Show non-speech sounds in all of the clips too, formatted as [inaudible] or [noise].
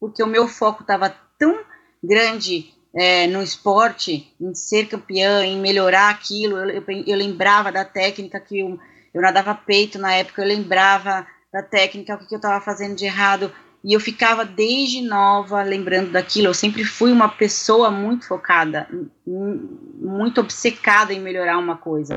porque o meu foco estava tão grande é, no esporte, em ser campeã, em melhorar aquilo. Eu, eu, eu lembrava da técnica que eu, eu nadava peito na época, eu lembrava da técnica, o que, que eu estava fazendo de errado. E eu ficava desde nova lembrando daquilo. Eu sempre fui uma pessoa muito focada, muito obcecada em melhorar uma coisa.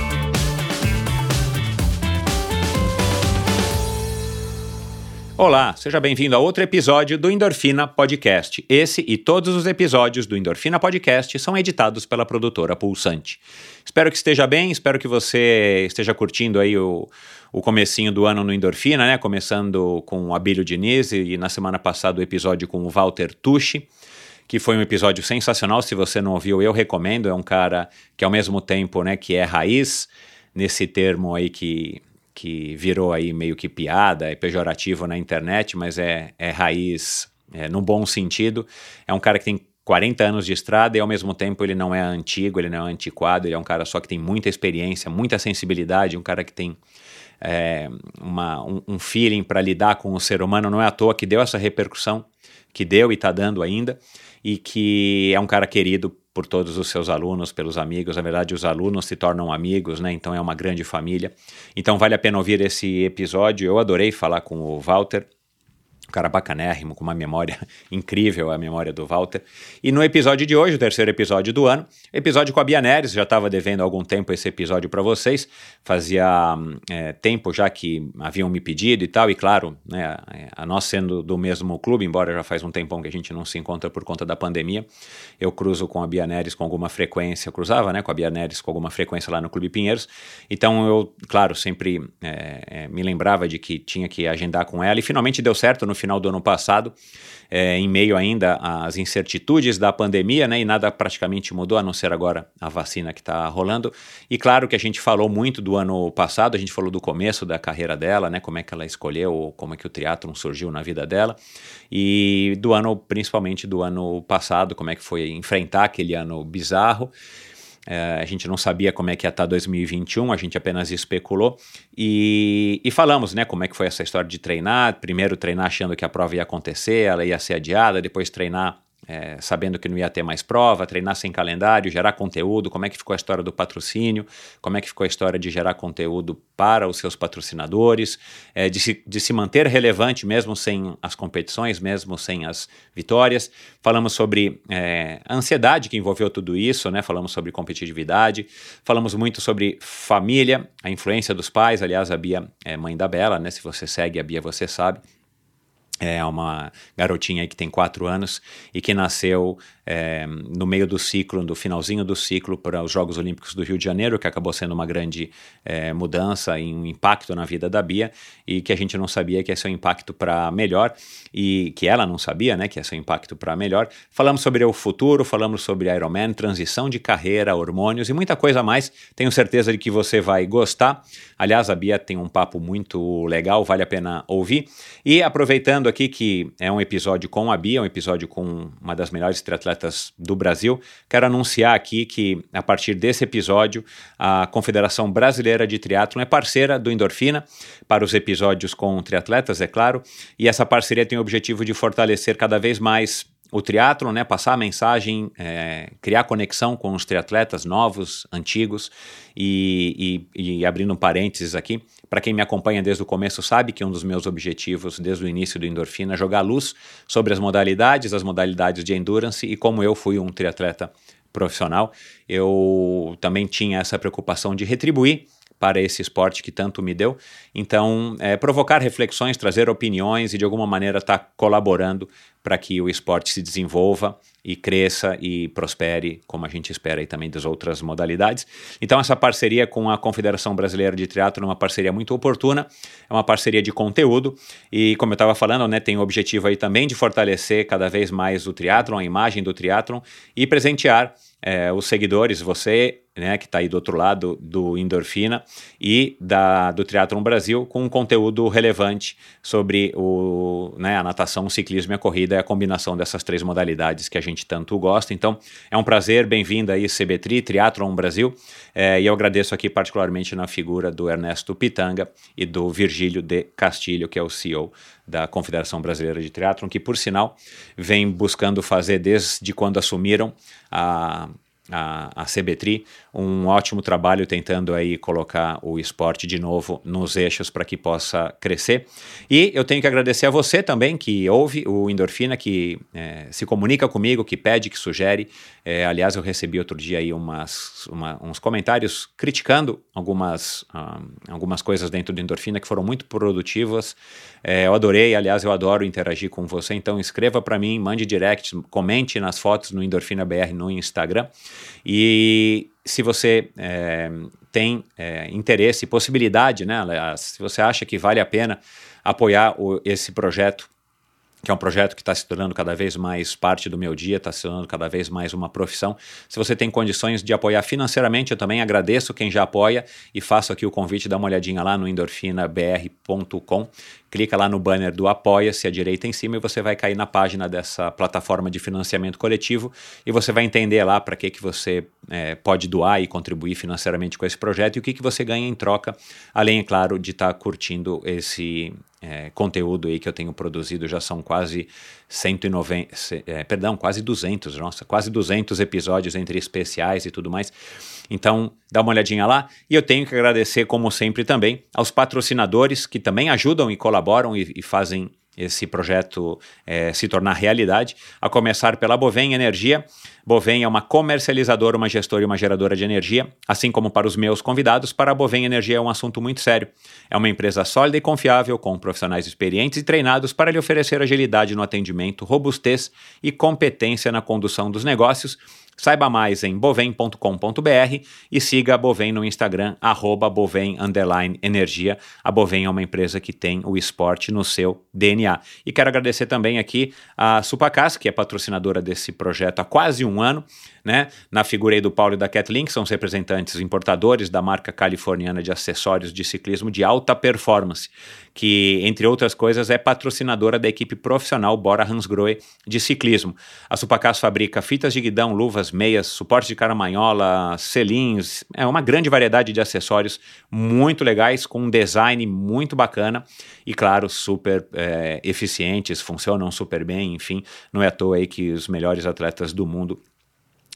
Olá, seja bem-vindo a outro episódio do Endorfina Podcast. Esse e todos os episódios do Endorfina Podcast são editados pela produtora Pulsante. Espero que esteja bem, espero que você esteja curtindo aí o, o comecinho do ano no Endorfina, né? Começando com o Abílio Diniz e, e na semana passada o episódio com o Walter Tucci, que foi um episódio sensacional. Se você não ouviu, eu recomendo. É um cara que ao mesmo tempo, né, que é raiz nesse termo aí que que virou aí meio que piada, é pejorativo na internet, mas é, é raiz é, no bom sentido. É um cara que tem 40 anos de estrada e ao mesmo tempo ele não é antigo, ele não é antiquado, ele é um cara só que tem muita experiência, muita sensibilidade, um cara que tem é, uma, um, um feeling para lidar com o ser humano, não é à toa que deu essa repercussão que deu e está dando ainda, e que é um cara querido por todos os seus alunos, pelos amigos. Na verdade, os alunos se tornam amigos, né? Então é uma grande família. Então vale a pena ouvir esse episódio. Eu adorei falar com o Walter um cara bacanérrimo, com uma memória [laughs] incrível, a memória do Walter. E no episódio de hoje, o terceiro episódio do ano, episódio com a Bia Neres, já estava devendo algum tempo esse episódio para vocês, fazia é, tempo já que haviam me pedido e tal, e claro, né, a nós sendo do mesmo clube, embora já faz um tempão que a gente não se encontra por conta da pandemia, eu cruzo com a Bia Neres com alguma frequência, eu cruzava né, com a Bia Neres com alguma frequência lá no Clube Pinheiros, então eu, claro, sempre é, é, me lembrava de que tinha que agendar com ela, e finalmente deu certo no final do ano passado, é, em meio ainda às incertitudes da pandemia, né, e nada praticamente mudou, a não ser agora a vacina que está rolando. E claro que a gente falou muito do ano passado, a gente falou do começo da carreira dela, né, como é que ela escolheu, como é que o triatlon surgiu na vida dela, e do ano, principalmente do ano passado, como é que foi enfrentar aquele ano bizarro. É, a gente não sabia como é que ia estar 2021, a gente apenas especulou e, e, falamos, né, como é que foi essa história de treinar. Primeiro treinar achando que a prova ia acontecer, ela ia ser adiada, depois treinar é, sabendo que não ia ter mais prova, treinar sem calendário, gerar conteúdo, como é que ficou a história do patrocínio, como é que ficou a história de gerar conteúdo para os seus patrocinadores, é, de, se, de se manter relevante mesmo sem as competições, mesmo sem as vitórias. Falamos sobre é, a ansiedade que envolveu tudo isso, né? falamos sobre competitividade, falamos muito sobre família, a influência dos pais, aliás, a Bia é mãe da Bela, né? se você segue a Bia você sabe, é uma garotinha que tem quatro anos e que nasceu é, no meio do ciclo, no finalzinho do ciclo para os Jogos Olímpicos do Rio de Janeiro, que acabou sendo uma grande é, mudança e um impacto na vida da Bia e que a gente não sabia que ia ser um impacto para melhor e que ela não sabia, né, que ia ser um impacto para melhor. Falamos sobre o futuro, falamos sobre Ironman, transição de carreira, hormônios e muita coisa mais. Tenho certeza de que você vai gostar. Aliás, a Bia tem um papo muito legal, vale a pena ouvir. E aproveitando aqui que é um episódio com a Bia, um episódio com uma das melhores triatletas atletas do Brasil. Quero anunciar aqui que, a partir desse episódio, a Confederação Brasileira de Triatlon é parceira do Endorfina para os episódios com triatletas, é claro, e essa parceria tem o objetivo de fortalecer cada vez mais o triatlon, né, passar a mensagem, é, criar conexão com os triatletas novos, antigos e, e, e abrindo um parênteses aqui, para quem me acompanha desde o começo sabe que um dos meus objetivos desde o início do Endorfina é jogar luz sobre as modalidades, as modalidades de endurance e como eu fui um triatleta profissional, eu também tinha essa preocupação de retribuir para esse esporte que tanto me deu. Então, é, provocar reflexões, trazer opiniões e de alguma maneira estar tá colaborando para que o esporte se desenvolva e cresça e prospere, como a gente espera aí também das outras modalidades. Então essa parceria com a Confederação Brasileira de Triatlo é uma parceria muito oportuna, é uma parceria de conteúdo e como eu estava falando, né, tem o objetivo aí também de fortalecer cada vez mais o triatlon, a imagem do triatlon e presentear é, os seguidores, você né, que está aí do outro lado do Endorfina e da, do Triathlon Brasil, com um conteúdo relevante sobre o, né, a natação, o ciclismo e a corrida, é a combinação dessas três modalidades que a gente tanto gosta. Então, é um prazer, bem-vindo aí, CBTRI, Triathlon Brasil, é, e eu agradeço aqui particularmente na figura do Ernesto Pitanga e do Virgílio de Castilho, que é o CEO da Confederação Brasileira de Triathlon, que, por sinal, vem buscando fazer desde quando assumiram a a, a CBTRI, um ótimo trabalho tentando aí colocar o esporte de novo nos eixos para que possa crescer. E eu tenho que agradecer a você também que ouve o Endorfina, que é, se comunica comigo, que pede, que sugere. É, aliás, eu recebi outro dia aí umas, uma, uns comentários criticando algumas, um, algumas coisas dentro do Endorfina que foram muito produtivas. É, eu adorei, aliás, eu adoro interagir com você. Então, escreva para mim, mande direct, comente nas fotos no Endorfina BR no Instagram. E se você é, tem é, interesse, possibilidade, né, se você acha que vale a pena apoiar o, esse projeto, que é um projeto que está se tornando cada vez mais parte do meu dia, está se tornando cada vez mais uma profissão. Se você tem condições de apoiar financeiramente, eu também agradeço quem já apoia e faço aqui o convite, dá uma olhadinha lá no endorfinabr.com clica lá no banner do Apoia-se à direita em cima e você vai cair na página dessa plataforma de financiamento coletivo e você vai entender lá para que, que você é, pode doar e contribuir financeiramente com esse projeto e o que, que você ganha em troca, além, é claro, de estar tá curtindo esse é, conteúdo aí que eu tenho produzido, já são quase 190, é, perdão, quase 200, nossa, quase 200 episódios entre especiais e tudo mais. Então, dá uma olhadinha lá. E eu tenho que agradecer, como sempre, também aos patrocinadores que também ajudam e colaboram e, e fazem esse projeto é, se tornar realidade, a começar pela Bovem Energia. Bovem é uma comercializadora, uma gestora e uma geradora de energia, assim como para os meus convidados, para a Bovem Energia é um assunto muito sério. É uma empresa sólida e confiável, com profissionais experientes e treinados para lhe oferecer agilidade no atendimento, robustez e competência na condução dos negócios Saiba mais em bovem.com.br e siga a Bovem no Instagram, arroba Bovem Energia. A Bovem é uma empresa que tem o esporte no seu DNA. E quero agradecer também aqui a Supacas, que é patrocinadora desse projeto há quase um ano né? Na figura aí do Paulo e da Kathleen, que são os representantes importadores da marca californiana de acessórios de ciclismo de alta performance, que, entre outras coisas, é patrocinadora da equipe profissional Bora Hansgrohe de ciclismo. A Supacas fabrica fitas de guidão, luvas, meias, suporte de caramanhola, selins, é uma grande variedade de acessórios muito legais, com um design muito bacana e, claro, super é, eficientes, funcionam super bem, enfim, não é à toa aí que os melhores atletas do mundo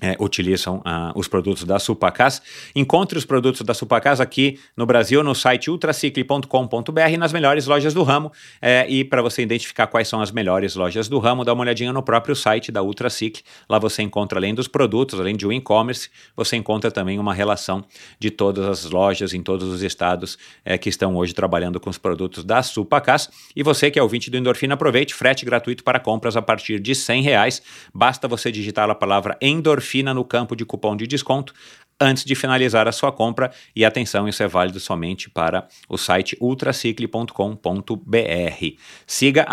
é, utilizam uh, os produtos da Supacas. Encontre os produtos da Supacas aqui no Brasil no site ultracicle.com.br nas melhores lojas do ramo. É, e para você identificar quais são as melhores lojas do ramo, dá uma olhadinha no próprio site da Ultracicle. Lá você encontra, além dos produtos, além de um e-commerce, você encontra também uma relação de todas as lojas em todos os estados é, que estão hoje trabalhando com os produtos da Supacas. E você que é ouvinte do Endorfina, aproveite frete gratuito para compras a partir de 100 reais. Basta você digitar a palavra Endorfina endorfina no campo de cupom de desconto antes de finalizar a sua compra. E atenção, isso é válido somente para o site ultracicle.com.br. Siga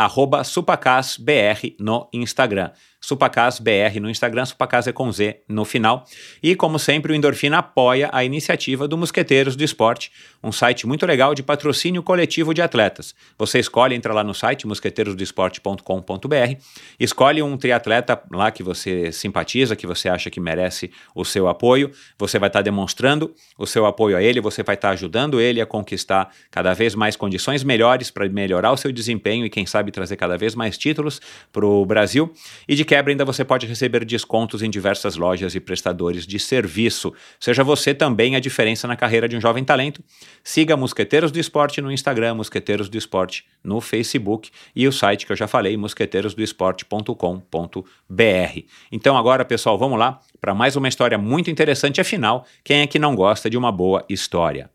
supacasbr no Instagram. Supacas BR no Instagram, Supacas é com Z no final. E, como sempre, o Endorfina apoia a iniciativa do Mosqueteiros do Esporte, um site muito legal de patrocínio coletivo de atletas. Você escolhe, entra lá no site mosqueteirosdoesporte.com.br, escolhe um triatleta lá que você simpatiza, que você acha que merece o seu apoio. Você vai estar demonstrando o seu apoio a ele, você vai estar ajudando ele a conquistar cada vez mais condições melhores para melhorar o seu desempenho e, quem sabe, trazer cada vez mais títulos para o Brasil. E de quebra, ainda você pode receber descontos em diversas lojas e prestadores de serviço. Seja você também a diferença na carreira de um jovem talento. Siga Mosqueteiros do Esporte no Instagram, Mosqueteiros do Esporte no Facebook e o site que eu já falei, mosqueteirosdoesporte.com.br. Então agora, pessoal, vamos lá para mais uma história muito interessante. Afinal, quem é que não gosta de uma boa história?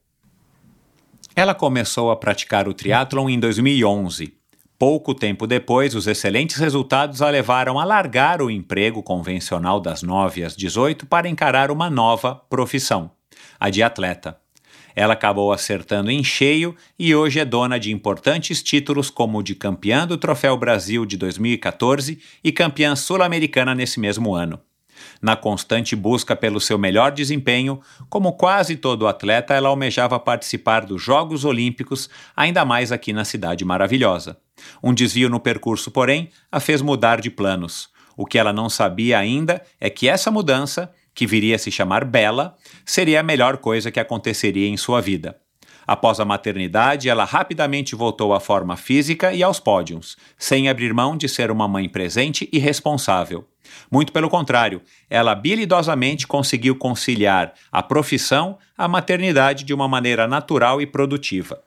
Ela começou a praticar o triatlon em 2011. Pouco tempo depois, os excelentes resultados a levaram a largar o emprego convencional das 9 às 18 para encarar uma nova profissão, a de atleta. Ela acabou acertando em cheio e hoje é dona de importantes títulos como de campeã do Troféu Brasil de 2014 e campeã sul-americana nesse mesmo ano. Na constante busca pelo seu melhor desempenho, como quase todo atleta, ela almejava participar dos Jogos Olímpicos, ainda mais aqui na Cidade Maravilhosa. Um desvio no percurso, porém, a fez mudar de planos. O que ela não sabia ainda é que essa mudança que viria a se chamar Bela, seria a melhor coisa que aconteceria em sua vida. Após a maternidade, ela rapidamente voltou à forma física e aos pódios, sem abrir mão de ser uma mãe presente e responsável. Muito pelo contrário, ela habilidosamente conseguiu conciliar a profissão à maternidade de uma maneira natural e produtiva.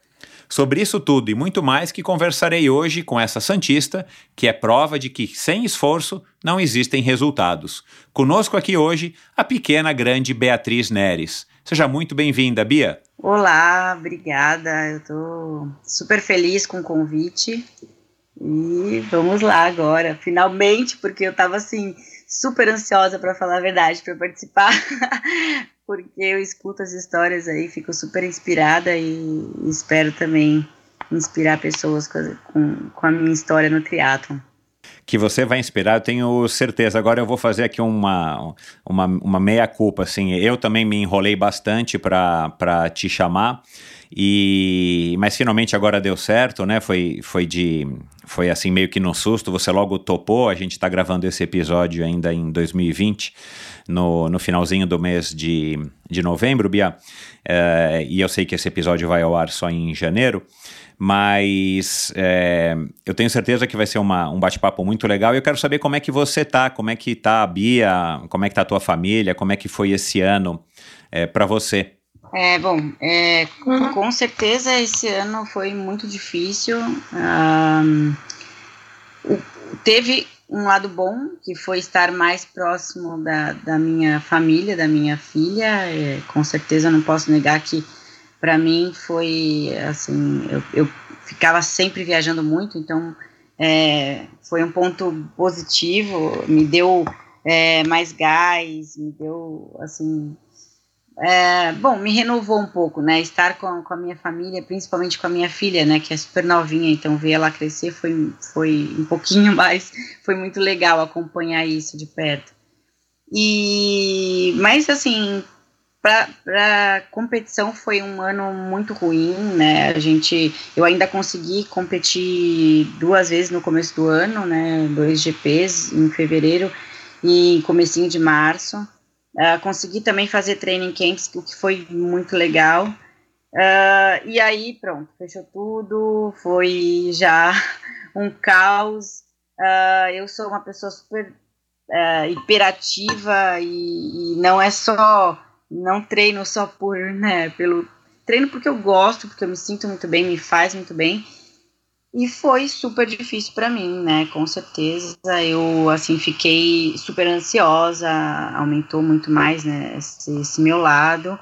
Sobre isso tudo e muito mais que conversarei hoje com essa Santista, que é prova de que sem esforço não existem resultados. Conosco aqui hoje a pequena grande Beatriz Neres. Seja muito bem-vinda, Bia. Olá, obrigada. Eu estou super feliz com o convite. E vamos lá agora, finalmente, porque eu estava assim super ansiosa para falar a verdade, para participar, [laughs] porque eu escuto as histórias aí, fico super inspirada e espero também inspirar pessoas com, com, a minha história no triatlon que você vai inspirar, eu tenho certeza. Agora eu vou fazer aqui uma, uma, uma meia-culpa, assim. Eu também me enrolei bastante para te chamar, e mas finalmente agora deu certo, né? Foi, foi de foi assim meio que no susto, você logo topou. A gente está gravando esse episódio ainda em 2020, no, no finalzinho do mês de, de novembro, Bia. É, e eu sei que esse episódio vai ao ar só em janeiro mas é, eu tenho certeza que vai ser uma, um bate-papo muito legal e eu quero saber como é que você tá, como é que tá a Bia, como é que tá a tua família, como é que foi esse ano é, para você. É, bom, é, com certeza esse ano foi muito difícil. Um, teve um lado bom, que foi estar mais próximo da, da minha família, da minha filha. É, com certeza não posso negar que para mim foi assim, eu, eu, ficava sempre viajando muito, então é, foi um ponto positivo, me deu é, mais gás, me deu assim, é, bom, me renovou um pouco, né? Estar com, com a minha família, principalmente com a minha filha, né? Que é super novinha, então ver ela crescer foi, foi um pouquinho [laughs] mais, foi muito legal acompanhar isso de perto. E, mas assim, para competição foi um ano muito ruim, né? A gente, eu ainda consegui competir duas vezes no começo do ano, né? Dois GPs em fevereiro e comecinho de março. Uh, consegui também fazer training camps, o que foi muito legal. Uh, e aí, pronto, fechou tudo, foi já [laughs] um caos. Uh, eu sou uma pessoa super hiperativa e, e não é só não treino só por, né, pelo treino porque eu gosto, porque eu me sinto muito bem, me faz muito bem. E foi super difícil para mim, né? Com certeza. Eu, assim, fiquei super ansiosa, aumentou muito mais, né? Esse, esse meu lado.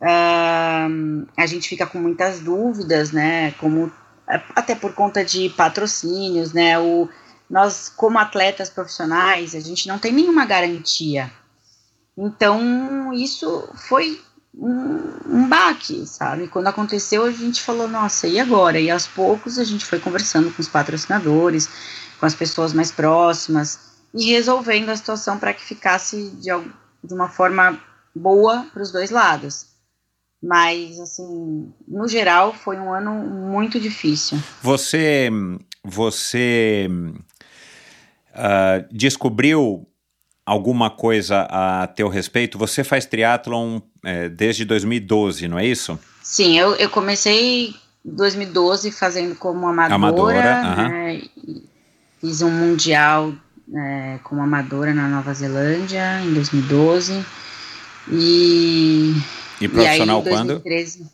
Uh, a gente fica com muitas dúvidas, né? Como, até por conta de patrocínios, né? O, nós, como atletas profissionais, a gente não tem nenhuma garantia então, isso foi um, baque, sabe? Quando aconteceu, a gente falou, nossa, e agora? E aos poucos a gente foi conversando com os patrocinadores, com as pessoas mais próximas e resolvendo a situação para que ficasse de, de uma forma boa para os dois lados. Mas, assim, no geral, foi um ano muito difícil. Você, você uh, descobriu alguma coisa a teu respeito? Você faz triatlon é, desde 2012, não é isso? Sim, eu, eu comecei em 2012 fazendo como amadora, amadora né, fiz um mundial é, como amadora na Nova Zelândia em 2012 e e profissional e aí, 2013, quando?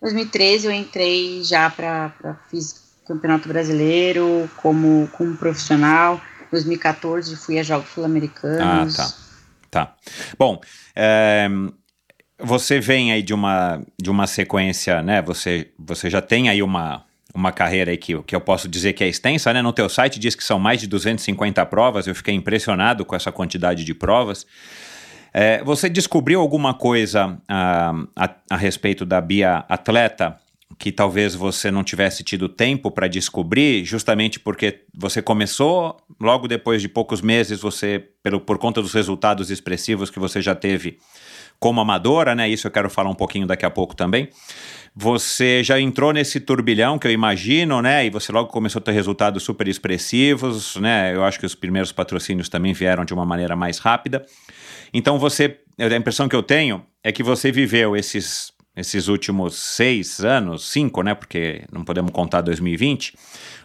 2013 eu entrei já para fiz campeonato brasileiro como como profissional 2014 fui a Jogos Sul-Americanos. Ah, tá. Tá. Bom, é, você vem aí de uma, de uma sequência, né? Você, você já tem aí uma, uma carreira aí que, que eu posso dizer que é extensa, né? No teu site diz que são mais de 250 provas, eu fiquei impressionado com essa quantidade de provas. É, você descobriu alguma coisa a, a, a respeito da Bia Atleta que talvez você não tivesse tido tempo para descobrir, justamente porque você começou, logo depois de poucos meses, você, pelo, por conta dos resultados expressivos que você já teve como amadora, né? Isso eu quero falar um pouquinho daqui a pouco também. Você já entrou nesse turbilhão que eu imagino, né? E você logo começou a ter resultados super expressivos, né? Eu acho que os primeiros patrocínios também vieram de uma maneira mais rápida. Então você, a impressão que eu tenho é que você viveu esses esses últimos seis anos, cinco, né? Porque não podemos contar 2020,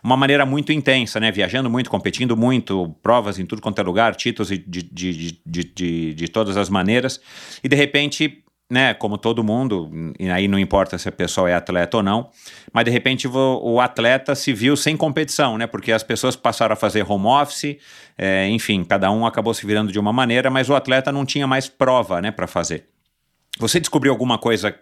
uma maneira muito intensa, né? Viajando muito, competindo muito, provas em tudo quanto é lugar, títulos de, de, de, de, de, de todas as maneiras, e de repente né, como todo mundo, e aí não importa se a pessoa é atleta ou não, mas de repente o, o atleta se viu sem competição, né, porque as pessoas passaram a fazer home office, é, enfim, cada um acabou se virando de uma maneira, mas o atleta não tinha mais prova, né, para fazer. Você descobriu alguma coisa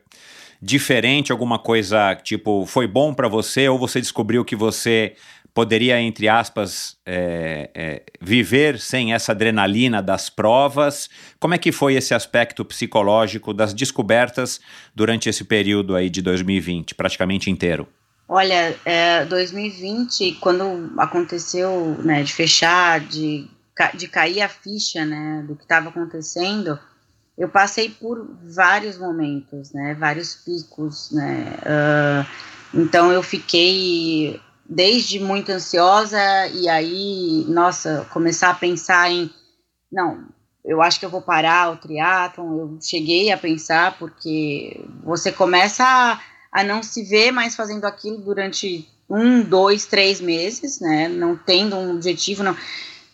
diferente, alguma coisa tipo foi bom para você ou você descobriu que você poderia entre aspas é, é, viver sem essa adrenalina das provas? Como é que foi esse aspecto psicológico das descobertas durante esse período aí de 2020, praticamente inteiro? Olha, é, 2020, quando aconteceu, né, de fechar, de, de cair a ficha, né, do que estava acontecendo, eu passei por vários momentos, né, vários picos, né, uh, então eu fiquei desde muito ansiosa e aí, nossa, começar a pensar em, não, eu acho que eu vou parar o triatlon, eu cheguei a pensar porque você começa a, a não se ver mais fazendo aquilo durante um, dois, três meses, né, não tendo um objetivo, não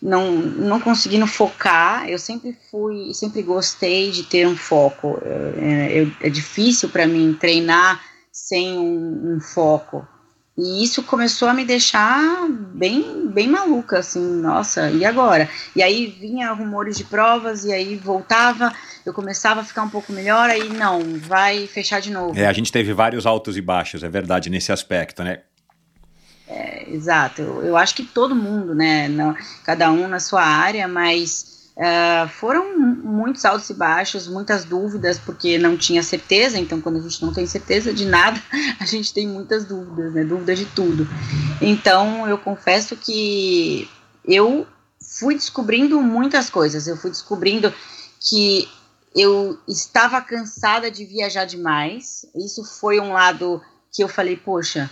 não, não conseguindo focar. Eu sempre fui, sempre gostei de ter um foco. É, é, é difícil para mim treinar sem um, um, foco. E isso começou a me deixar bem, bem maluca, assim, nossa, e agora? E aí vinha rumores de provas, e aí voltava, eu começava a ficar um pouco melhor, aí não, vai fechar de novo. É, a gente teve vários altos e baixos, é verdade, nesse aspecto, né? É, exato, eu, eu, acho que todo mundo, né, cada um na sua área, mas uh, foram muitos altos e baixos, muitas dúvidas, porque não tinha certeza, então quando a gente não tem certeza de nada, [laughs] a gente tem muitas dúvidas, né, dúvidas de tudo. Então eu confesso que eu fui descobrindo muitas coisas, eu fui descobrindo que eu estava cansada de viajar demais, isso foi um lado que eu falei, poxa,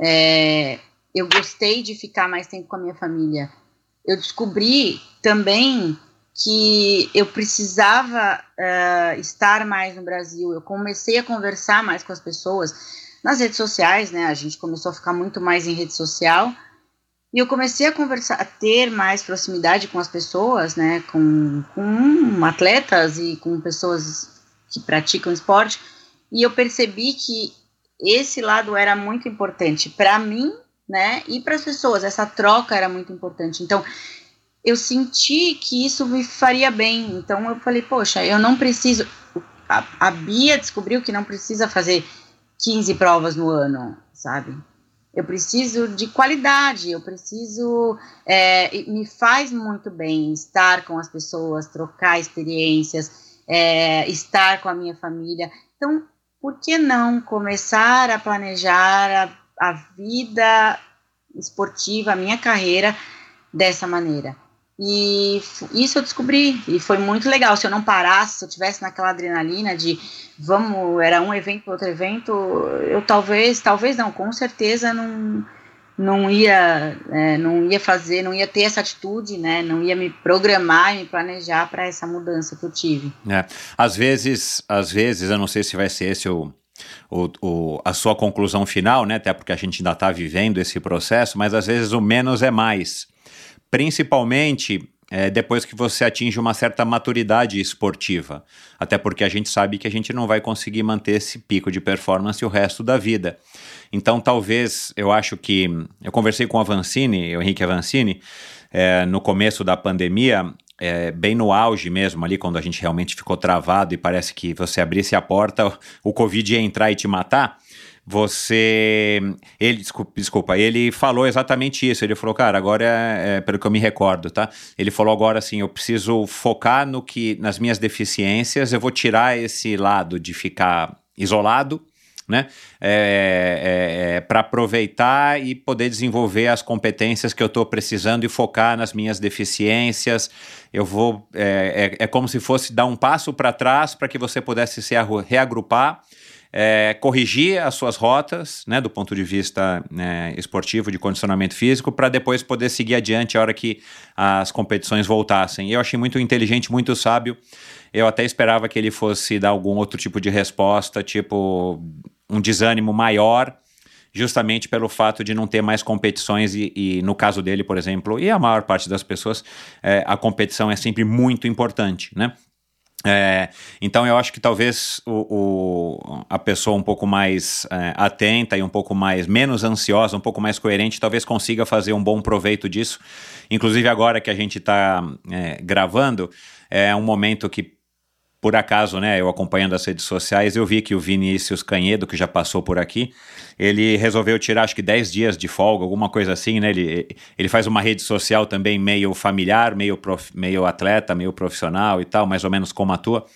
é, eu gostei de ficar mais tempo com a minha família. Eu descobri também que eu precisava uh, estar mais no Brasil. Eu comecei a conversar mais com as pessoas nas redes sociais, né? A gente começou a ficar muito mais em rede social. E eu comecei a conversar, a ter mais proximidade com as pessoas, né? Com, com atletas e com pessoas que praticam esporte. E eu percebi que esse lado era muito importante para mim né? E para as pessoas, essa troca era muito importante. Então, eu senti que isso me faria bem. Então, eu falei, poxa, eu não preciso. A, a Bia descobriu que não precisa fazer 15 provas no ano, sabe? Eu preciso de qualidade, eu preciso. É, me faz muito bem estar com as pessoas, trocar experiências, é, estar com a minha família. Então, por que não começar a planejar a a vida esportiva, a minha carreira dessa maneira. E isso eu descobri e foi muito legal. Se eu não parasse, se eu tivesse naquela adrenalina de vamos, era um evento outro evento, eu talvez, talvez não, com certeza não não ia é, não ia fazer, não ia ter essa atitude, né? Não ia me programar e me planejar para essa mudança que eu tive. É. Às vezes, às vezes, eu não sei se vai ser esse o o, o, a sua conclusão final, né? Até porque a gente ainda está vivendo esse processo, mas às vezes o menos é mais. Principalmente é, depois que você atinge uma certa maturidade esportiva. Até porque a gente sabe que a gente não vai conseguir manter esse pico de performance o resto da vida. Então, talvez, eu acho que. Eu conversei com o Avancini, o Henrique Avancini, é, no começo da pandemia, é, bem no auge mesmo, ali quando a gente realmente ficou travado e parece que você abrisse a porta, [laughs] o Covid ia entrar e te matar. Você. Ele, desculpa, desculpa, ele falou exatamente isso. Ele falou, cara, agora é, é, pelo que eu me recordo, tá? Ele falou agora assim: eu preciso focar no que, nas minhas deficiências, eu vou tirar esse lado de ficar isolado né? É, é, é para aproveitar e poder desenvolver as competências que eu estou precisando e focar nas minhas deficiências. Eu vou. É, é, é como se fosse dar um passo para trás para que você pudesse se reagrupar. É, corrigir as suas rotas, né, do ponto de vista né, esportivo, de condicionamento físico, para depois poder seguir adiante a hora que as competições voltassem. Eu achei muito inteligente, muito sábio. Eu até esperava que ele fosse dar algum outro tipo de resposta, tipo um desânimo maior, justamente pelo fato de não ter mais competições e, e no caso dele, por exemplo, e a maior parte das pessoas, é, a competição é sempre muito importante, né? É, então eu acho que talvez o, o, a pessoa um pouco mais é, atenta e um pouco mais menos ansiosa, um pouco mais coerente, talvez consiga fazer um bom proveito disso. Inclusive agora que a gente está é, gravando, é um momento que por acaso, né, eu acompanhando as redes sociais, eu vi que o Vinícius Canhedo, que já passou por aqui, ele resolveu tirar acho que 10 dias de folga, alguma coisa assim, né? Ele, ele faz uma rede social também meio familiar, meio, prof, meio atleta, meio profissional e tal, mais ou menos como a tua.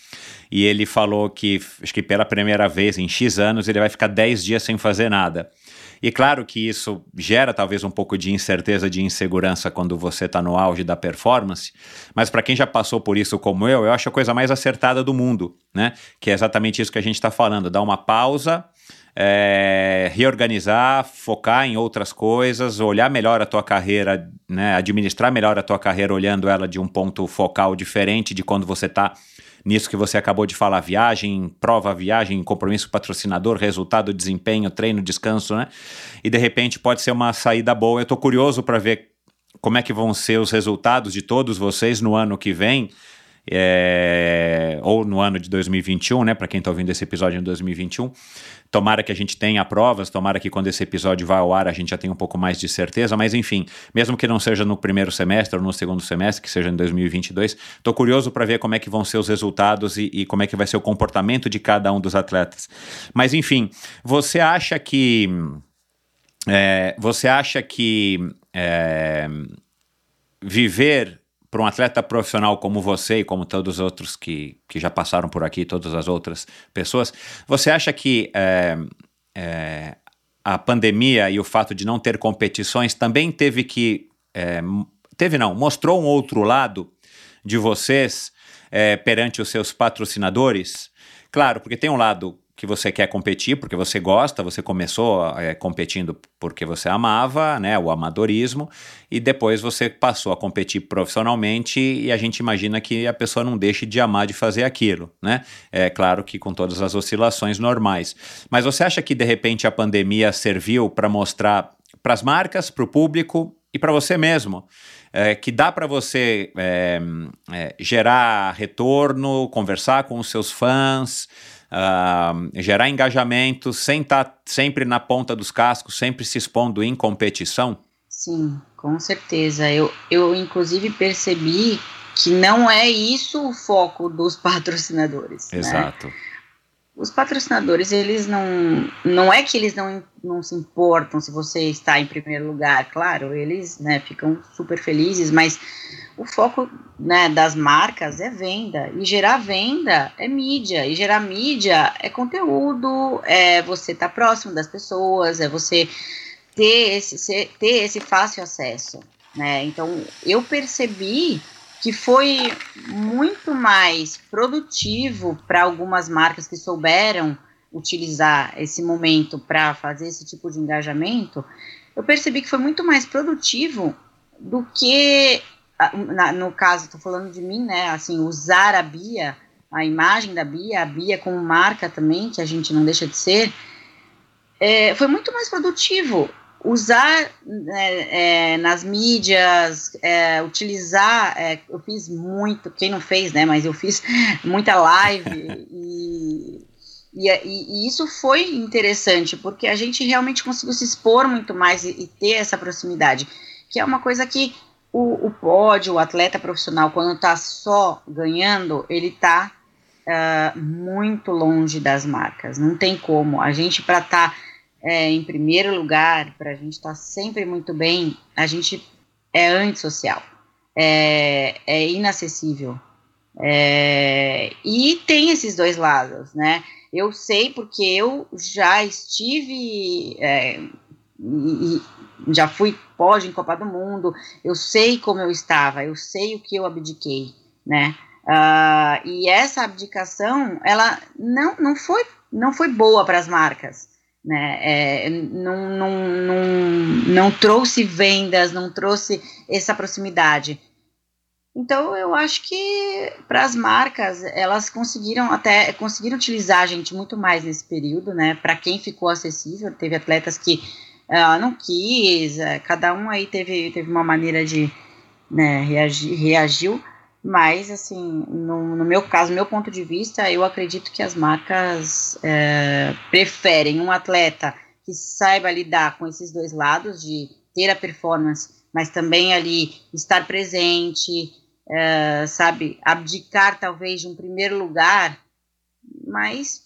E ele falou que, acho que pela primeira vez em X anos, ele vai ficar 10 dias sem fazer nada. E claro que isso gera talvez um pouco de incerteza, de insegurança quando você está no auge da performance, mas para quem já passou por isso como eu, eu acho a coisa mais acertada do mundo, né? Que é exatamente isso que a gente está falando, dar uma pausa, é, reorganizar, focar em outras coisas, olhar melhor a tua carreira, né, administrar melhor a tua carreira olhando ela de um ponto focal diferente de quando você está nisso que você acabou de falar, viagem, prova, viagem, compromisso patrocinador, resultado, desempenho, treino, descanso, né? E de repente pode ser uma saída boa. Eu estou curioso para ver como é que vão ser os resultados de todos vocês no ano que vem é, ou no ano de 2021, né? Para quem está ouvindo esse episódio em 2021. Tomara que a gente tenha provas, tomara que quando esse episódio vá ao ar a gente já tenha um pouco mais de certeza, mas enfim, mesmo que não seja no primeiro semestre ou no segundo semestre, que seja em 2022, estou curioso para ver como é que vão ser os resultados e, e como é que vai ser o comportamento de cada um dos atletas. Mas enfim, você acha que. É, você acha que é, viver para um atleta profissional como você e como todos os outros que, que já passaram por aqui, todas as outras pessoas, você acha que é, é, a pandemia e o fato de não ter competições também teve que. É, teve não, mostrou um outro lado de vocês perante os seus patrocinadores? Claro, porque tem um lado que você quer competir porque você gosta, você começou é, competindo porque você amava, né, o amadorismo, e depois você passou a competir profissionalmente e a gente imagina que a pessoa não deixe de amar de fazer aquilo, né? É claro que com todas as oscilações normais. Mas você acha que de repente a pandemia serviu para mostrar para as marcas, para o público e para você mesmo é, que dá para você é, gerar retorno, conversar com os seus fãs, uh, gerar engajamento sem estar tá sempre na ponta dos cascos, sempre se expondo em competição? Sim, com certeza. Eu, eu inclusive percebi que não é isso o foco dos [laughs] patrocinadores. Né? Exato. Né? Os patrocinadores, eles não. Não é que eles não, não se importam se você está em primeiro lugar, claro, eles né, ficam super felizes, mas o foco né, das marcas é venda. E gerar venda é mídia. E gerar mídia é conteúdo, é você estar tá próximo das pessoas, é você ter esse, ter esse fácil acesso. Né? Então, eu percebi que foi muito mais produtivo para algumas marcas que souberam utilizar esse momento para fazer esse tipo de engajamento, eu percebi que foi muito mais produtivo do que, na, no caso, estou falando de mim, né, assim, usar a Bia, a imagem da Bia, a Bia como marca também, que a gente não deixa de ser, é, foi muito mais produtivo usar é, é, nas mídias, é, utilizar, é, eu fiz muito, quem não fez, né, mas eu fiz [laughs] muita live [laughs] e, e, e, isso foi interessante, porque a gente realmente conseguiu se expor muito mais e, e, ter essa proximidade, que é uma coisa que o, o pódio, o atleta profissional, quando está só ganhando, ele está uh, muito longe das marcas. Não tem como. A gente, para estar tá, é, em primeiro lugar, para a gente estar tá sempre muito bem, a gente é antissocial, é, é inacessível. É, e tem esses dois lados, né? Eu sei porque eu já estive, é, e, já fui pódio em Copa do Mundo, eu sei como eu estava, eu sei o que eu abdiquei, né? Uh, e essa abdicação, ela não, não, foi, não foi boa para as marcas, né? É, não, não, não, não trouxe vendas, não trouxe essa proximidade. Então eu acho que para as marcas elas conseguiram até conseguiram utilizar a gente muito mais nesse período, né? Para quem ficou acessível, teve atletas que uh, não quis, uh, cada um aí teve, teve uma maneira de né, reagir, reagiu, mas assim no, no, meu caso, meu ponto de vista, eu acredito que as marcas uh, preferem um atleta que saiba lidar com esses dois lados de ter a performance, mas também ali estar presente, é, sabe, abdicar talvez de um primeiro lugar, mas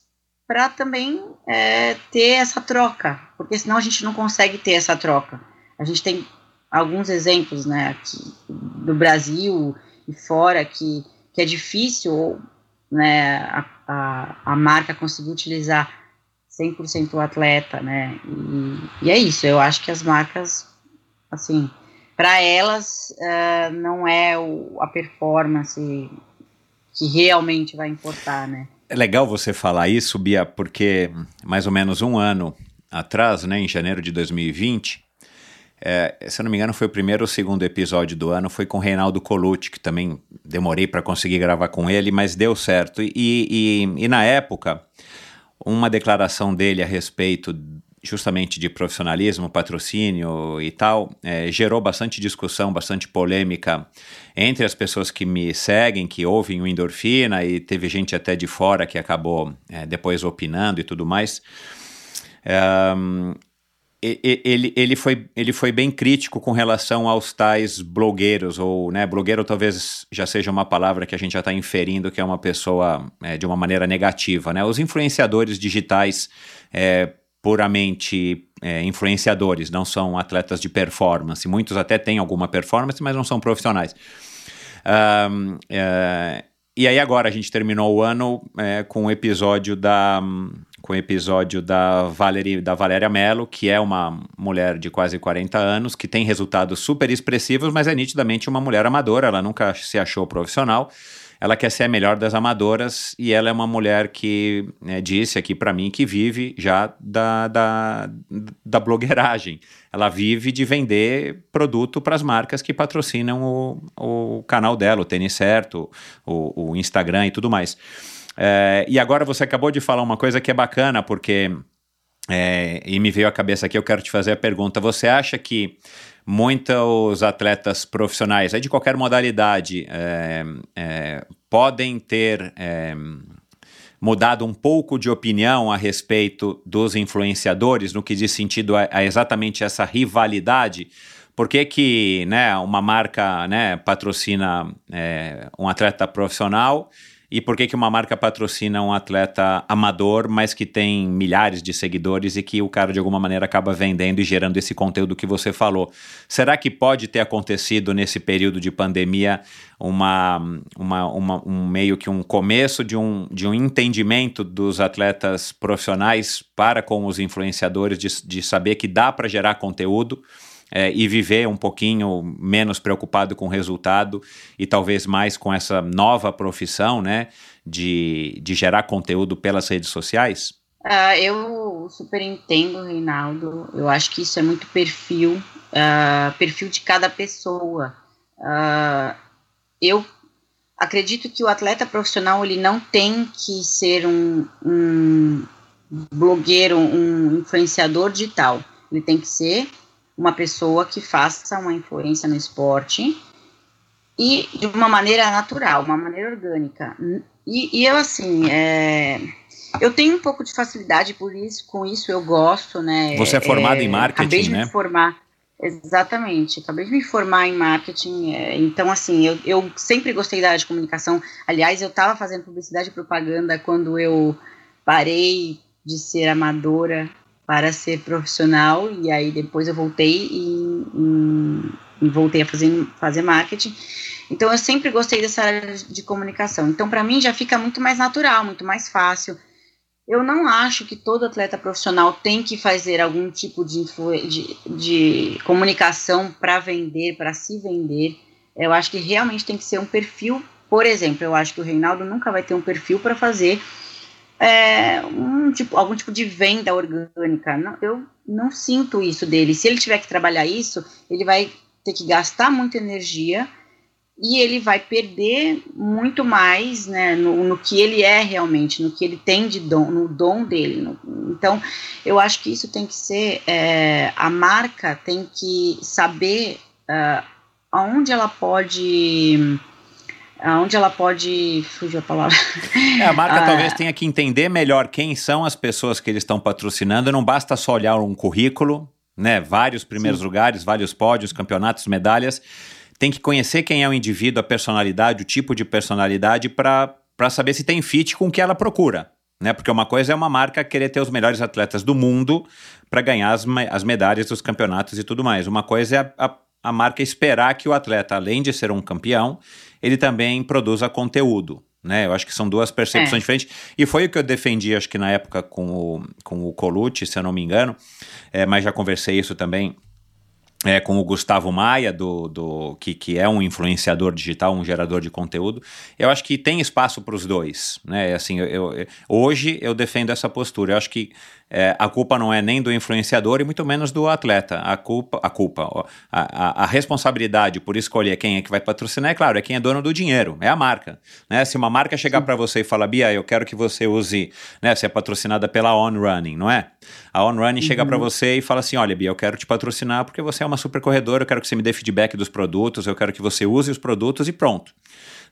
para também é, ter essa troca, porque senão a gente não consegue ter essa troca. A gente tem alguns exemplos, né, aqui do Brasil e fora que, que é difícil, né, a, a, a marca conseguir utilizar 100% o atleta, né, e, e é isso, eu acho que as marcas, assim, para elas uh, não é o, a performance que realmente vai importar, né? É legal você falar isso, Bia, porque mais ou menos um ano atrás, né, em janeiro de 2020, é, se eu não me engano, foi o primeiro ou segundo episódio do ano, foi com o Reinaldo Colucci, que também demorei para conseguir gravar com ele, mas deu certo. E, e, e na época, uma declaração dele a respeito justamente de profissionalismo, patrocínio e tal, é, gerou bastante discussão, bastante polêmica entre as pessoas que me seguem, que ouvem o Endorfina, e teve gente até de fora que acabou é, depois opinando e tudo mais. Um, ele, ele, foi, ele foi bem crítico com relação aos tais blogueiros, ou, né, blogueiro talvez já seja uma palavra que a gente já está inferindo que é uma pessoa é, de uma maneira negativa, né? Os influenciadores digitais é, puramente é, influenciadores, não são atletas de performance. Muitos até têm alguma performance, mas não são profissionais. Um, é, e aí agora a gente terminou o ano é, com o episódio da com o episódio da, Valerie, da Valéria Mello, que é uma mulher de quase 40 anos, que tem resultados super expressivos, mas é nitidamente uma mulher amadora, ela nunca se achou profissional, ela quer ser a melhor das amadoras e ela é uma mulher que né, disse aqui para mim que vive já da, da, da blogueiragem. Ela vive de vender produto para as marcas que patrocinam o, o canal dela, o Tênis Certo, o, o Instagram e tudo mais. É, e agora você acabou de falar uma coisa que é bacana, porque. É, e me veio à cabeça aqui, eu quero te fazer a pergunta. Você acha que muitos atletas profissionais, de qualquer modalidade, é, é, podem ter mudado um pouco de opinião a respeito dos influenciadores, no que diz sentido a, a exatamente essa rivalidade. Por que, que né, uma marca né, patrocina um atleta profissional e por que, que uma marca patrocina um atleta amador, mas que tem milhares de seguidores e que o cara de alguma maneira acaba vendendo e gerando esse conteúdo que você falou? Será que pode ter acontecido nesse período de pandemia uma, uma, uma, um meio que um começo de um, de um entendimento dos atletas profissionais para com os influenciadores, de, de saber que dá para gerar conteúdo? É, e viver um pouquinho menos preocupado com o resultado e talvez mais com essa nova profissão, né, de, de gerar conteúdo pelas redes sociais? Uh, eu super entendo, Reinaldo. Eu acho que isso é muito perfil, uh, perfil de cada pessoa. Uh, eu acredito que o atleta profissional ele não tem que ser um, um blogueiro, um influenciador digital. Ele tem que ser uma pessoa que faça uma influência no esporte e de uma maneira natural, uma maneira orgânica. E, e eu, assim, é, eu tenho um pouco de facilidade por isso, com isso eu gosto, né? Você é formado é, em marketing, acabei de né? Me formar. Exatamente, acabei de me formar em marketing, é, então assim, eu, eu sempre gostei da área de comunicação, aliás, eu estava fazendo publicidade e propaganda quando eu parei de ser amadora para ser profissional, e aí depois eu voltei e, e, e voltei a fazer, fazer marketing, então eu sempre gostei dessa área de comunicação, então para mim já fica muito mais natural, muito mais fácil, eu não acho que todo atleta profissional tem que fazer algum tipo de, de, de comunicação para vender, para se vender. Eu acho que realmente tem que ser um perfil. Por exemplo, eu acho que o Reinaldo nunca vai ter um perfil para fazer é, um tipo, algum tipo de venda orgânica. Não, eu não sinto isso dele. Se ele tiver que trabalhar isso, ele vai ter que gastar muita energia e ele vai perder muito mais né, no, no, que ele é realmente, no que ele tem de dom, no dom dele. No, então, eu acho que isso tem que ser, é, a marca tem que saber uh, aonde ela pode aonde ela pode fugir a palavra. É, a marca ah, talvez tenha que entender melhor quem são as pessoas que eles estão patrocinando, não basta só olhar um currículo, né, vários primeiros sim. lugares, vários pódios, campeonatos, medalhas, tem que conhecer quem é o indivíduo, a personalidade, o tipo de personalidade para saber se tem fit com o que ela procura. Né? Porque uma coisa é uma marca querer ter os melhores atletas do mundo para ganhar as, as medalhas dos campeonatos e tudo mais. Uma coisa é a, a, a marca esperar que o atleta, além de ser um campeão, ele também produza conteúdo. Né? Eu acho que são duas percepções é. diferentes. E foi o que eu defendi, acho que na época com o, com o Colucci, se eu não me engano, é, mas já conversei isso também é, com o Gustavo Maia, do, do, que, que é um influenciador digital, um gerador de conteúdo, eu acho que tem espaço para os dois. Né? Assim, eu, eu, hoje eu defendo essa postura. Eu acho que é, a culpa não é nem do influenciador e muito menos do atleta. A culpa, a culpa, a, a, a, responsabilidade por escolher quem é que vai patrocinar, é claro, é quem é dono do dinheiro, é a marca. Né? Se uma marca chegar para você e falar, Bia, eu quero que você use, né, você é patrocinada pela On Running, não é? A On Running uhum. chega para você e fala assim, olha, Bia, eu quero te patrocinar porque você é uma super corredora, eu quero que você me dê feedback dos produtos, eu quero que você use os produtos e pronto.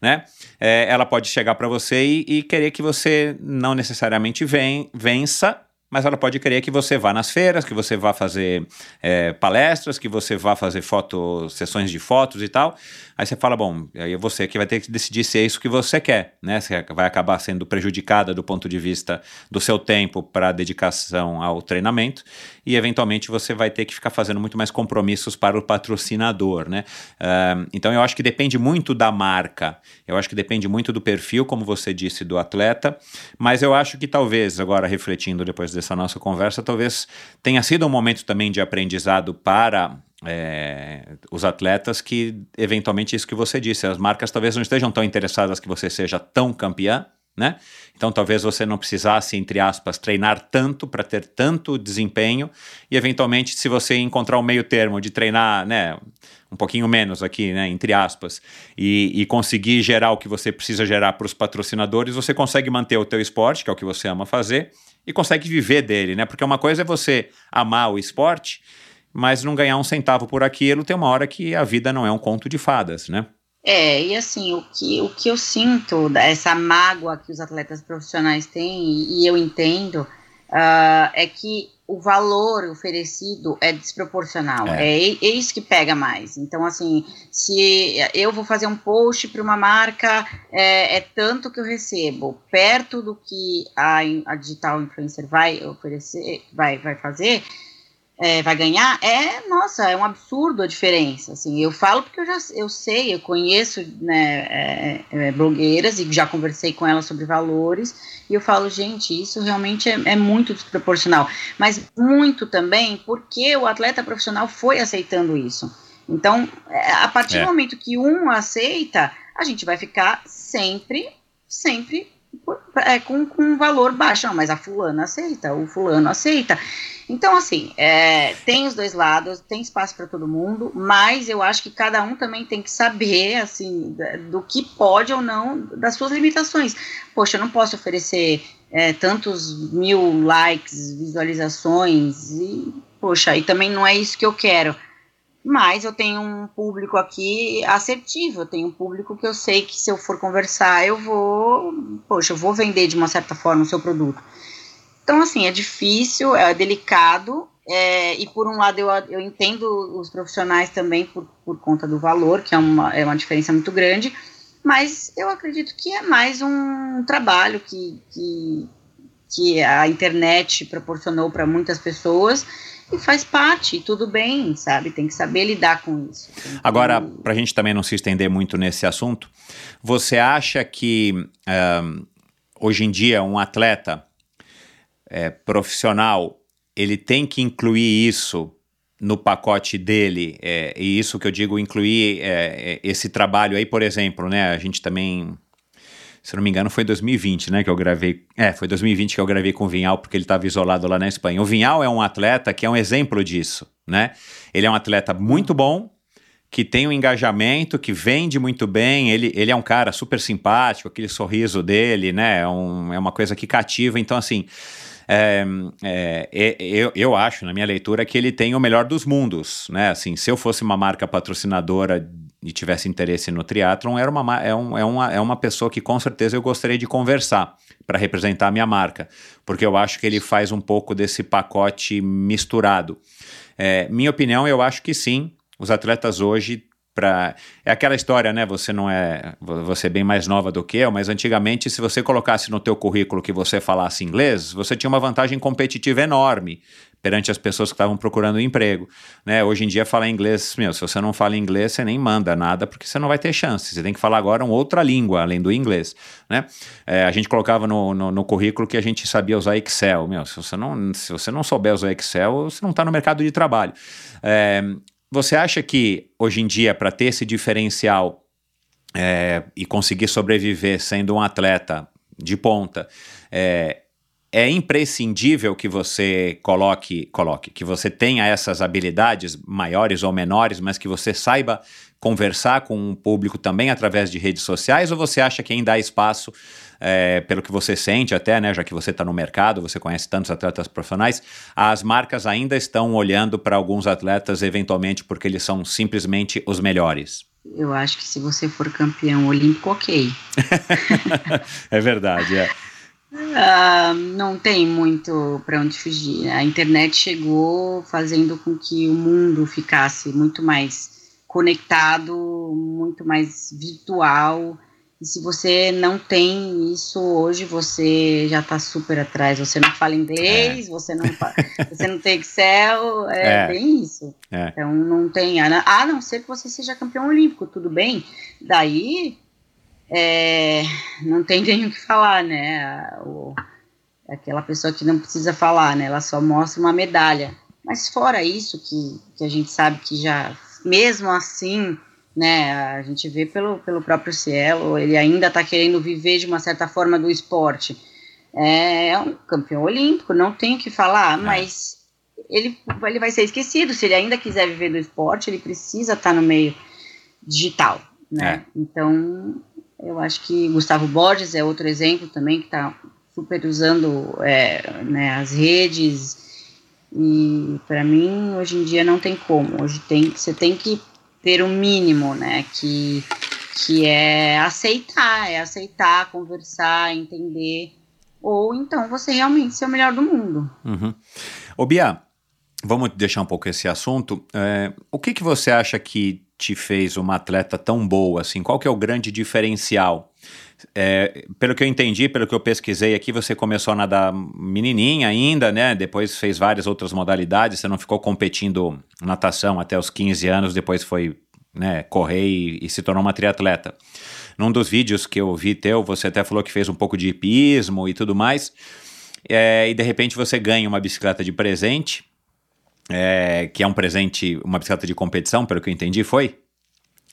Né? É, ela pode chegar para você e, e, querer que você não necessariamente ven, vença mas ela pode querer que você vá nas feiras, que você vá fazer é, palestras, que você vá fazer foto, sessões de fotos e tal. Aí você fala, bom, aí é você que vai ter que decidir se é isso que você quer, né? Você vai acabar sendo prejudicada do ponto de vista do seu tempo para dedicação ao treinamento e eventualmente você vai ter que ficar fazendo muito mais compromissos para o patrocinador, né? Uh, então eu acho que depende muito da marca, eu acho que depende muito do perfil, como você disse, do atleta, mas eu acho que talvez, agora refletindo depois dessa nossa conversa, talvez tenha sido um momento também de aprendizado para é, os atletas que, eventualmente, isso que você disse, as marcas talvez não estejam tão interessadas que você seja tão campeã, né? Então talvez você não precisasse, entre aspas, treinar tanto para ter tanto desempenho e eventualmente se você encontrar um meio termo de treinar, né, um pouquinho menos aqui, né, entre aspas, e, e conseguir gerar o que você precisa gerar para os patrocinadores, você consegue manter o teu esporte, que é o que você ama fazer, e consegue viver dele, né? Porque uma coisa é você amar o esporte mas não ganhar um centavo por aquilo, tem uma hora que a vida não é um conto de fadas, né? É, e assim, o que, o que eu sinto, essa mágoa que os atletas profissionais têm, e eu entendo, uh, é que o valor oferecido é desproporcional. É. é. é, isso que pega mais. Então, assim, se eu vou fazer um post para uma marca, é, é, tanto que eu recebo, perto do que a, a digital influencer vai oferecer, vai, vai fazer, é, vai ganhar, é, nossa, é um absurdo a diferença, assim, eu falo porque eu já, eu sei, eu conheço, né, é, é, blogueiras e já conversei com elas sobre valores, e eu falo, gente, isso realmente é, é muito desproporcional, mas muito também porque o atleta profissional foi aceitando isso, então, é, a partir do é. momento que um aceita, a gente vai ficar sempre, sempre é, com, com um valor baixo, não, mas a fulana aceita, o fulano aceita, então, assim, é, tem os dois lados, tem espaço para todo mundo, mas eu acho que cada um também tem que saber, assim, do que pode ou não, das suas limitações. Poxa, eu não posso oferecer é, tantos mil likes, visualizações, e, poxa, e também não é isso que eu quero. Mas eu tenho um público aqui assertivo, eu tenho um público que eu sei que se eu for conversar, eu vou, poxa, eu vou vender de uma certa forma o seu produto. Então, assim, é difícil, é delicado, É, e por um lado eu, eu entendo os profissionais também por, por conta do valor, que é uma, é uma diferença muito grande, mas eu acredito que é mais um trabalho que, que, que a internet proporcionou para muitas pessoas e faz parte, tudo bem, sabe? Tem que saber lidar com isso. Agora, para a gente também não se estender muito nesse assunto, você acha que um, hoje em dia um atleta é, profissional ele tem que incluir isso no pacote dele, é, e isso que eu digo, incluir é, é esse trabalho aí, por exemplo, né? A gente também, se não me engano, foi 2020, né? Que eu gravei. É, foi 2020 que eu gravei com o Vinhal, porque ele estava isolado lá na Espanha. O Vinhal é um atleta que é um exemplo disso, né? Ele é um atleta muito bom, que tem um engajamento, que vende muito bem. Ele, ele é um cara super simpático, aquele sorriso dele, né? É, um, é uma coisa que cativa. Então, assim é, é, é, eu, eu acho, na minha leitura, que ele tem o melhor dos mundos, né? Assim, se eu fosse uma marca patrocinadora e tivesse interesse no triatlon, era uma, é, um, é, uma, é uma pessoa que com certeza eu gostaria de conversar para representar a minha marca, porque eu acho que ele faz um pouco desse pacote misturado. É, minha opinião, eu acho que sim. Os atletas hoje para é aquela história, né? Você não é você é bem mais nova do que eu, mas antigamente se você colocasse no teu currículo que você falasse inglês, você tinha uma vantagem competitiva enorme perante as pessoas que estavam procurando emprego, né? Hoje em dia falar inglês, meu, se você não fala inglês, você nem manda nada porque você não vai ter chance. Você tem que falar agora uma outra língua além do inglês, né? É, a gente colocava no, no, no, currículo que a gente sabia usar Excel, meu. Se você não se você não souber usar Excel, você não está no mercado de trabalho. É, você acha que hoje em dia, para ter esse diferencial é, e conseguir sobreviver sendo um atleta de ponta, é, é imprescindível que você coloque, coloque, que você tenha essas habilidades maiores ou menores, mas que você saiba conversar com o público também através de redes sociais, ou você acha que ainda há espaço é, pelo que você sente até, né, já que você está no mercado, você conhece tantos atletas profissionais, as marcas ainda estão olhando para alguns atletas eventualmente porque eles são simplesmente os melhores? Eu acho que se você for campeão olímpico, ok. [laughs] é verdade, é. Uh, não tem muito para onde fugir. A internet chegou fazendo com que o mundo ficasse muito mais conectado, muito mais virtual. E se você não tem isso hoje, você já está super atrás. Você não fala inglês, é. você, não você não tem Excel, é, é. bem isso. É. Então não tem. A não ser que você seja campeão olímpico, tudo bem. Daí é, não tem nem o que falar, né? O, aquela pessoa que não precisa falar, né? Ela só mostra uma medalha. Mas fora isso, que, que a gente sabe que já, mesmo assim, né? A gente vê pelo, pelo próprio Cielo, ele ainda está querendo viver de uma certa forma do esporte. É, é um campeão olímpico, não tem o que falar, é. mas ele, ele vai ser esquecido. Se ele ainda quiser viver do esporte, ele precisa estar tá no meio digital, né? É. Então, eu acho que Gustavo Borges é outro exemplo também que está super usando é, né, as redes. E para mim, hoje em dia não tem como. Hoje tem, você tem que ter o um mínimo, né? Que, que é aceitar, é aceitar, conversar, entender. Ou então você realmente ser o melhor do mundo. Uhum. Ô Bia, vamos deixar um pouco esse assunto. É, o que, que você acha que te fez uma atleta tão boa? Assim, qual que é o grande diferencial? É, pelo que eu entendi, pelo que eu pesquisei aqui, você começou a nadar menininha ainda, né? Depois fez várias outras modalidades. Você não ficou competindo natação até os 15 anos, depois foi né, correr e, e se tornou uma triatleta. Num dos vídeos que eu vi teu, você até falou que fez um pouco de hipismo e tudo mais. É, e de repente você ganha uma bicicleta de presente, é, que é um presente, uma bicicleta de competição, pelo que eu entendi, foi?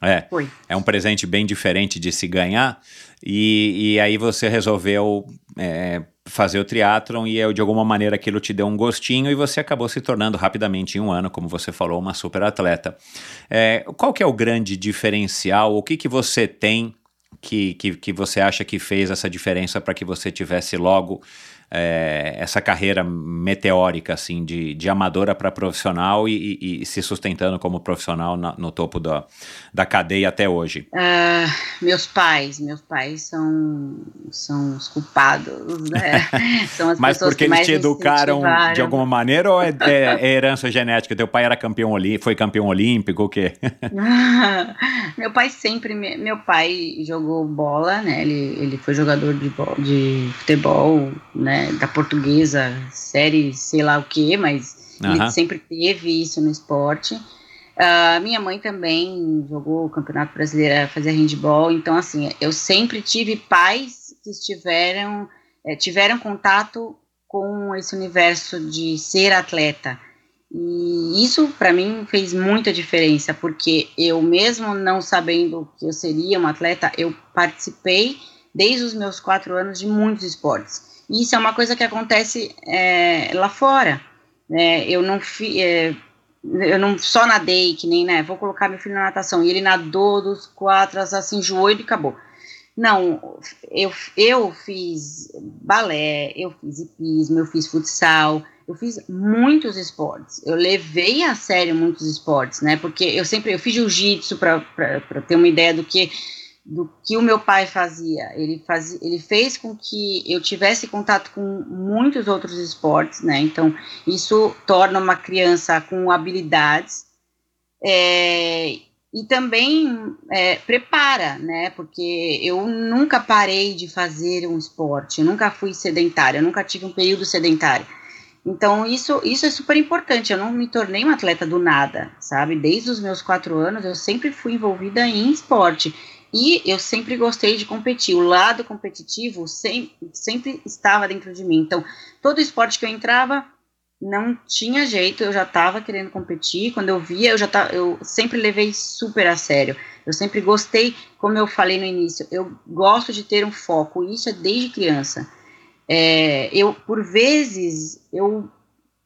É, Foi. é um presente bem diferente de se ganhar. E, e aí você resolveu é, fazer o triatlon e eu, de alguma maneira aquilo te deu um gostinho e você acabou se tornando rapidamente em um ano, como você falou, uma super atleta. É, qual que é o grande diferencial? O que, que você tem que, que, que você acha que fez essa diferença para que você tivesse logo é, essa carreira meteórica, assim, de, de amadora para profissional e, e, e, se sustentando como profissional na, no topo da, da cadeia até hoje? Uh, meus pais, meus pais são, são os culpados, né? [laughs] São as Mas porque eles te educaram de alguma maneira ou é, é, é, herança genética? Teu pai era campeão olímpico, foi campeão olímpico, o quê? [laughs] meu pai sempre, meu pai jogou bola, né? Ele, ele foi jogador de, de futebol, né? Da portuguesa, série, sei lá o que, mas uhum. ele sempre teve isso no esporte. Uh, minha mãe também jogou o Campeonato Brasileiro, fazia handball, então assim, eu sempre tive pais que estiveram, é, tiveram contato com esse universo de ser atleta. E isso para mim fez muita diferença, porque eu mesmo não sabendo que eu seria uma atleta, eu participei desde os meus quatro anos de muitos esportes. Isso é uma coisa que acontece é, lá fora. Né? Eu não fi, é, eu não só nadei, que nem, né? Vou colocar meu filho na natação. E ele nadou dos quatro, assim, enjoou e acabou. Não, eu, eu fiz balé, eu fiz hipismo, eu fiz futsal, eu fiz muitos esportes. Eu levei a sério muitos esportes, né? Porque eu sempre eu fiz jiu-jitsu para ter uma ideia do que do que o meu pai fazia. Ele, fazia, ele fez com que eu tivesse contato com muitos outros esportes, né? Então, isso torna uma criança com habilidades é, e também é, prepara, né? Porque eu nunca parei de fazer um esporte, eu nunca fui sedentária, eu nunca tive um período sedentário. Então, isso, isso é super importante. Eu não me tornei uma atleta do nada, sabe? Desde os meus quatro anos, eu sempre fui envolvida em esporte. E eu sempre gostei de competir. O lado competitivo sempre, sempre estava dentro de mim. Então, todo esporte que eu entrava, não tinha jeito, eu já estava querendo competir. Quando eu via, eu já tava, eu sempre levei super a sério. Eu sempre gostei, como eu falei no início, eu gosto de ter um foco. Isso é desde criança. É, eu, por vezes, eu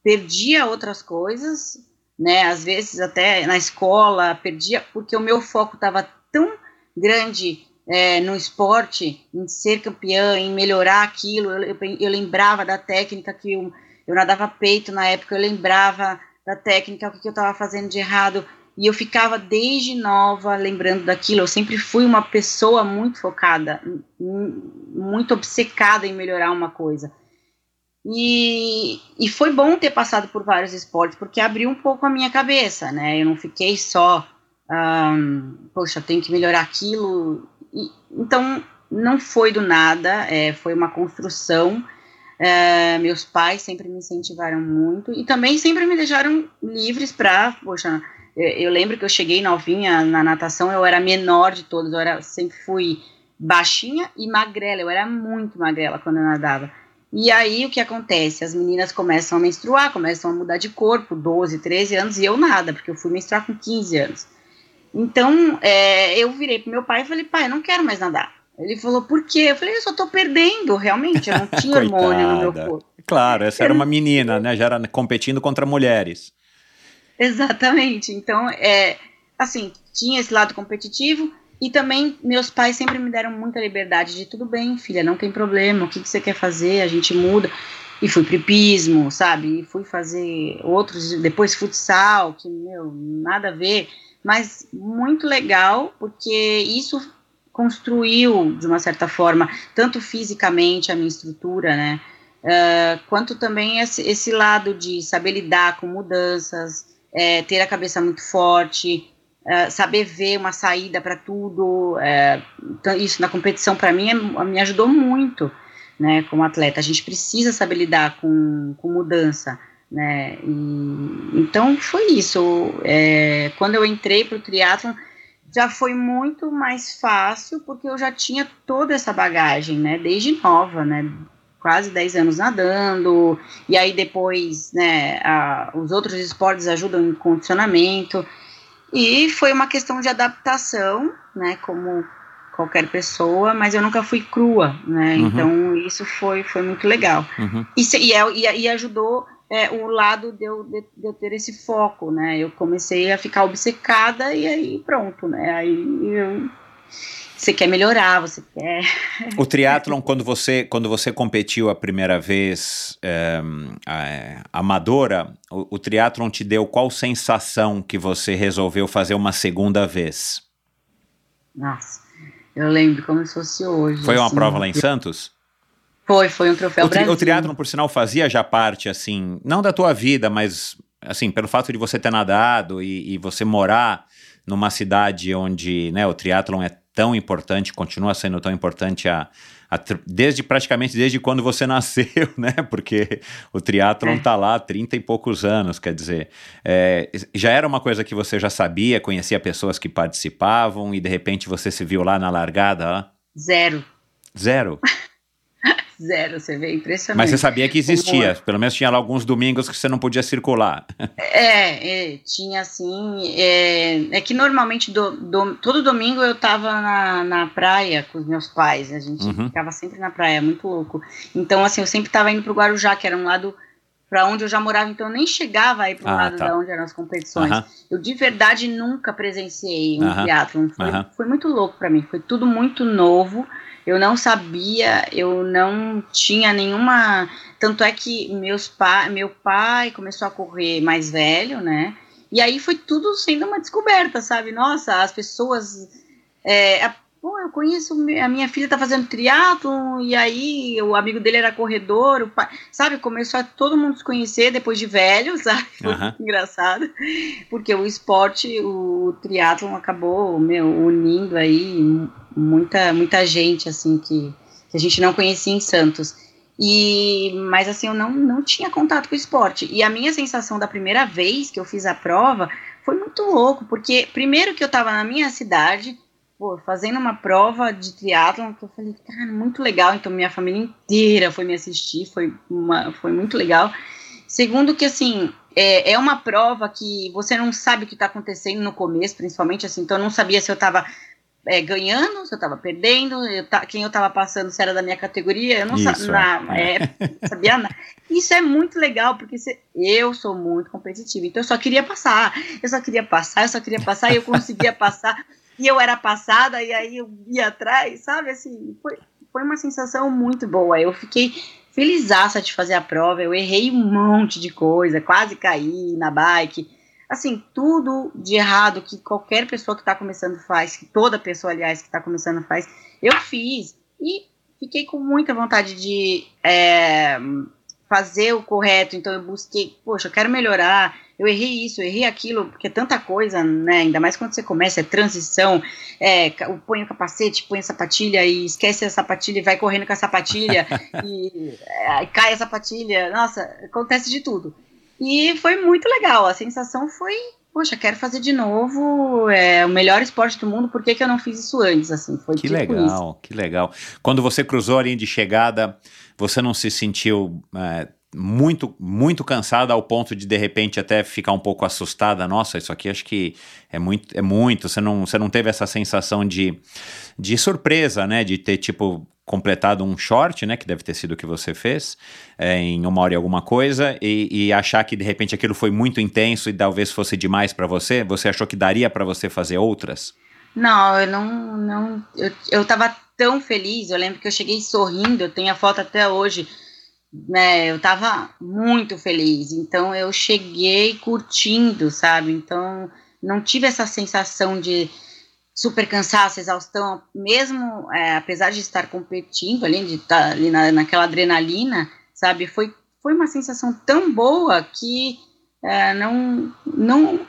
perdia outras coisas, né? Às vezes até na escola perdia porque o meu foco estava tão grande é, no esporte, em ser campeã, em melhorar aquilo. Eu, eu, eu lembrava da técnica que eu, eu nadava peito na época, eu lembrava da técnica, o que, que eu estava fazendo de errado. E eu ficava desde nova lembrando daquilo. Eu sempre fui uma pessoa muito focada, muito obcecada em melhorar uma coisa. E, e foi bom ter passado por vários esportes, porque abriu um pouco a minha cabeça, né? Eu não fiquei só um, poxa, tem que melhorar aquilo. E, então, não foi do nada, é, foi uma construção. É, meus pais sempre me incentivaram muito e também sempre me deixaram livres para, poxa, eu, eu, lembro que eu cheguei novinha na natação, eu era menor de todos, eu era, sempre fui baixinha e magrela, eu era muito magrela quando eu nadava. E aí o que acontece? As meninas começam a menstruar, começam a mudar de corpo, 12, 13 anos, e eu nada, porque eu fui menstruar com 15 anos. Então, é, eu virei pro meu pai e falei, pai, eu não quero mais nadar. Ele falou, por quê? Eu falei, eu só tô perdendo, realmente, eu não [laughs] tinha hormônio no meu corpo. Claro, essa era uma menina, né, já era competindo contra mulheres. Exatamente, então, é, assim, tinha esse lado competitivo, e também meus pais sempre me deram muita liberdade de tudo bem, filha, não tem problema, o que, que você quer fazer, a gente muda. E fui pripismo, sabe? E fui fazer outros, depois futsal, que, meu, nada a ver mas muito legal, porque isso construiu, de uma certa forma, tanto fisicamente a minha estrutura, né, uh, quanto também esse, esse, lado de saber lidar com mudanças, é, ter a cabeça muito forte, uh, saber ver uma saída para tudo, uh, isso na competição para mim é, me ajudou muito, né, como atleta. A gente precisa saber lidar com, com mudança, né? E, então foi isso. É, quando eu entrei para o triatlon, já foi muito mais fácil, porque eu já tinha toda essa bagagem, né? Desde nova, né? Quase 10 anos nadando, e aí depois, né, a, os outros esportes ajudam em condicionamento, e foi uma questão de adaptação, né, como qualquer pessoa, mas eu nunca fui crua, né, uhum. então isso foi, foi muito legal. Uhum. E, e, e, ajudou é, o lado de eu, de, de eu, ter esse foco, né? Eu comecei a ficar obcecada e aí pronto, né? Aí eu... você quer melhorar, você quer. O triatlon, quando você, quando você competiu a primeira vez é, é, amadora, o, o triatlon te deu qual sensação que você resolveu fazer uma segunda vez? Nossa, eu lembro como se fosse hoje. Foi uma assim. prova lá em Santos? Foi, foi um troféu o, tri, Brasil. o triatlon, por sinal, fazia já parte, assim, não da tua vida, mas, assim, pelo fato de você ter nadado e, e você morar numa cidade onde, né, o triatlon é tão importante, continua sendo tão importante a, a, desde praticamente desde quando você [laughs] nasceu, né? Porque o triatlon está lá há 30 e poucos anos, quer dizer, é, já era uma coisa que você já sabia, conhecia pessoas que participavam e de repente você se viu lá na largada? Ó. Zero. Zero? [laughs] Zero, você vê, impressionante. Mas você sabia que existia, pelo menos tinha lá alguns domingos que você não podia circular. É, é tinha assim, é, é, que normalmente do, do, todo domingo eu tava na, na praia com os meus pais, a gente uhum. ficava sempre na praia, muito louco. Então assim, eu sempre tava indo pro Guarujá, que era um lado para onde eu já morava, então eu nem chegava aí pro ah, lado tá. da onde eram as competições. Uhum. Eu de verdade nunca presenciei um uhum. teatro, foi, foi muito louco para mim, foi tudo muito novo eu não sabia, eu não tinha nenhuma. Tanto é que meus pa... meu pai começou a correr mais velho, né? E aí foi tudo sendo uma descoberta, sabe? Nossa, as pessoas. É, a... Pô, eu conheço, a minha filha tá fazendo triatlo e aí o amigo dele era corredor, o pai, sabe? Começou a todo mundo se conhecer depois de velho, [laughs] sabe? Foi uhum. [laughs] engraçado, porque o esporte, o triatlo acabou, meu, unindo aí muita, muita gente, assim, que, que a gente não conhecia em Santos. E, mas assim, eu não, não tinha contato com o esporte. E a minha sensação da primeira vez que eu fiz a prova foi muito louco, porque primeiro que eu estava na minha cidade, pô, fazendo uma prova de triatlon, que eu falei, cara, muito legal. Então minha família inteira foi me assistir, foi, uma, foi muito legal. Segundo que assim, é, é uma prova que você não sabe o que está acontecendo no começo, principalmente assim, então eu não sabia se eu estava é, ganhando, se eu estava perdendo, eu quem eu estava passando, se era da minha categoria, eu não Isso, sa é. É, sabia nada. Isso é muito legal, porque se, eu sou muito competitiva, então eu só queria passar, eu só queria passar, eu só queria passar, e eu conseguia passar, e eu era passada, e aí eu ia atrás, sabe, assim, foi, foi uma sensação muito boa, eu fiquei felizaça de fazer a prova, eu errei um monte de coisa, quase caí na bike, assim, tudo de errado que qualquer pessoa que está começando faz, que toda pessoa, aliás, que está começando faz, eu fiz. E fiquei com muita vontade de é, fazer o correto, então eu busquei, poxa, eu quero melhorar, eu errei isso, eu errei aquilo, porque é tanta coisa, né, ainda mais quando você começa, é transição, é, põe o capacete, põe a sapatilha e esquece a sapatilha e vai correndo com a sapatilha [laughs] e é, cai a sapatilha, nossa, acontece de tudo. E foi muito legal. A sensação foi, poxa, quero fazer de novo. É o melhor esporte do mundo. Por que, que eu não fiz isso antes? Assim, foi que tipo legal, isso. que legal. Quando você cruzou a linha de chegada, você não se sentiu é, muito, muito cansada ao ponto de de repente até ficar um pouco assustada. Nossa, isso aqui acho que é muito, é muito. Você não, você não teve essa sensação de, de surpresa, né? De ter tipo completado um short, né, que deve ter sido o que você fez, é, em uma hora e alguma coisa, e, e, achar que de repente aquilo foi muito intenso e talvez fosse demais para você? Você achou que daria para você fazer outras? Não, eu não, não eu, eu tava tão feliz, eu lembro que eu cheguei sorrindo, eu tenho a foto até hoje, né, eu tava muito feliz, então eu cheguei curtindo, sabe, então não tive essa sensação de super cansaço, exaustão, mesmo é, apesar de estar competindo, além de estar ali na, naquela adrenalina, sabe, foi, foi uma sensação tão boa que é, não, não,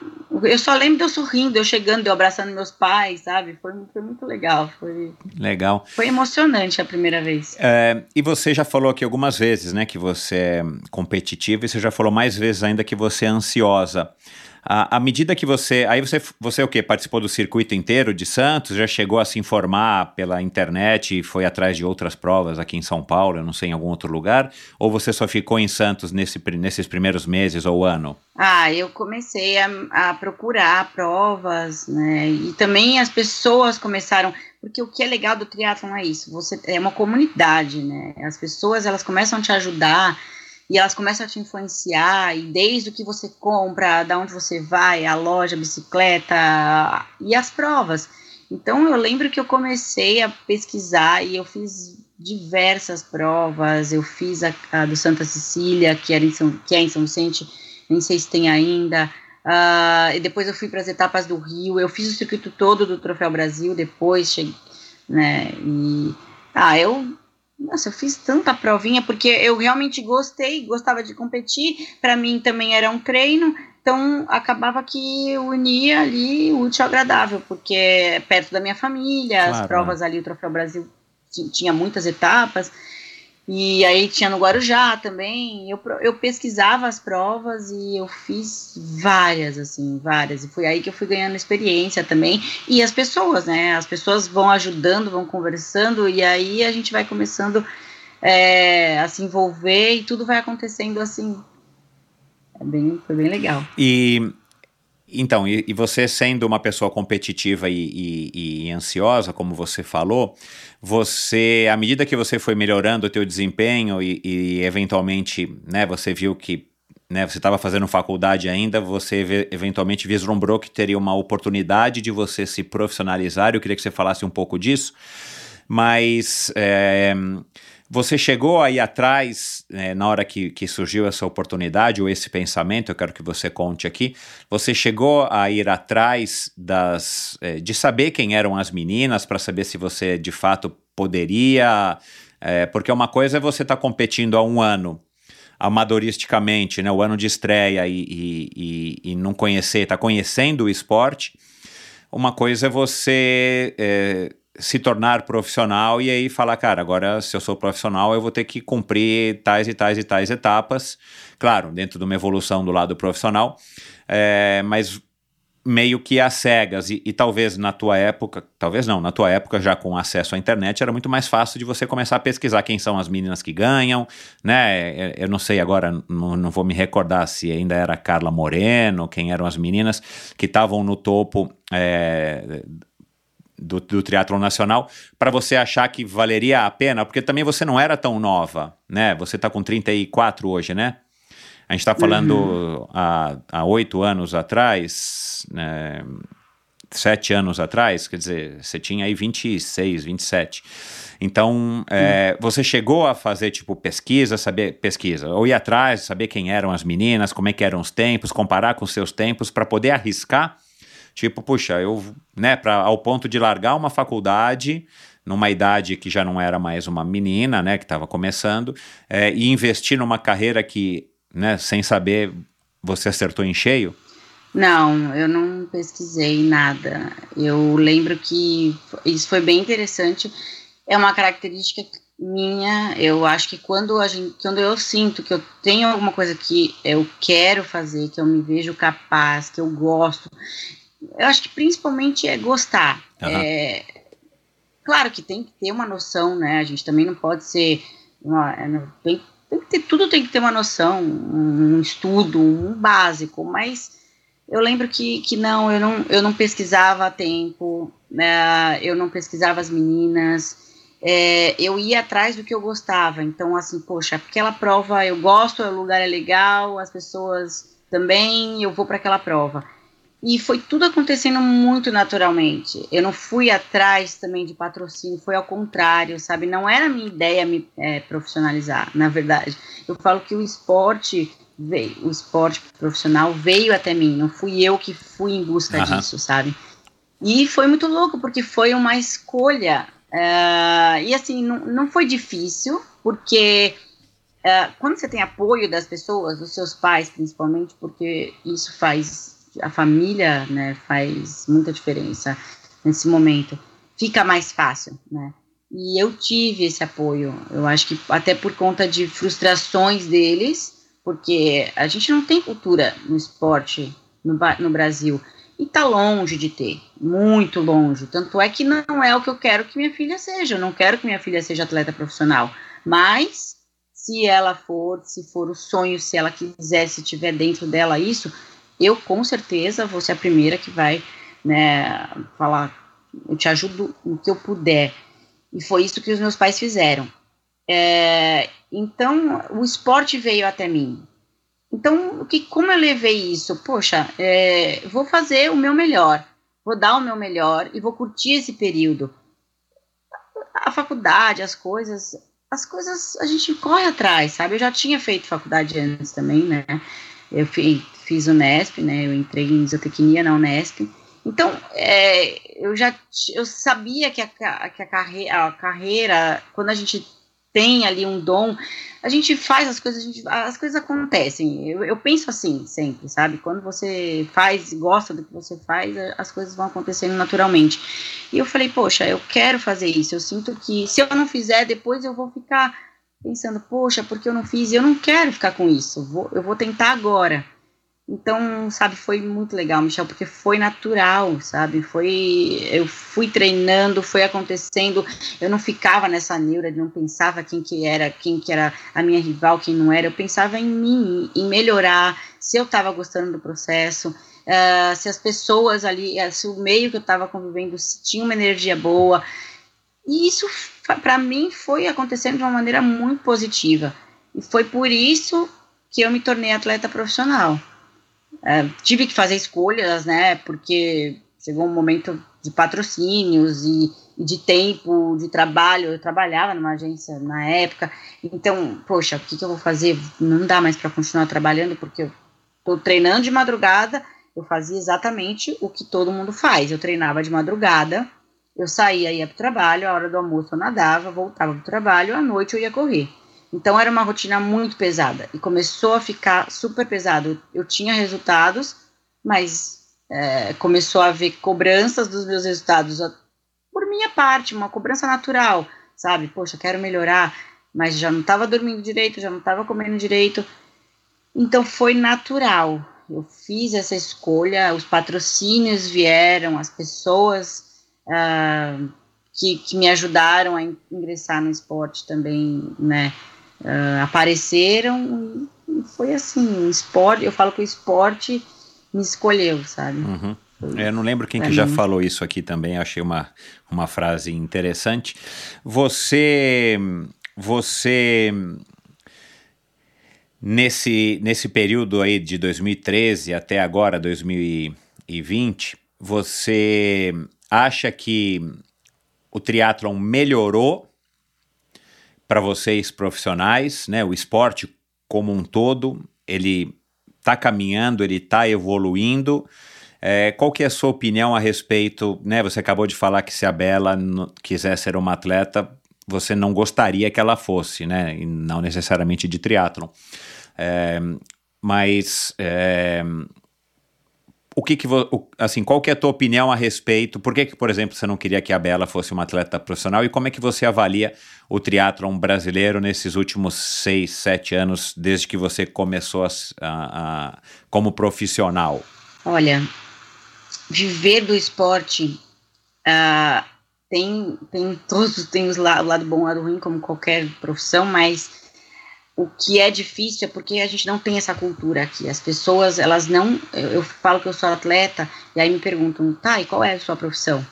eu só lembro de eu sorrindo, eu chegando, eu abraçando meus pais, sabe, foi, foi muito legal, foi, legal, foi emocionante a primeira vez. É, e você já falou aqui algumas vezes, né, que você é competitiva e você já falou mais vezes ainda que você é ansiosa. À, medida que você. Aí você, você o quê? Participou do circuito inteiro de Santos? Já chegou a se informar pela internet e foi atrás de outras provas aqui em São Paulo, eu não sei, em algum outro lugar? Ou você só ficou em Santos nesse, nesses primeiros meses ou ano? Ah, eu comecei a, a procurar provas, né? E também as pessoas começaram porque o que é legal do triatlon é isso, você é uma comunidade, né? As pessoas elas começam a te ajudar e elas começam a te influenciar, e desde o que você compra, da onde você vai, a loja, a bicicleta e as provas. Então eu lembro que eu comecei a pesquisar e eu fiz diversas provas. Eu fiz a, a do Santa Cecília, que, era em São, que é em São Vicente, nem sei se tem ainda. Uh, e depois eu fui para as etapas do Rio. Eu fiz o circuito todo do Troféu Brasil. Depois cheguei, né? E ah, eu nossa, eu fiz tanta provinha porque eu realmente gostei, gostava de competir. Para mim também era um treino, então acabava que unia ali o útil ao agradável, porque é perto da minha família, claro, as provas ali, o Troféu Brasil tinha muitas etapas. E aí tinha no Guarujá também. Eu, eu pesquisava as provas e eu fiz várias, assim, várias. E foi aí que eu fui ganhando experiência também. E as pessoas, né? As pessoas vão ajudando, vão conversando, e aí a gente vai começando é, a se envolver e tudo vai acontecendo assim. É bem, foi bem legal. E então, e, e, você sendo uma pessoa competitiva e, e, e, ansiosa, como você falou, você, à medida que você foi melhorando o teu desempenho e, eventualmente, né, você viu que né, você estava fazendo faculdade ainda, você eventualmente vislumbrou que teria uma oportunidade de você se profissionalizar. Eu queria que você falasse um pouco disso, mas é, você chegou aí atrás, né, na hora que, que surgiu essa oportunidade ou esse pensamento, eu quero que você conte aqui. Você chegou a ir atrás das, é, de saber quem eram as meninas, para saber se você de fato poderia. É, porque uma coisa é você estar tá competindo há um ano, amadoristicamente, né, o ano de estreia e, e, e, e não conhecer, tá conhecendo o esporte. Uma coisa é você é, se tornar profissional e aí falar, cara, agora se eu sou profissional eu vou ter que cumprir tais e tais e tais etapas, claro, dentro de uma evolução do lado profissional, é, mas meio que às cegas e, e, talvez na tua época, talvez não, na tua época já com acesso à internet era muito mais fácil de você começar a pesquisar quem são as meninas que ganham, né? É, eu não sei agora, não, não vou me recordar se ainda era Carla Moreno, quem eram as meninas que estavam no topo é, do, do triatlon nacional para você achar que valeria a pena? Porque também você não era tão nova, né? Você está com 34 hoje, né? A gente está falando uhum. há oito anos atrás, né? sete anos atrás, quer dizer, você tinha aí 26, 27. Então, é, uhum. você chegou a fazer, tipo, pesquisa, saber pesquisa, ou ir atrás, saber quem eram as meninas, como é que eram os tempos, comparar com seus tempos, para poder arriscar Tipo, puxa, eu, né, pra, ao ponto de largar uma faculdade numa idade que já não era mais uma menina, né, que estava começando, é, e investir numa carreira que, né, sem saber, você acertou em cheio? Não, eu não pesquisei nada. Eu lembro que isso foi bem interessante. É uma característica minha. Eu acho que quando a gente, quando eu sinto que eu tenho alguma coisa que eu quero fazer, que eu me vejo capaz, que eu gosto, eu acho que principalmente é gostar. Uhum. É, claro que tem que ter uma noção, né? A gente também não pode ser. Uma, é, tem, tem que ter, tudo tem que ter uma noção, um estudo, um básico, mas eu lembro que, que não, eu não, eu não pesquisava a tempo, né, eu não pesquisava as meninas, é, eu ia atrás do que eu gostava. Então, assim, poxa, aquela prova eu gosto, o lugar é legal, as pessoas também, eu vou para aquela prova. E foi tudo acontecendo muito naturalmente. Eu não fui atrás também de patrocínio, foi ao contrário, sabe? Não era minha ideia me é, profissionalizar, na verdade. Eu falo que o esporte veio, o esporte profissional veio até mim, não fui eu que fui em busca uhum. disso, sabe? E foi muito louco, porque foi uma escolha. Uh, e assim, não, não foi difícil, porque uh, quando você tem apoio das pessoas, dos seus pais principalmente, porque isso faz a família né, faz muita diferença nesse momento. Fica mais fácil, né? E eu tive esse apoio. Eu acho que até por conta de frustrações deles, porque a gente não tem cultura no esporte no, no Brasil. E tá longe de ter, muito longe. Tanto é que não é o que eu quero que minha filha seja. Eu não quero que minha filha seja atleta profissional. Mas, se ela for, se for o sonho, se ela quiser, se tiver dentro dela isso, eu com certeza vou ser a primeira que vai né, falar, eu te ajudo no que eu puder. E foi isso que os meus pais fizeram. É, então, o esporte veio até mim. Então, que, como eu levei isso? Poxa, é, vou fazer o meu melhor. vou dar o meu melhor e vou curtir esse período. A faculdade, as coisas, as coisas a gente corre atrás, sabe? Eu já tinha feito faculdade antes também, né? Eu fiz, fiz o Nesp, né? Eu entrei em isotecnia na Unesp. Então, é, eu já eu sabia que a, que a, carre, a carreira, quando a gente tem ali um dom, a gente faz as coisas, gente, as coisas acontecem. Eu, eu, penso assim sempre, sabe? Quando você faz, gosta do que você faz, as coisas vão acontecendo naturalmente. E eu falei, poxa, eu quero fazer isso. Eu sinto que se eu não fizer, depois eu vou ficar pensando, poxa, porque eu não fiz? Eu não quero ficar com isso. Vou, eu vou tentar agora. Então, sabe, foi muito legal, Michel, porque foi natural, sabe? Foi, eu fui treinando, foi acontecendo. Eu não ficava nessa neura, não pensava quem que era, quem que era a minha rival, quem não era. Eu pensava em mim, em melhorar, se eu estava gostando do processo, uh, se as pessoas ali, uh, se o meio que eu estava convivendo, se tinha uma energia boa. E isso, para mim, foi acontecendo de uma maneira muito positiva. E foi por isso que eu me tornei atleta profissional é, tive que fazer escolhas, né? Porque chegou um momento de patrocínios e, de tempo, de trabalho. Eu trabalhava numa agência na época, então, poxa, o que, que eu vou fazer? Não dá mais para continuar trabalhando porque eu estou treinando de madrugada. Eu fazia exatamente o que todo mundo faz. Eu treinava de madrugada, eu saía, ia para o trabalho, a hora do almoço eu nadava, voltava para o trabalho, à noite eu ia correr. Então era uma rotina muito pesada e começou a ficar super pesado. Eu tinha resultados, mas é, começou a haver cobranças dos meus resultados por minha parte, uma cobrança natural, sabe? Poxa, quero melhorar, mas já não estava dormindo direito, já não estava comendo direito. Então foi natural. Eu fiz essa escolha, os patrocínios vieram, as pessoas uh, que, que me ajudaram a ingressar no esporte também, né? Uh, apareceram e foi assim, o esporte, eu falo que o esporte me escolheu, sabe? Uhum. Eu não lembro quem que já falou isso aqui também, achei uma, uma frase interessante. Você, você nesse, nesse período aí de 2013 até agora, 2020, você acha que o triatlon melhorou para vocês profissionais, né? O esporte como um todo, ele está caminhando, ele está evoluindo. É, qual que é a sua opinião a respeito, né? Você acabou de falar que se a Bela quiser ser uma atleta, você não gostaria que ela fosse, né? E não necessariamente de triatlon. É, mas é, o que, que assim, qual que é a tua opinião a respeito? Por que, que, por exemplo, você não queria que a Bela fosse uma atleta profissional? E como é que você avalia o triatlon brasileiro nesses últimos seis, sete anos, desde que você começou a, a, a, como profissional? Olha, viver do esporte uh, tem, tem todos, tem os o lado bom e o lado ruim, como qualquer profissão, mas o que é difícil é porque a gente não tem essa cultura aqui. As pessoas, elas não. Eu, eu falo que eu sou atleta, e aí me perguntam, tá, e qual é a sua profissão?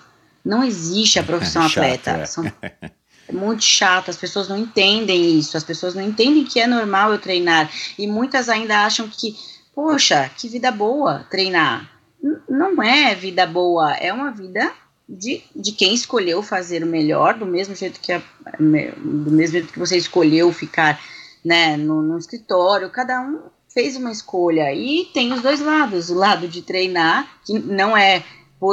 Não existe a profissão [laughs] é atleta. É. São, [laughs] é muito chato, as pessoas não entendem isso, as pessoas não entendem que é normal eu treinar. E muitas ainda acham que, poxa, que vida boa treinar. N não é vida boa, é uma vida de, de quem escolheu fazer o melhor, do mesmo jeito que a, do mesmo jeito que você escolheu ficar né, no, no escritório, cada um fez uma escolha e tem os dois lados, o lado de treinar, que não é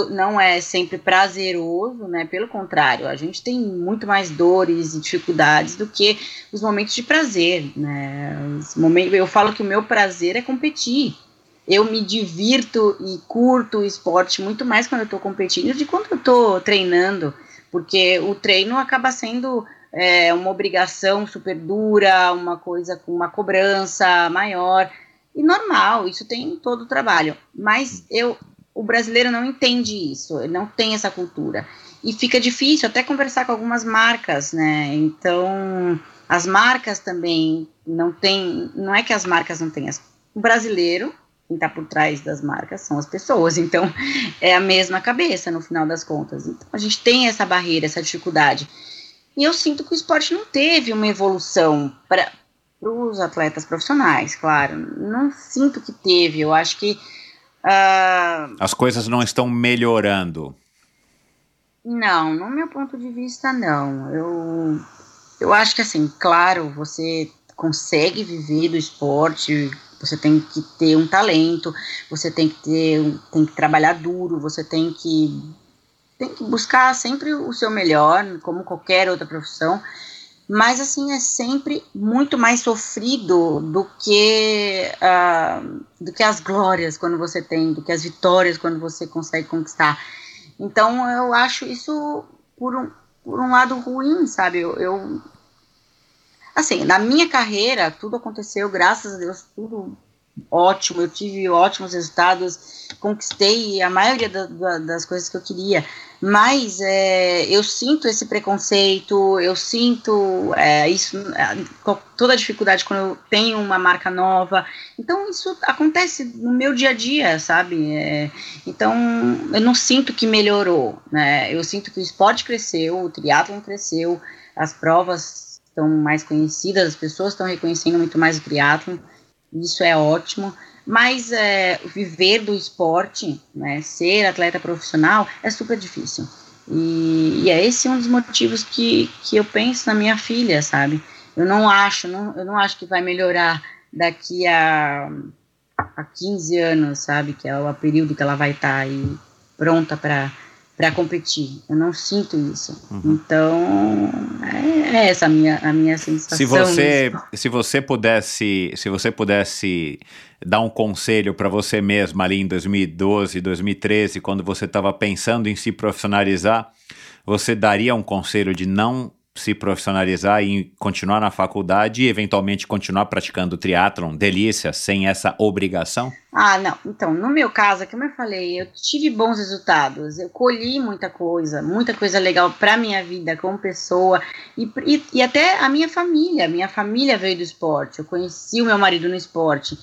não é sempre prazeroso, né? Pelo contrário, a gente tem muito mais dores e dificuldades do que os momentos de prazer, né? Os momentos, eu falo que o meu prazer é competir. Eu me divirto e curto o esporte muito mais quando eu estou competindo do que quando eu estou treinando, porque o treino acaba sendo é, uma obrigação super dura, uma coisa com uma cobrança maior. E normal, isso tem em todo o trabalho. Mas eu, o brasileiro não entende isso, ele não tem essa cultura. E fica difícil até conversar com algumas marcas, né? Então, as marcas também não tem. Não é que as marcas não tenham. O brasileiro, quem está por trás das marcas são as pessoas. Então, [laughs] é a mesma cabeça no final das contas. Então, a gente tem essa barreira, essa dificuldade. E eu sinto que o esporte não teve uma evolução para os atletas profissionais, claro. Não sinto que teve. Eu acho que Uh, As coisas não estão melhorando. Não, no meu ponto de vista, não. Eu, eu acho que, assim, claro, você consegue viver do esporte, você tem que ter um talento, você tem que ter, tem que trabalhar duro, você tem que, tem que buscar sempre o seu melhor, como qualquer outra profissão. Mas, assim, é sempre muito mais sofrido do que, uh, do que as glórias quando você tem, do que as vitórias quando você consegue conquistar. Então eu acho isso por um, por um lado ruim, sabe? Eu, eu, assim, na minha carreira tudo aconteceu, graças a Deus, tudo ótimo, eu tive ótimos resultados, conquistei a maioria da, da, das coisas que eu queria, mas é, eu sinto esse preconceito, eu sinto é, isso, é, toda a dificuldade quando eu tenho uma marca nova, então isso acontece no meu dia a dia, sabe? É, então eu não sinto que melhorou, né? Eu sinto que o esporte cresceu, o triatlon cresceu, as provas estão mais conhecidas, as pessoas estão reconhecendo muito mais o triatlon, isso é ótimo. Mas é, viver do esporte, né, ser atleta profissional, é super difícil. E, e, é esse um dos motivos que, que eu penso na minha filha, sabe? Eu não acho, não, eu não acho que vai melhorar daqui a, a 15 anos, sabe? Que é o período que ela vai estar tá aí pronta para para competir. Eu não sinto isso. Uhum. Então, é, é, essa a minha, a minha sensação. Se você, se você pudesse, se você pudesse dar um conselho para você mesma ali em 2012, 2013, quando você estava pensando em se profissionalizar, você daria um conselho de não se profissionalizar e continuar na faculdade e eventualmente continuar praticando triatlon, delícia, sem essa obrigação? Ah, não. Então, no meu caso, como eu falei, eu tive bons resultados, eu colhi muita coisa, muita coisa legal para minha vida como pessoa e, e, e até a minha família. Minha família veio do esporte, eu conheci o meu marido no esporte.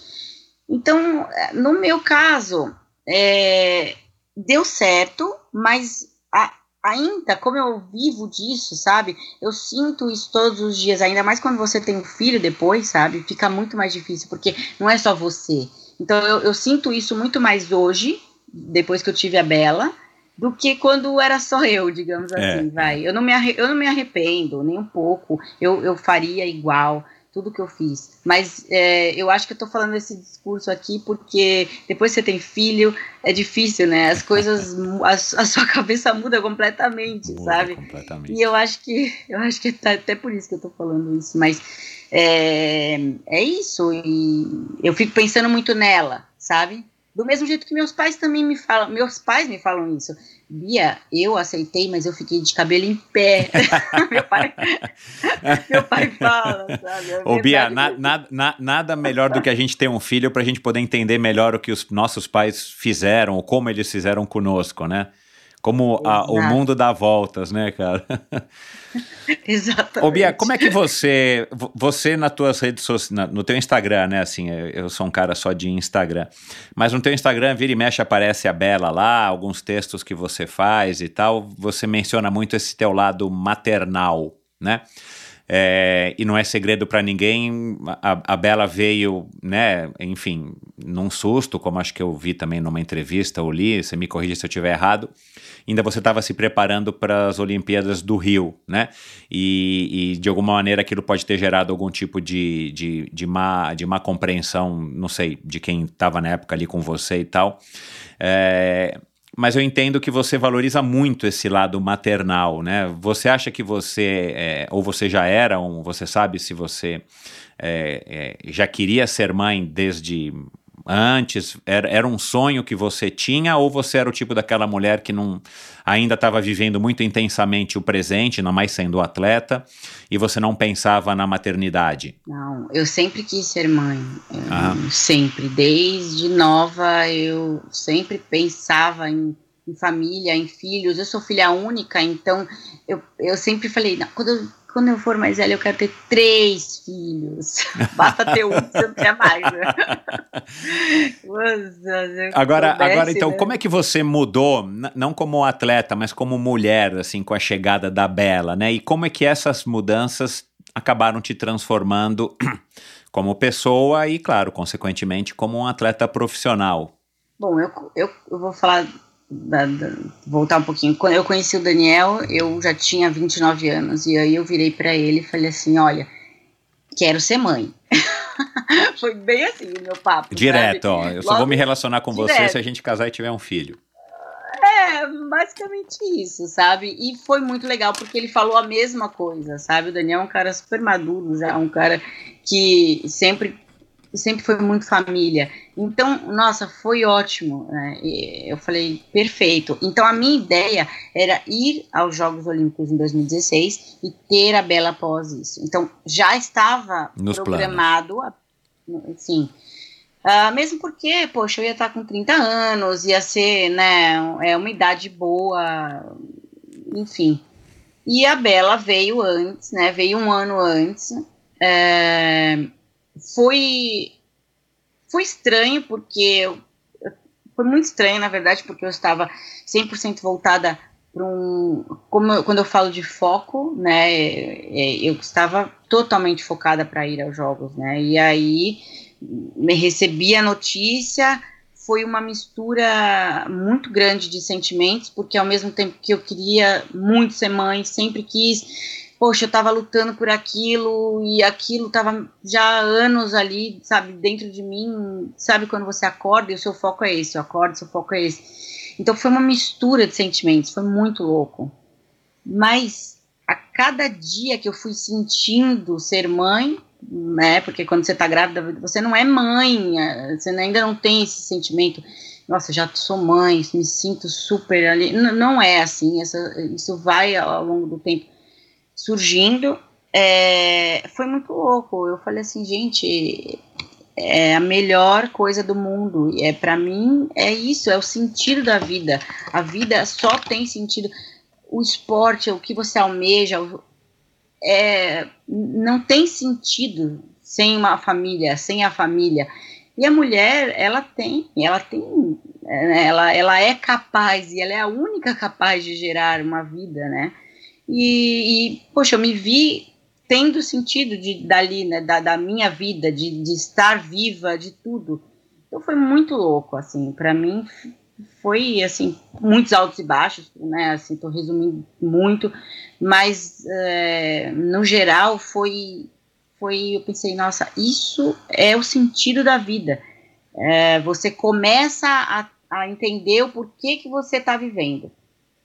Então, no meu caso, é, deu certo, mas a, ainda, como eu vivo disso, sabe? Eu sinto isso todos os dias, ainda mais quando você tem um filho depois, sabe? Fica muito mais difícil, porque não é só você. Então eu, eu sinto isso muito mais hoje, depois que eu tive a Bela, do que quando era só eu, digamos é. assim, vai. Eu não, me eu não me arrependo nem um pouco, eu, eu faria igual tudo que eu fiz. Mas é, eu acho que eu tô falando esse discurso aqui porque depois que você tem filho, é difícil, né? As coisas, [laughs] a, a sua cabeça muda completamente, muda sabe? Completamente. E eu acho que [laughs] eu acho que tá até por isso que eu tô falando isso. Mas é, é isso. E eu fico pensando muito nela, sabe? Do mesmo jeito que meus pais também me falam, meus pais me falam isso. Bia, eu aceitei, mas eu fiquei de cabelo em pé. [laughs] meu, pai, meu pai fala, sabe? É Ô, Bia, na, na, na, nada melhor do que a gente ter um filho para a gente poder entender melhor o que os nossos pais fizeram, ou como eles fizeram conosco, né? Como a, o mundo dá voltas, né, cara? [laughs] Exatamente. Ô, Bia, como é que você, você nas tuas redes sociais, no teu Instagram, né, assim, eu sou um cara só de Instagram, mas no teu Instagram, vira e mexe, aparece a Bela lá, alguns textos que você faz e tal, você menciona muito esse teu lado maternal, né? É, e não é segredo para ninguém, a, a, Bela veio, né, enfim, num susto, como acho que eu vi também numa entrevista ou li, você me corrija se eu estiver errado, ainda você estava se preparando para as Olimpíadas do Rio, né, e, e, de alguma maneira aquilo pode ter gerado algum tipo de, de, de, má, de má compreensão, não sei, de quem estava na época ali com você e tal, é, mas eu entendo que você valoriza muito esse lado maternal, né? Você acha que você, é, ou você já era, um, você sabe se você é, é, já queria ser mãe desde antes? Era, era um sonho que você tinha ou você era o tipo daquela mulher que não ainda estava vivendo muito intensamente o presente, não mais sendo atleta, e você não pensava na maternidade? Não, eu sempre quis ser mãe. Ah. Sempre, desde nova eu sempre pensava em em família, em filhos. Eu sou filha única, então eu, eu sempre falei, não, quando eu quando eu for mais velha, eu quero ter três filhos. [laughs] Basta ter um, você não quer mais. Né? [laughs] agora, agora, então, né? como é que você mudou, não como atleta, mas como mulher, assim, com a chegada da Bela, né? E como é que essas mudanças acabaram te transformando [clears throat] como pessoa e, claro, consequentemente, como um atleta profissional? Bom, eu, eu, eu vou falar, da, da, voltar um pouquinho. Quando eu conheci o Daniel, eu já tinha 29 anos, e aí eu virei para ele e falei assim: olha, quero ser mãe. [laughs] Foi bem assim o meu papo. Direto, sabe? ó. Eu só Logo- vou me relacionar com você direto. se a gente casar e tiver um filho. É, basicamente isso, sabe? E foi muito legal porque ele falou a mesma coisa, sabe? O Daniel é um cara super maduro já, um cara que sempre sempre foi muito família. Então, nossa, foi ótimo. Né? E Eu falei, perfeito. Então, a minha ideia era ir aos Jogos Olímpicos em 2016 e ter a Bela após isso. Então, já estava Nos programado, sim. Ah, mesmo porque, poxa, eu ia estar com 30 anos, ia ser, né, é uma idade boa, enfim. E a Bela veio antes, né, veio um ano antes. É, foi, foi estranho, porque foi muito estranho, na verdade, porque eu estava 100% voltada para um. Como eu- quando eu falo de foco, né, é, eu estava totalmente focada para ir aos jogos, né, e aí me recebi a notícia, foi uma mistura muito grande de sentimentos, porque ao mesmo tempo que eu queria muito ser mãe, sempre quis, poxa, eu estava lutando por aquilo e aquilo estava já há anos ali, sabe, dentro de mim, sabe quando você acorda e o seu foco é esse, eu acordo, seu foco é esse. Então foi uma mistura de sentimentos, foi muito louco. Mas a cada dia que eu fui sentindo ser mãe, né? Porque quando você tá grávida, você não é mãe, você ainda não tem esse sentimento. Nossa, já sou mãe, me sinto super ali. N- não é assim, essa- isso vai ao longo do tempo surgindo. É, foi muito louco. Eu falei assim, gente, é a melhor coisa do mundo. É para mim é isso, é o sentido da vida. A vida só tem sentido. O esporte, o que você almeja, é, não tem sentido sem uma família, sem a família. E a mulher, ela tem, ela tem, é, ela, ela é capaz e ela é a única capaz de gerar uma vida, né? E, e poxa, eu me vi tendo sentido de dali, né, da, da minha vida, de, de estar viva, de tudo. Então foi muito louco, assim, para mim foi assim muitos altos e baixos, né? Assim, tô resumindo muito, mas é, no geral foi foi eu pensei nossa isso é o sentido da vida É, você começa a, a entender o porquê que você está vivendo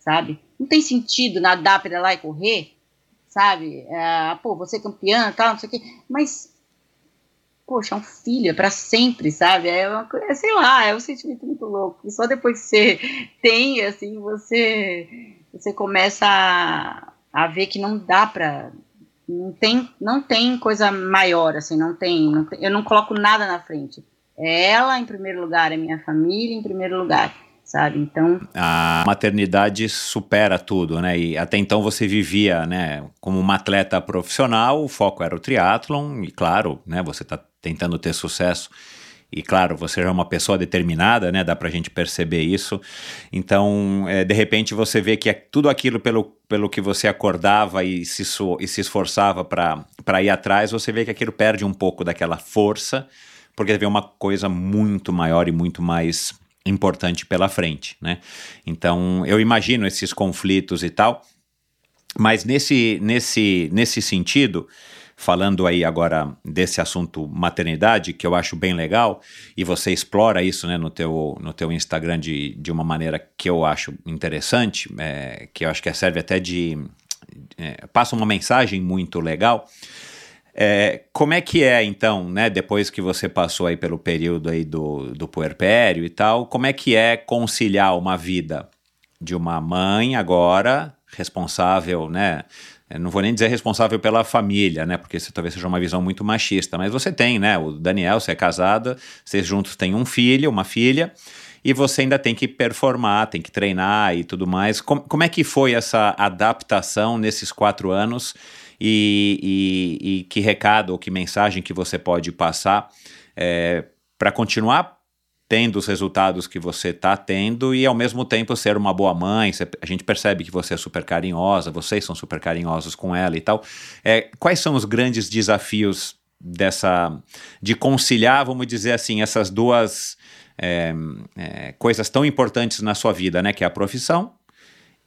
sabe não tem sentido nadar pedalar e correr sabe É, pô você é campeã tal não sei o quê mas poxa, é um filho, é pra sempre, sabe? É uma coisa, sei lá, é um sentimento muito louco. E só depois que você [laughs] tem, assim, você, você começa a, a ver que não dá pra. Não tem, não tem coisa maior, assim, não tem, não tem- Eu não coloco nada na frente. É ela em primeiro lugar, é minha família em primeiro lugar, sabe? Então, A maternidade supera tudo, né? E até então você vivia, né, como uma atleta profissional, o foco era o triatlon, e claro, né, você está tentando ter sucesso. E claro, você já é uma pessoa determinada, né? Dá pra gente perceber isso. Então, é, de repente, você vê que é tudo aquilo pelo, pelo que você acordava e se, e se esforçava para ir atrás, você vê que aquilo perde um pouco daquela força, porque vem uma coisa muito maior e muito mais importante pela frente, né? Então, eu imagino esses conflitos e tal, mas nesse, nesse, nesse sentido, falando aí agora desse assunto maternidade, que eu acho bem legal, e você explora isso né, no, teu, no teu Instagram de, de uma maneira que eu acho interessante, é, que eu acho que serve até de. é, passa uma mensagem muito legal. É, como é que é, então, né, depois que você passou aí pelo período aí do, do puerpério e tal, como é que é conciliar uma vida de uma mãe agora responsável, né, não vou nem dizer responsável pela família, né, porque isso talvez seja uma visão muito machista, mas você tem, né, o Daniel, você é casada, vocês juntos têm um filho, uma filha, e você ainda tem que performar, tem que treinar e tudo mais. Como, como é que foi essa adaptação nesses quatro anos e, e- e que recado ou que mensagem que você pode passar para continuar tendo os resultados que você está tendo e ao mesmo tempo ser uma boa mãe. A gente percebe que você é super carinhosa, vocês são super carinhosos com ela e tal. É, quais são os grandes desafios dessa de conciliar, vamos dizer assim, essas duas é, é, coisas tão importantes na sua vida, né? Que é a profissão,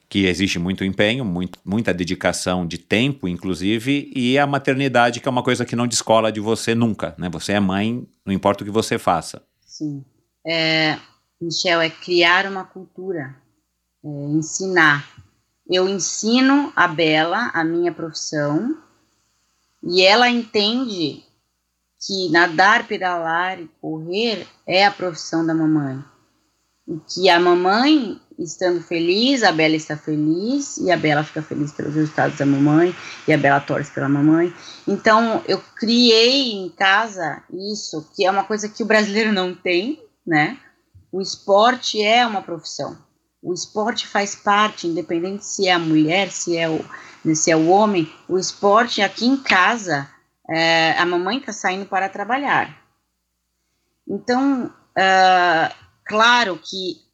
que exige muito empenho, muito, muita dedicação de tempo, inclusive, e a maternidade, que é uma coisa que não descola de você nunca, né? Você é mãe, não importa o que você faça. Sim. É, Michel, é criar uma cultura, é, ensinar. Eu ensino a Bela a minha profissão e ela entende que nadar, pedalar e correr é a profissão da mamãe. E que a mamãe estando feliz, a Bela está feliz e a Bela fica feliz pelos resultados da mamãe e a Bela torce pela mamãe. Então eu criei em casa isso, que é uma coisa que o brasileiro não tem, né? O esporte é uma profissão. O esporte faz parte, independente se é a mulher, se é o, se é o homem. O esporte aqui em casa, é, a mamãe está saindo para trabalhar. Então, uh, claro que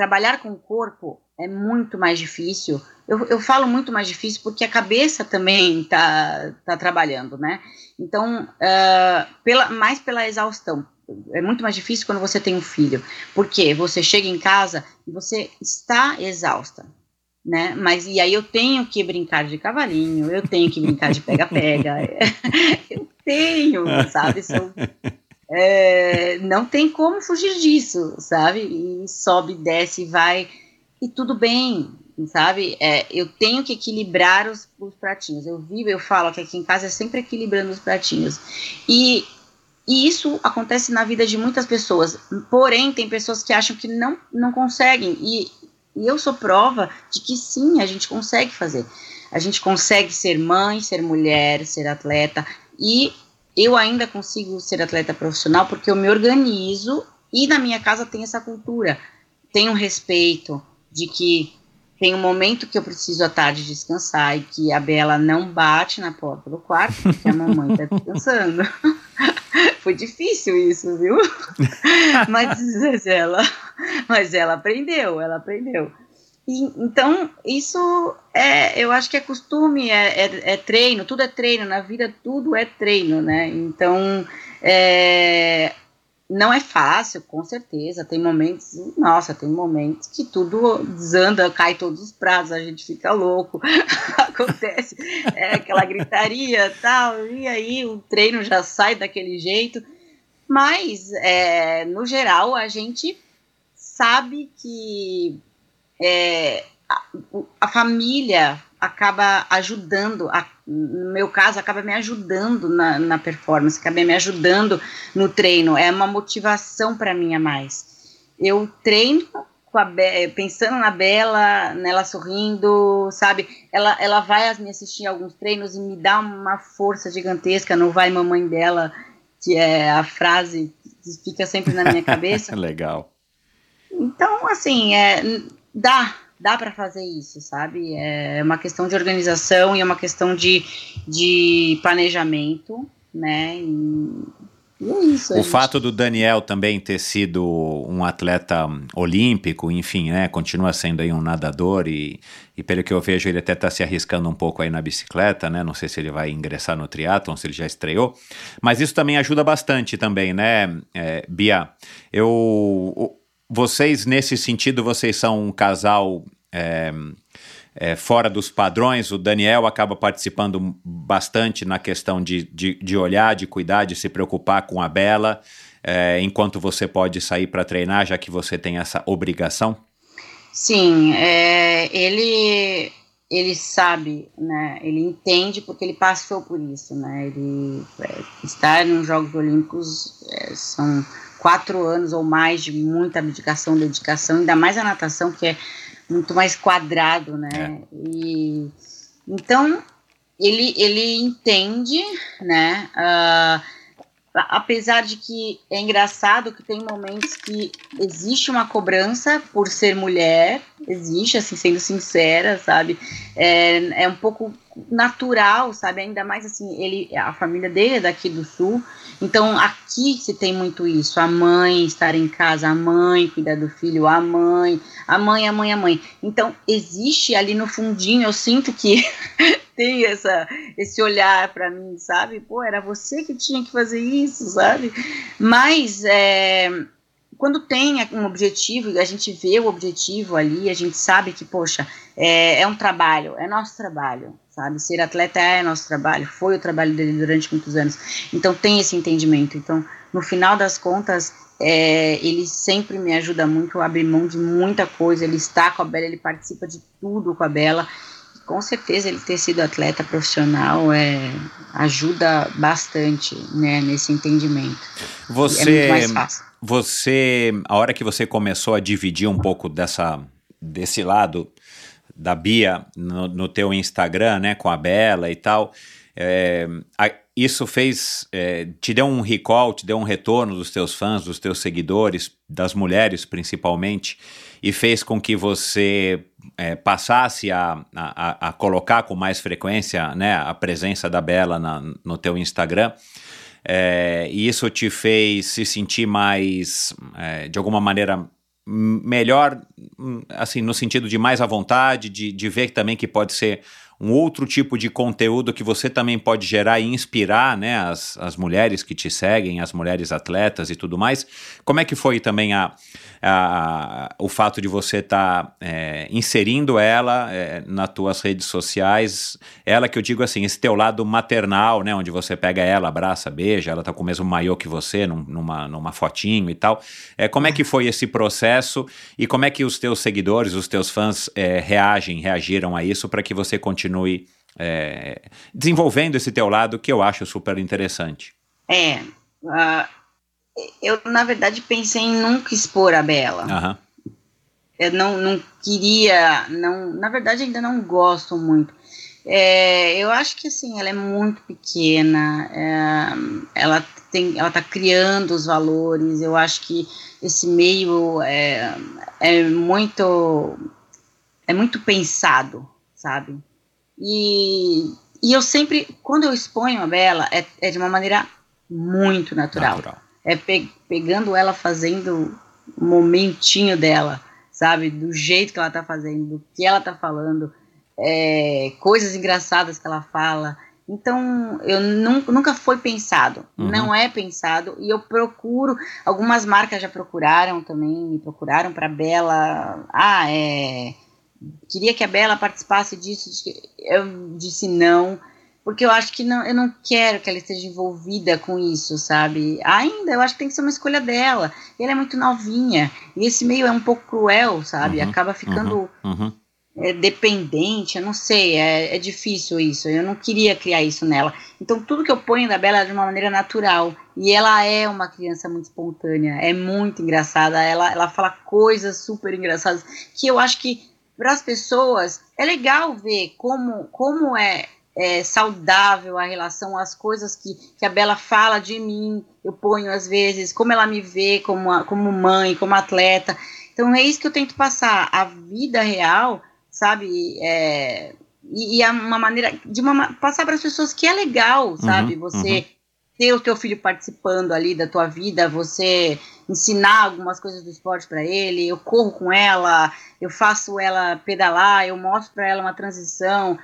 trabalhar com o corpo é muito mais difícil. Eu, eu falo muito mais difícil porque a cabeça também está tá trabalhando, né? Então, uh, pela, mais pela exaustão. É muito mais difícil quando você tem um filho, porque você chega em casa e você está exausta, né? Mas e aí eu tenho que brincar de cavalinho, eu tenho que brincar de [laughs] pega-pega, [laughs] eu tenho, sabe? Sou [laughs] é, não tem como fugir disso, sabe? E sobe, desce, vai, e tudo bem, sabe? É, eu tenho que equilibrar os, os, pratinhos. Eu vivo, eu falo que aqui em casa é sempre equilibrando os pratinhos. E, e isso acontece na vida de muitas pessoas. Porém, tem pessoas que acham que não, não conseguem. E, e eu sou prova de que sim, a gente consegue fazer. A gente consegue ser mãe, ser mulher, ser atleta e eu ainda consigo ser atleta profissional porque eu me organizo e na minha casa tem essa cultura. Tem um respeito de que tem um momento que eu preciso à tarde descansar e que a Bela não bate na porta do quarto porque a mamãe está [laughs] descansando. [laughs] Foi difícil isso, viu? [laughs] mas ela, mas ela aprendeu, ela aprendeu. E, então, isso é, eu acho que é costume, é, é, é, treino, tudo é treino, na vida tudo é treino, né? Então, é, não é fácil, com certeza, tem momentos, nossa, tem momentos que tudo desanda, cai todos os pratos, a gente fica louco, [laughs] acontece é, aquela gritaria tal, e aí o treino já sai daquele jeito, mas, é, no geral, a gente sabe que é, a, a, família acaba ajudando, a, no meu caso, acaba me ajudando na, na performance, acaba me ajudando no treino, é uma motivação para mim a mais. Eu treino Be pensando na Bela, nela sorrindo, sabe? Ela, ela vai me assistir alguns treinos e me dá uma força gigantesca no vai mamãe dela, que é a frase que fica sempre na minha [laughs] cabeça. Legal. Então, assim, é, dá, dá para fazer isso, sabe? É uma questão de organização e é uma questão de, de planejamento, né? E, e é isso. O gente. fato do Daniel também ter sido um atleta olímpico, enfim, né? Continua sendo aí um nadador e, e pelo que eu vejo ele até está se arriscando um pouco aí na bicicleta, né? Não sei se ele vai ingressar no triatlon, se ele já estreou, mas isso também ajuda bastante também, né, é, Bia? Eu vocês, nesse sentido, vocês são um casal é, é, fora dos padrões. O Daniel acaba participando bastante na questão de, de, de olhar, de cuidar, de se preocupar com a Bela, é, enquanto você pode sair para treinar, já que você tem essa obrigação. Sim, é, ele ele sabe, né? Ele entende porque ele passou por isso, né? Ele é, estar nos Jogos Olímpicos é, são quatro anos ou mais de muita abdicação, dedicação, ainda mais a natação, que é muito mais quadrado, né? É. E, então, ele, ele entende, né? Uh, apesar de que é engraçado que tem momentos que existe uma cobrança por ser mulher, existe, assim, sendo sincera, sabe? É, é um pouco natural, sabe? Ainda mais assim, ele, a família dele é daqui do sul, então aqui se tem muito isso, a mãe estar em casa, a mãe cuidar do filho, a mãe, a mãe, a mãe, a mãe. Então existe ali no fundinho, eu sinto que [laughs] tem essa, esse olhar para mim, sabe? Pô, era você que tinha que fazer isso, sabe? Mas é, quando tem um objetivo, a gente vê o objetivo ali, a gente sabe que, poxa, é, é um trabalho, é nosso trabalho, sabe? Ser atleta é nosso trabalho, foi o trabalho dele durante muitos anos. Então tem esse entendimento. Então, no final das contas, é, ele sempre me ajuda muito a abrir mão de muita coisa. Ele está com a Bela, ele participa de tudo com a Bela. Com certeza, ele ter sido atleta profissional é, ajuda bastante né, nesse entendimento. Você, é muito mais fácil. Você, a hora que você começou a dividir um pouco dessa, desse lado da Bia no, no teu Instagram, né, com a Bela e tal, é, a, isso fez, é, te deu um recall, te deu um retorno dos teus fãs, dos teus seguidores, das mulheres principalmente, e fez com que você é, passasse a, a, a, colocar com mais frequência né, a presença da Bela na, no teu Instagram. É, e isso te fez se sentir mais, é, de alguma maneira, melhor, assim, no sentido de mais à vontade, de, de ver também que pode ser um outro tipo de conteúdo que você também pode gerar e inspirar né, as, as mulheres que te seguem, as mulheres atletas e tudo mais. Como é que foi também a, a, o fato de você estar tá, é, inserindo ela é, nas tuas redes sociais, ela que eu digo assim, esse teu lado maternal, né, onde você pega ela, abraça, beija, ela tá com o mesmo maiô que você, num, numa, numa fotinho e tal. É, como é que foi esse processo e como é que os teus seguidores, os teus fãs é, reagem, reagiram a isso para que você continue é, desenvolvendo esse teu lado que eu acho super interessante? É, uh eu, na verdade, pensei em nunca expor a Bela. Uhum. Eu não, não queria, não, na verdade, ainda não gosto muito. É, eu acho que assim, ela é muito pequena, é, ela tem, ela está criando os valores. Eu acho que esse meio é, é muito, é muito pensado, sabe? E, e eu sempre, quando eu exponho a Bela, é, é de uma maneira muito natural. natural é pe pegando ela fazendo o momentinho dela, sabe? Do jeito que ela tá fazendo, do que ela tá falando, é, coisas engraçadas que ela fala. Então, eu nunca, nunca foi pensado, uhum. não é pensado, e eu procuro, algumas marcas já procuraram também, me procuraram para Bela, ah, é, queria que a Bela participasse disso, eu disse não, porque eu acho que não, eu não quero que ela esteja envolvida com isso, sabe? Ainda, eu acho que tem que ser uma escolha dela. Ela é muito novinha, e esse meio é um pouco cruel, sabe? Uhum, Acaba ficando uhum, uhum. É, dependente, eu não sei, é, é, difícil isso. Eu não queria criar isso nela. Então, tudo que eu ponho da Bela é de uma maneira natural. E ela é uma criança muito espontânea, é muito engraçada. Ela, ela fala coisas super engraçadas que eu acho que para as pessoas é legal ver como, como é é, saudável a relação às coisas que, que a Bela fala de mim, eu ponho às vezes, como ela me vê como, a, como mãe, como atleta. Então é isso que eu tento passar, a vida real, sabe? É, e, e uma maneira de uma, passar para as pessoas que é legal, sabe? Uhum, você uhum. ter o teu filho participando ali da tua vida, você ensinar algumas coisas do esporte para ele, eu corro com ela, eu faço ela pedalar, eu mostro para ela uma transição.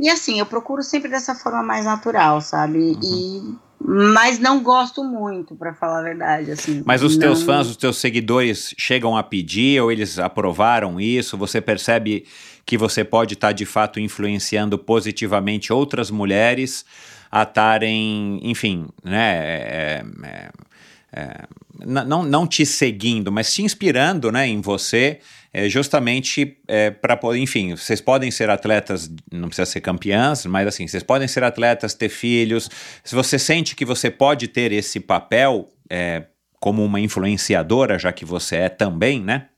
E assim, eu procuro sempre dessa forma mais natural, sabe? Uhum. E mas não gosto muito, para falar a verdade, assim. Mas os não... teus fãs, os teus seguidores chegam a pedir ou eles aprovaram isso? Você percebe que você pode estar tá, de fato influenciando positivamente outras mulheres a estarem, enfim, né? É, é, é, não, não te seguindo, mas te inspirando, né, em você é, justamente é, para poder, enfim, vocês podem ser atletas, não precisa ser campeãs, mas assim, vocês podem ser atletas, ter filhos. Se você sente que você pode ter esse papel é, como uma influenciadora, já que você é também, né?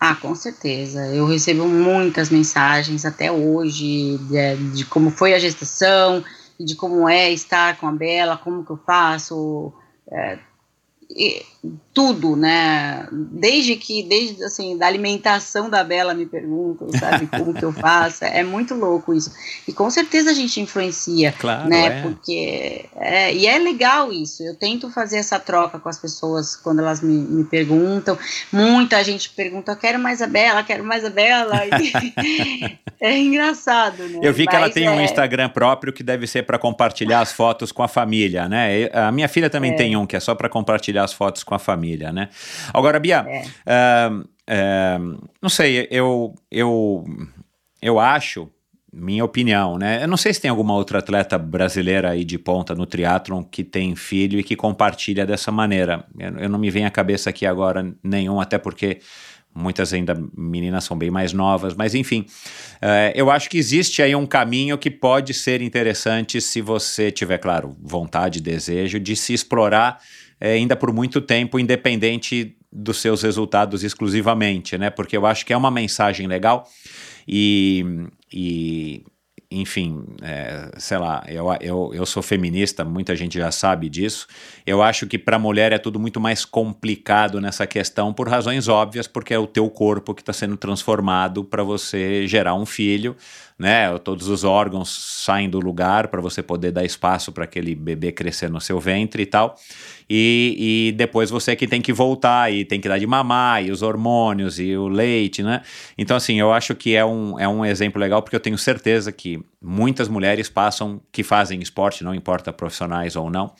Ah, com certeza. Eu recebo muitas mensagens até hoje de, de como foi a gestação, de como é estar com a Bela, como que eu faço. É, y tudo, né? Desde que, desde assim, da alimentação da Bela me perguntam, sabe, [laughs] como que eu faço. É muito louco isso. E com certeza a gente influencia, claro, né? É. Porque é, e é legal isso. Eu tento fazer essa troca com as pessoas quando elas me, me perguntam. Muita gente pergunta, eu quero mais a Bela, quero mais a Bela. [laughs] [laughs] é engraçado, né? Eu vi que Mas ela tem é... um Instagram próprio que deve ser para compartilhar as fotos com a família, né? A minha filha também é. tem um que é só para compartilhar compartilhar as fotos com a família, né? Agora, Bia, É. não sei, eu, eu, eu acho, minha opinião, né? Eu não sei se tem alguma outra atleta brasileira aí de ponta no triatlon que tem filho e que compartilha dessa maneira. Eu, eu não me vem à cabeça aqui agora nenhum, até porque muitas ainda meninas são bem mais novas, mas enfim, é, eu acho que existe aí um caminho que pode ser interessante se você tiver, claro, vontade, desejo de se explorar é, ainda por muito tempo, independente dos seus resultados exclusivamente, né? Porque eu acho que é uma mensagem legal e, e enfim, é, sei lá, eu, eu, eu sou feminista, muita gente já sabe disso. Eu acho que para a mulher é tudo muito mais complicado nessa questão por razões óbvias, porque é o teu corpo que está sendo transformado para você gerar um filho, né? Todos os órgãos saem do lugar para você poder dar espaço para aquele bebê crescer no seu ventre e tal. E, e, depois você que tem que voltar e tem que dar de mamar, e os hormônios e o leite, né? Então, assim, eu acho que é um, é um exemplo legal, porque eu tenho certeza que muitas mulheres passam, que fazem esporte, não importa profissionais ou não,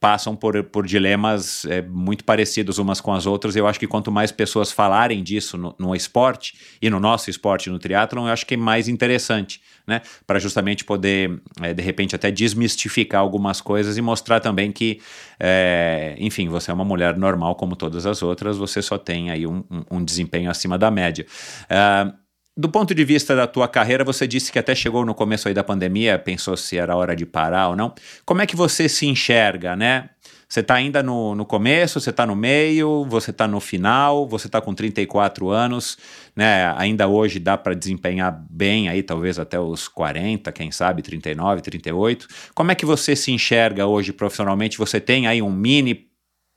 passam por, por dilemas é, muito parecidos umas com as outras. Eu acho que quanto mais pessoas falarem disso no, no esporte e no nosso esporte, no triatlon, eu acho que é mais interessante, né? Para justamente poder, é, de repente, até desmistificar algumas coisas e mostrar também que, é, enfim, você é uma mulher normal como todas as outras, você só tem aí um, um, um desempenho acima da média. Uh, do ponto de vista da tua carreira, você disse que até chegou no começo aí da pandemia, pensou se era hora de parar ou não. Como é que você se enxerga, né? Você está ainda no, no começo, você está no meio, você está no final, você está com 34 anos, né? Ainda hoje dá para desempenhar bem aí, talvez até os 40, quem sabe, 39, 38. Como é que você se enxerga hoje profissionalmente? Você tem aí um mini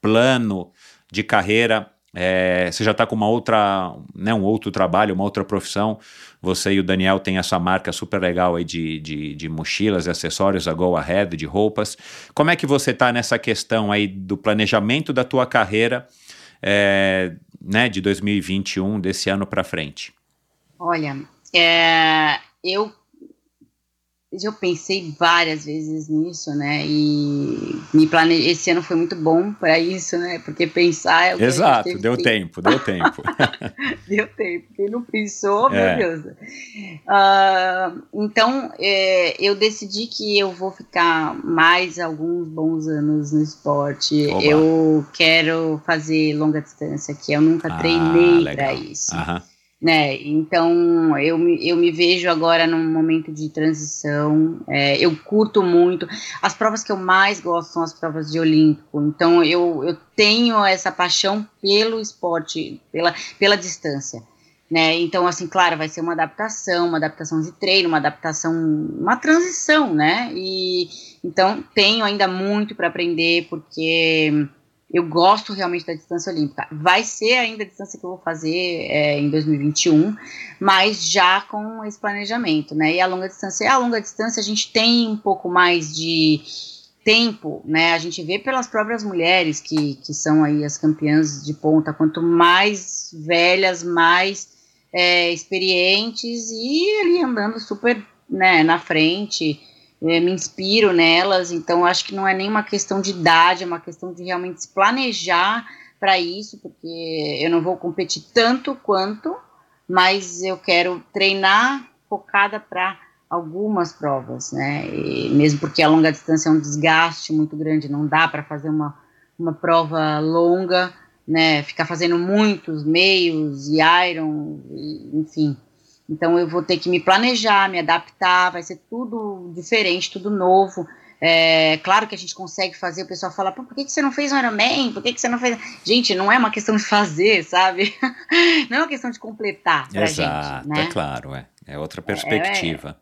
plano de carreira é, você já está com uma outra, né, um outro trabalho, uma outra profissão. Você e o Daniel têm essa marca super legal aí de, de, de mochilas e acessórios, a Go Ahead, de roupas. Como é que você está nessa questão aí do planejamento da tua carreira é, né, de 2021, desse ano para frente? Olha, é, eu eu pensei várias vezes nisso, né? E me plane... esse ano foi muito bom para isso, né? Porque pensar é o que Exato, deu tempo, deu tempo. [laughs] [laughs] deu tempo. Quem não pensou, é. meu Deus. Uh, então, é, eu decidi que eu vou ficar mais alguns bons anos no esporte. Oba. Eu quero fazer longa distância, que eu nunca ah, treinei para isso. Aham né? Então eu eu me vejo agora num momento de transição. É, eu curto muito. As provas que eu mais gosto são as provas de Olímpico. Então eu, eu tenho essa paixão pelo esporte, pela, pela distância. Né? Então, assim, claro, vai ser uma adaptação, uma adaptação de treino, uma adaptação, uma transição, né? E então tenho ainda muito para aprender, porque eu gosto realmente da distância olímpica. Vai ser ainda a distância que eu vou fazer é, em 2021, mas já com esse planejamento, né? E a longa distância, a longa distância a gente tem um pouco mais de tempo, né? A gente vê pelas próprias mulheres que, que são aí as campeãs de ponta, quanto mais velhas, mais é, experientes e ali andando super né, na frente me inspiro nelas, então acho que não é nem uma questão de idade, é uma questão de realmente se planejar para isso, porque eu não vou competir tanto quanto, mas eu quero treinar focada para algumas provas, né? E mesmo porque a longa distância é um desgaste muito grande, não dá para fazer uma, uma prova longa, né? Ficar fazendo muitos meios e iron, e, enfim. Então eu vou ter que me planejar, me adaptar, vai ser tudo diferente, tudo novo. É, claro que a gente consegue fazer, o pessoal fala, por que, que você não fez um Ironman? Por que, que você não fez. Gente, não é uma questão de fazer, [laughs] sabe? não é uma questão de completar pra Exato, gente. Né? É claro, é. É outra perspectiva.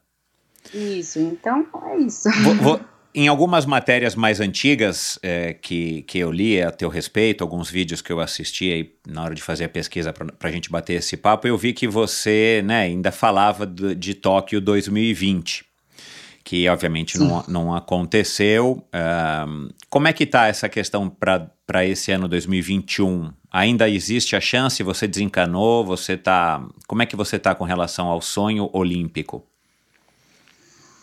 É, é. Isso, então é isso. Vou, vou, em algumas matérias mais antigas é, que, que eu li a teu respeito, alguns vídeos que eu assisti aí na hora de fazer a pesquisa para a gente bater esse papo, eu vi que você né, ainda falava de, de Tóquio 2020, que obviamente não, não aconteceu. Um, como é que está essa questão para esse ano 2021? Ainda existe a chance? Você desencanou? Você tá? Como é que você está com relação ao sonho olímpico?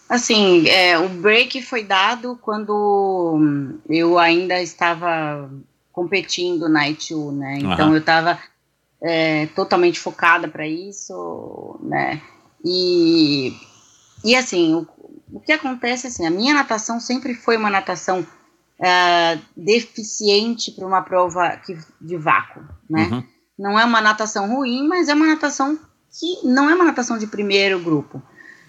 Assim, é, o break foi dado quando eu ainda estava competindo na ITU, né? Então eu estava é, totalmente focada para isso, né? E, e assim, o, o que acontece assim, a minha natação sempre foi uma natação é, deficiente para uma prova que, de vácuo, né? Uhum. Não é uma natação ruim, mas é uma natação que não é uma natação de primeiro grupo.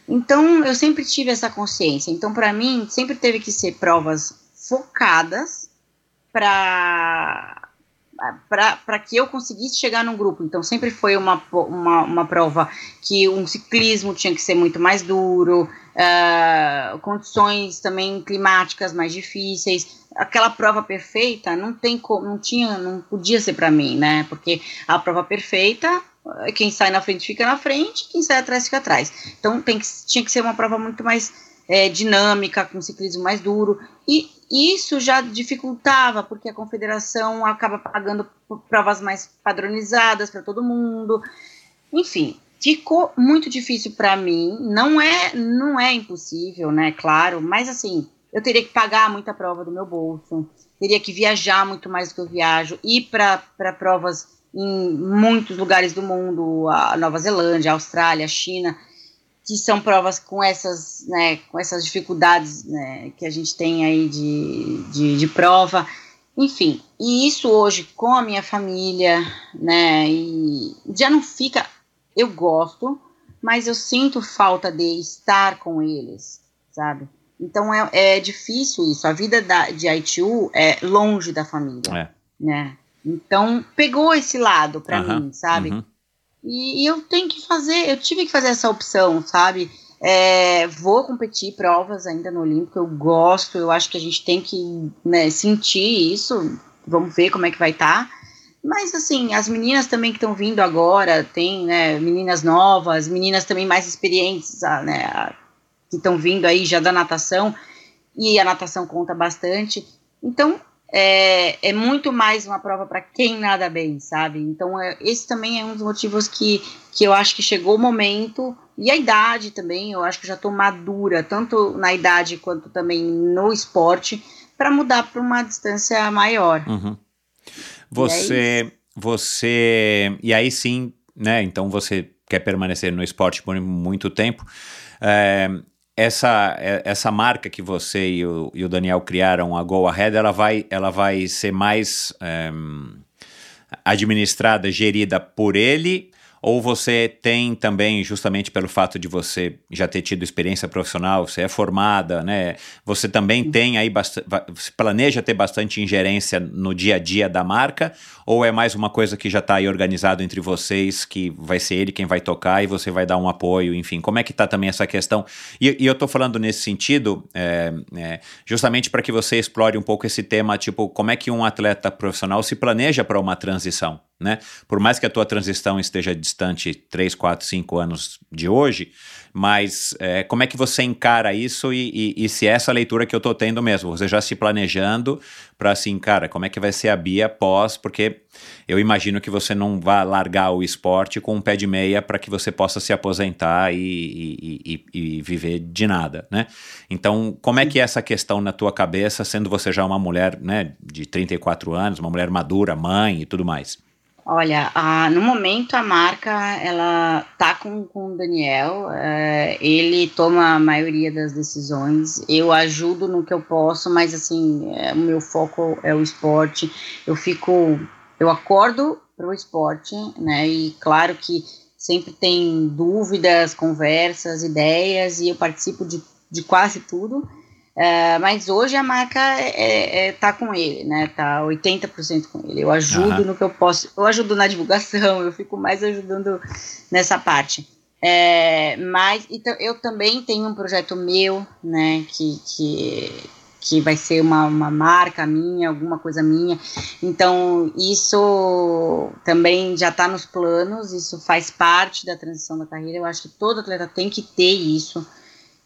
Então, eu sempre tive essa consciência. Então, para mim, sempre teve que ser provas focadas para para que eu conseguisse chegar num grupo. Então, sempre foi uma, uma, uma prova que um ciclismo tinha que ser muito mais duro, uh, condições também climáticas mais difíceis. Aquela prova perfeita não tem não tinha, não podia ser para mim, né? Porque a prova perfeita, quem sai na frente fica na frente, quem sai atrás fica atrás. Então, tem que, tinha que ser uma prova muito mais é, dinâmica, com ciclismo mais duro. E isso já dificultava, porque a confederação acaba pagando provas mais padronizadas para todo mundo. Enfim, ficou muito difícil para mim. Não é, não é impossível, né? Claro, mas assim, eu teria que pagar muita prova do meu bolso, teria que viajar muito mais do que eu viajo, ir para provas em muitos lugares do mundo, a Nova Zelândia, a Austrália, a China que são provas com essas, né, com essas dificuldades né, que a gente tem aí de, de, de, prova, enfim, e isso hoje com a minha família, né, e já não fica, eu gosto, mas eu sinto falta de estar com eles, sabe? Então é, é difícil isso, a vida da, de ITU é longe da família, é. né? Então pegou esse lado para mim, sabe? Uhum. E, e, eu tenho que fazer, eu tive que fazer essa opção, sabe? É, vou competir provas ainda no Olímpico, eu gosto, eu acho que a gente tem que né, sentir isso, vamos ver como é que vai estar. Tá. Mas assim, as meninas também que estão vindo agora, tem né, meninas novas, meninas também mais experientes, né, que estão vindo aí já da natação, e a natação conta bastante. Então, é, é muito mais uma prova para quem nada bem, sabe? Então, é, esse também é um dos motivos que, que eu acho que chegou o momento, e a idade também, eu acho que já estou madura, tanto na idade quanto também no esporte, para mudar para uma distância maior. Uhum. Você, e você, e aí sim, né? Então você quer permanecer no esporte por muito tempo. É, essa, é, essa marca que você e o, e o, Daniel criaram, a Go Ahead, ela vai, ela vai ser mais é, administrada, gerida por ele ou você tem também, justamente pelo fato de você já ter tido experiência profissional, você é formada, né? Você também tem aí, planeja ter bastante ingerência no dia a dia da marca? Ou é mais uma coisa que já está aí organizado entre vocês, que vai ser ele quem vai tocar e você vai dar um apoio, enfim? Como é que está também essa questão? E, e eu estou falando nesse sentido, é, é, justamente para que você explore um pouco esse tema, tipo, como é que um atleta profissional se planeja para uma transição? Né? Por mais que a tua transição esteja distante 3, 4, 5 anos de hoje, mas é, como é que você encara isso e, e, e, se é essa leitura que eu estou tendo mesmo? Você já se planejando para assim, cara, como é que vai ser a Bia pós? Porque eu imagino que você não vá largar o esporte com um pé de meia para que você possa se aposentar e, e, viver de nada, né? Então, como é que é essa questão na tua cabeça, sendo você já uma mulher né, de 34 anos, uma mulher madura, mãe e tudo mais? Olha, a, no momento a marca ela tá com, com o Daniel, é, ele toma a maioria das decisões, eu ajudo no que eu posso, mas assim, é, o meu foco é o esporte, eu fico, eu acordo para o esporte, né, e claro que sempre tem dúvidas, conversas, ideias, e eu participo de, de quase tudo, Uh, mas hoje a marca é, é, é, tá com ele, né? Tá 80% com ele. Eu ajudo uhum. no que eu posso. Eu ajudo na divulgação, [laughs] eu fico mais ajudando nessa parte. É, mas então, eu também tenho um projeto meu, né? Que, que, que vai ser uma, uma marca minha, alguma coisa minha. Então, isso também já está nos planos, isso faz parte da transição da carreira. Eu acho que todo atleta tem que ter isso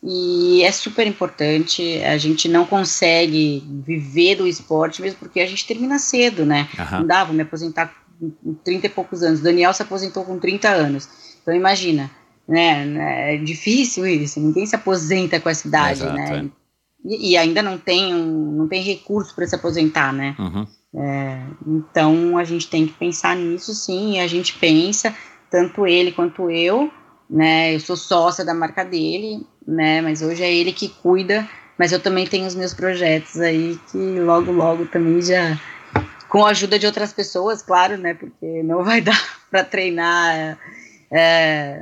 e é super importante. A gente não consegue viver do esporte mesmo porque a gente termina cedo, né? Uhum. Não dá, vou me aposentar com 30 e poucos anos. Daniel se aposentou com 30 anos. Então imagina, né? É difícil isso. Ninguém se aposenta com essa idade, Exato, né? É. E, e, ainda não tem um, não tem recurso para se aposentar, né? Uhum. É, então a gente tem que pensar nisso sim, e a gente pensa, tanto ele quanto eu, né? Eu sou sócia da marca dele, né? Mas hoje é ele que cuida, mas eu também tenho os meus projetos aí que logo, logo também já com a ajuda de outras pessoas, claro, né? Porque não [laughs] vai dar para treinar. É,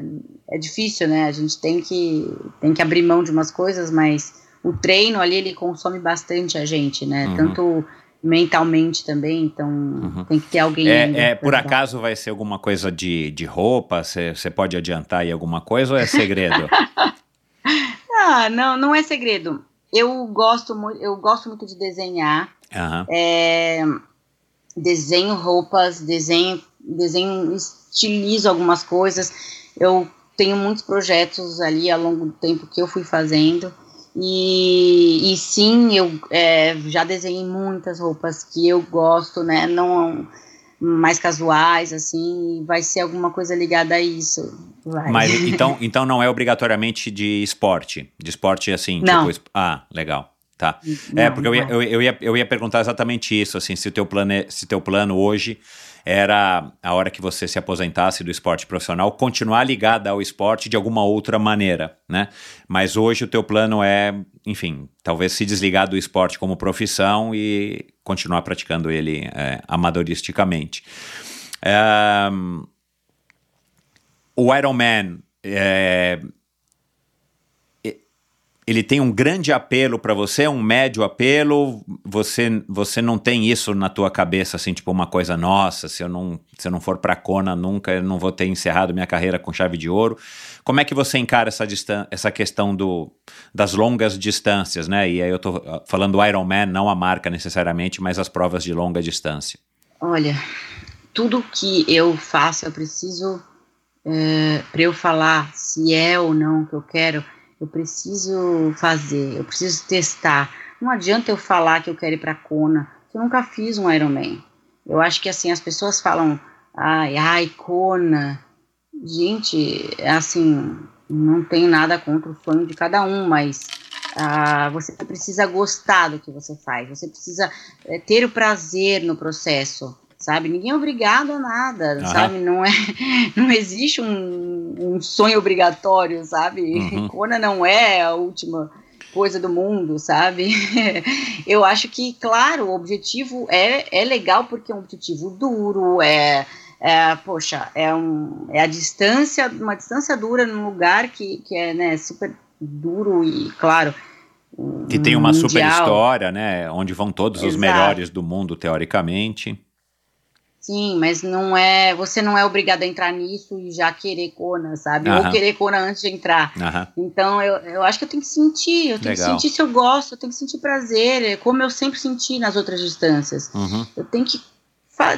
é difícil, né? A gente tem que, tem que abrir mão de umas coisas, mas o treino ali ele consome bastante a gente, né? Uhum. Tanto mentalmente também, então uhum. tem que ter alguém. É, é por acaso vai ser alguma coisa de, de roupa? Você pode adiantar aí alguma coisa ou é segredo? [laughs] ah, não, não é segredo. Eu gosto muito, eu gosto muito de desenhar. Uhum. É, desenho roupas, desenho, desenho, estilizo algumas coisas. Eu tenho muitos projetos ali ao longo do tempo que eu fui fazendo. E, e sim, eu é, já desenhei muitas roupas que eu gosto, né? Não mais casuais, assim, vai ser alguma coisa ligada a isso. Vai. Mas [laughs] então, então não é obrigatoriamente de esporte, de esporte assim, não. tipo, ah, legal. Tá. Não, é, porque eu ia, eu, eu, ia, eu ia perguntar exatamente isso, assim, se o teu plano, é, se teu plano hoje era a hora que você se aposentasse do esporte profissional, continuar ligada ao esporte de alguma outra maneira, né? Mas hoje o teu plano é, enfim, talvez se desligar do esporte como profissão e continuar praticando ele é, amadoristicamente. É, o Ironman é, ele tem um grande apelo para você, um médio apelo, você você não tem isso na tua cabeça assim, tipo uma coisa nossa, se eu não se eu não for para Kona nunca, eu não vou ter encerrado minha carreira com chave de ouro. Como é que você encara essa essa questão do das longas distâncias, né? E aí eu tô ah, falando do Ironman, não a marca necessariamente, mas as provas de longa distância. Olha, tudo que eu faço, eu preciso é, para eu falar se é ou não o que eu quero, eu preciso fazer, eu preciso testar. Não adianta eu falar que eu quero ir para Kona, eu nunca fiz um Ironman. Eu acho que assim as pessoas falam, ai, ai, Kona. Gente, assim, não tem nada contra o sonho de cada um, mas ah, você precisa gostar do que você faz, você precisa é, ter o prazer no processo sabe? Ninguém é obrigado a nada, uhum. sabe? Não é, [laughs] não existe um, um sonho obrigatório, sabe? Uhum. [laughs] Não é a última coisa do mundo, sabe? [laughs] Eu acho que, claro, o objetivo é, é legal porque é um objetivo duro, é, é poxa, é, um, é a distância, uma distância dura num lugar que, que é né, super duro e, claro, que tem uma mundial. super história, né? Onde vão todos Exato. os melhores do mundo, teoricamente. Sim, mas não é. Você não é obrigado a entrar nisso e já querer Kona, sabe? Ou querer Kona antes de entrar. Então eu, eu acho que eu tenho que sentir, eu tenho Legal. que sentir se eu gosto, eu tenho que sentir prazer, é como eu sempre senti nas outras distâncias. Uhum. Eu tenho que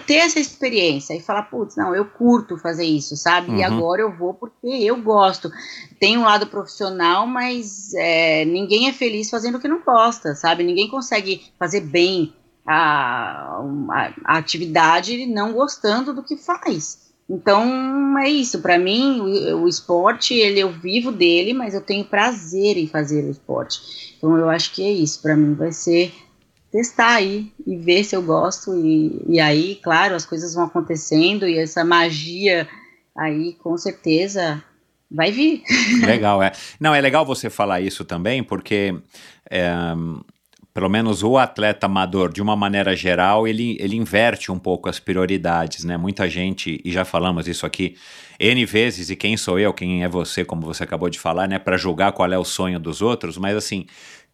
ter essa experiência e falar, putz, não, eu curto fazer isso, sabe? Uhum. E agora eu vou porque eu gosto. Tem um lado profissional, mas é, ninguém é feliz fazendo o que não gosta, sabe? Ninguém consegue fazer bem a, a, a atividade não gostando do que faz. Então é isso, para mim o, o, esporte, ele eu vivo dele, mas eu tenho prazer em fazer o esporte. Então eu acho que é isso, para mim vai ser testar aí e ver se eu gosto e, e aí, claro, as coisas vão acontecendo e essa magia aí com certeza vai vir. [laughs] Legal, é. Não, é legal você falar isso também, porque é, pelo menos o atleta amador, de uma maneira geral, ele, ele inverte um pouco as prioridades, né? Muita gente, e já falamos isso aqui N vezes, e quem sou eu, quem é você, como você acabou de falar, né? Para julgar qual é o sonho dos outros, mas assim,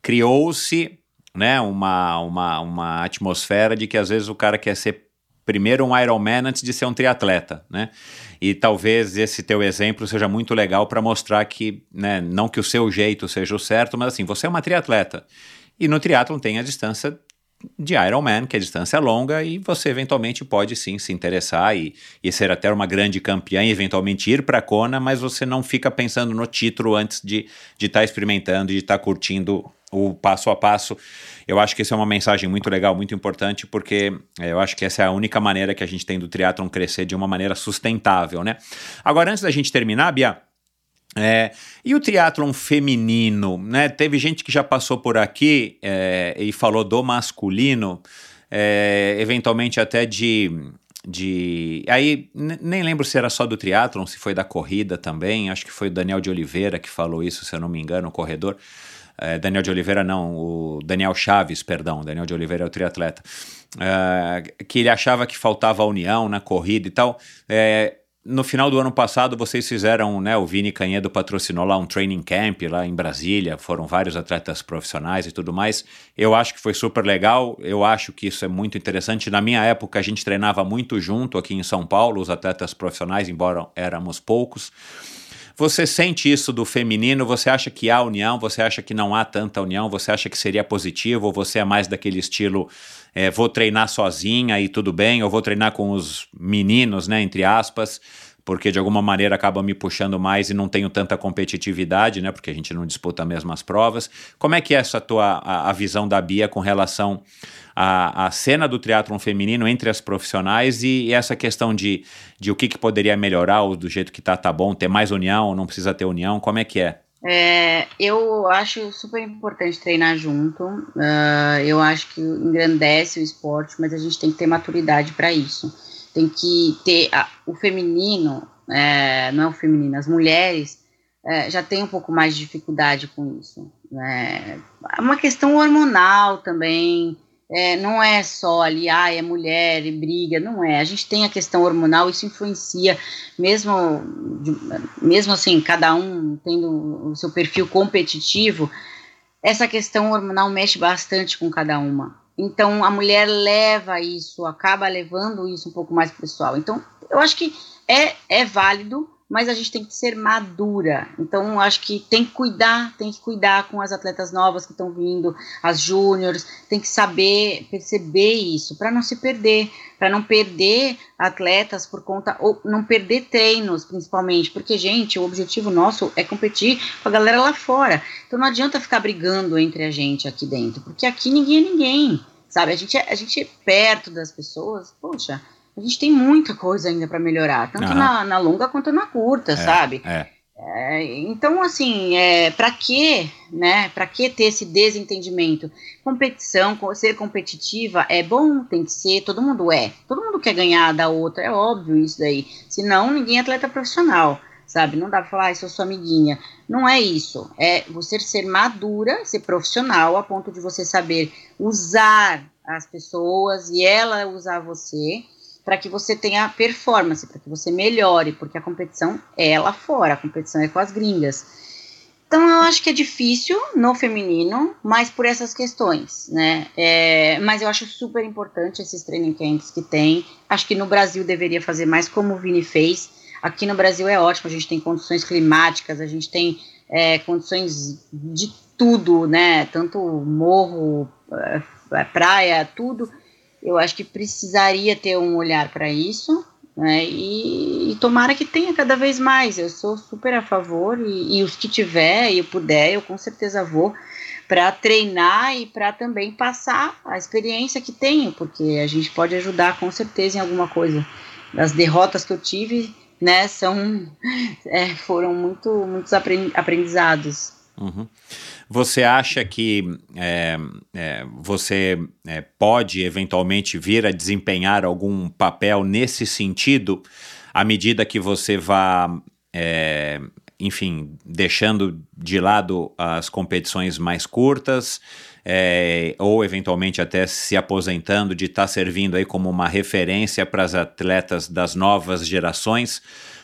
criou-se né, uma, uma, uma atmosfera de que às vezes o cara quer ser primeiro um Ironman antes de ser um triatleta, né? E talvez esse teu exemplo seja muito legal para mostrar que, né, não que o seu jeito seja o certo, mas assim, você é uma triatleta. E no triatlon tem a distância de Ironman, que é distância longa, e você eventualmente pode sim se interessar e, e ser até uma grande campeã e eventualmente ir para Kona, mas você não fica pensando no título antes de estar tá experimentando, de estar tá curtindo o passo a passo. Eu acho que isso é uma mensagem muito legal, muito importante, porque é, eu acho que essa é a única maneira que a gente tem do triatlon crescer de uma maneira sustentável, né? Agora, antes da gente terminar, Bia, é, e o triatlon feminino, né? Teve gente que já passou por aqui é, e falou do masculino. é, eventualmente até de de. Aí nem lembro se era só do triatlon, se foi da corrida também. Acho que foi o Daniel de Oliveira que falou isso, se eu não me engano, o corredor. É, Daniel de Oliveira não, o Daniel Chaves, perdão, Daniel de Oliveira é o triatleta. É, que ele achava que faltava união na corrida e tal. É, no final do ano passado vocês fizeram, né, o Vini Canhedo patrocinou lá um training camp lá em Brasília, foram vários atletas profissionais e tudo mais. Eu acho que foi super legal, eu acho que isso é muito interessante. Na minha época a gente treinava muito junto aqui em São Paulo, os atletas profissionais, embora éramos poucos. Você sente isso do feminino? Você acha que há união? Você acha que não há tanta união? Você acha que seria positivo? Ou você é mais daquele estilo, é, vou treinar sozinha e tudo bem? Ou vou treinar com os meninos, né, entre aspas? Porque de alguma maneira acaba me puxando mais e não tenho tanta competitividade, né? Porque a gente não disputa as mesmas provas. Como é que é essa tua a, a visão da Bia com relação à, à cena do triatlon feminino entre as profissionais e, e, essa questão de, de o que, que poderia melhorar ou do jeito que tá, tá bom, ter mais união ou não precisa ter união? Como é que é? É, eu acho super importante treinar junto. Uh, eu acho que engrandece o esporte, mas a gente tem que ter maturidade para isso tem que ter a, o feminino, é, não é o feminino, as mulheres é, já têm um pouco mais de dificuldade com isso. Né? É uma questão hormonal também, é, não é só ali, ah, é mulher e briga, não é. A gente tem a questão hormonal, isso influencia, mesmo, mesmo assim, cada um tendo o seu perfil competitivo, essa questão hormonal mexe bastante com cada uma. Então a mulher leva isso, acaba levando isso um pouco mais pessoal. Então eu acho que é, é válido, mas a gente tem que ser madura. Então acho que tem que cuidar, tem que cuidar com as atletas novas que estão vindo, as júniores, tem que saber perceber isso para não se perder, para não perder atletas por conta ou não perder treinos, principalmente, porque gente, o objetivo nosso é competir com a galera lá fora. Então não adianta ficar brigando entre a gente aqui dentro, porque aqui ninguém é ninguém, sabe? A gente é, a gente é perto das pessoas, poxa, a gente tem muita coisa ainda para melhorar, tanto na, na, longa quanto na curta, é, sabe? É. É, então, assim, é, para que, né? Para que ter esse desentendimento? Competição, ser competitiva é bom, tem que ser, todo mundo é. Todo mundo quer ganhar da outra, é óbvio isso daí. Senão, ninguém é atleta profissional, sabe? Não dá pra falar, ah, sou sua amiguinha. Não é isso. É você ser madura, ser profissional, a ponto de você saber usar as pessoas e ela usar você para que você tenha performance, para que você melhore, porque a competição é lá fora, a competição é com as gringas. Então eu acho que é difícil no feminino, mas por essas questões, né? É, mas eu acho super importante esses training camps que tem. Acho que no Brasil deveria fazer mais como o Vini fez. Aqui no Brasil é ótimo, a gente tem condições climáticas, a gente tem é, condições de tudo, né? Tanto morro, é, praia, tudo eu acho que precisaria ter um olhar para isso, né? E, e, tomara que tenha cada vez mais. Eu sou super a favor e, e os que tiver e puder, eu com certeza vou para treinar e para também passar a experiência que tenho, porque a gente pode ajudar com certeza em alguma coisa. As derrotas que eu tive, né, são [laughs] é, foram muito muitos aprendizados. Uhum. Você acha que é, é, você é, pode eventualmente vir a desempenhar algum papel nesse sentido à medida que você vá, é, enfim, deixando de lado as competições mais curtas? É, ou eventualmente até se aposentando, de estar tá servindo aí como uma referência para as atletas das novas gerações.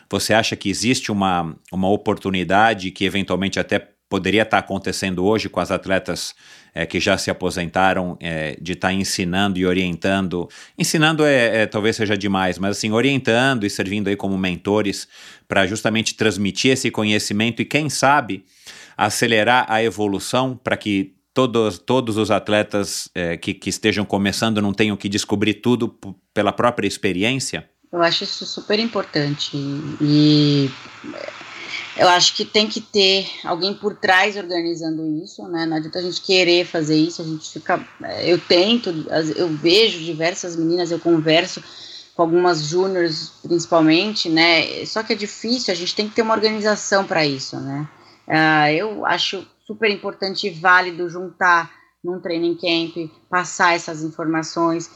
Você acha que existe uma, uma oportunidade que eventualmente até poderia estar acontecendo hoje com as atletas é, que já se aposentaram, é, de estar ensinando e orientando. Ensinando é, é, talvez seja demais, mas assim, orientando e servindo aí como mentores para justamente transmitir esse conhecimento e, quem sabe, acelerar a evolução para que todos, todos os atletas é, que, que estejam começando não tenham que descobrir tudo pela própria experiência? Eu acho isso super importante. E eu acho que tem que ter alguém por trás organizando isso, né? Não adianta a gente querer fazer isso, a gente fica. Eh, eu tento, eu vejo diversas meninas, eu converso com algumas júniores principalmente, né? Só que é difícil, a gente tem que ter uma organização para isso, né? Uh, eu acho super importante e válido juntar num training camp, passar essas informações.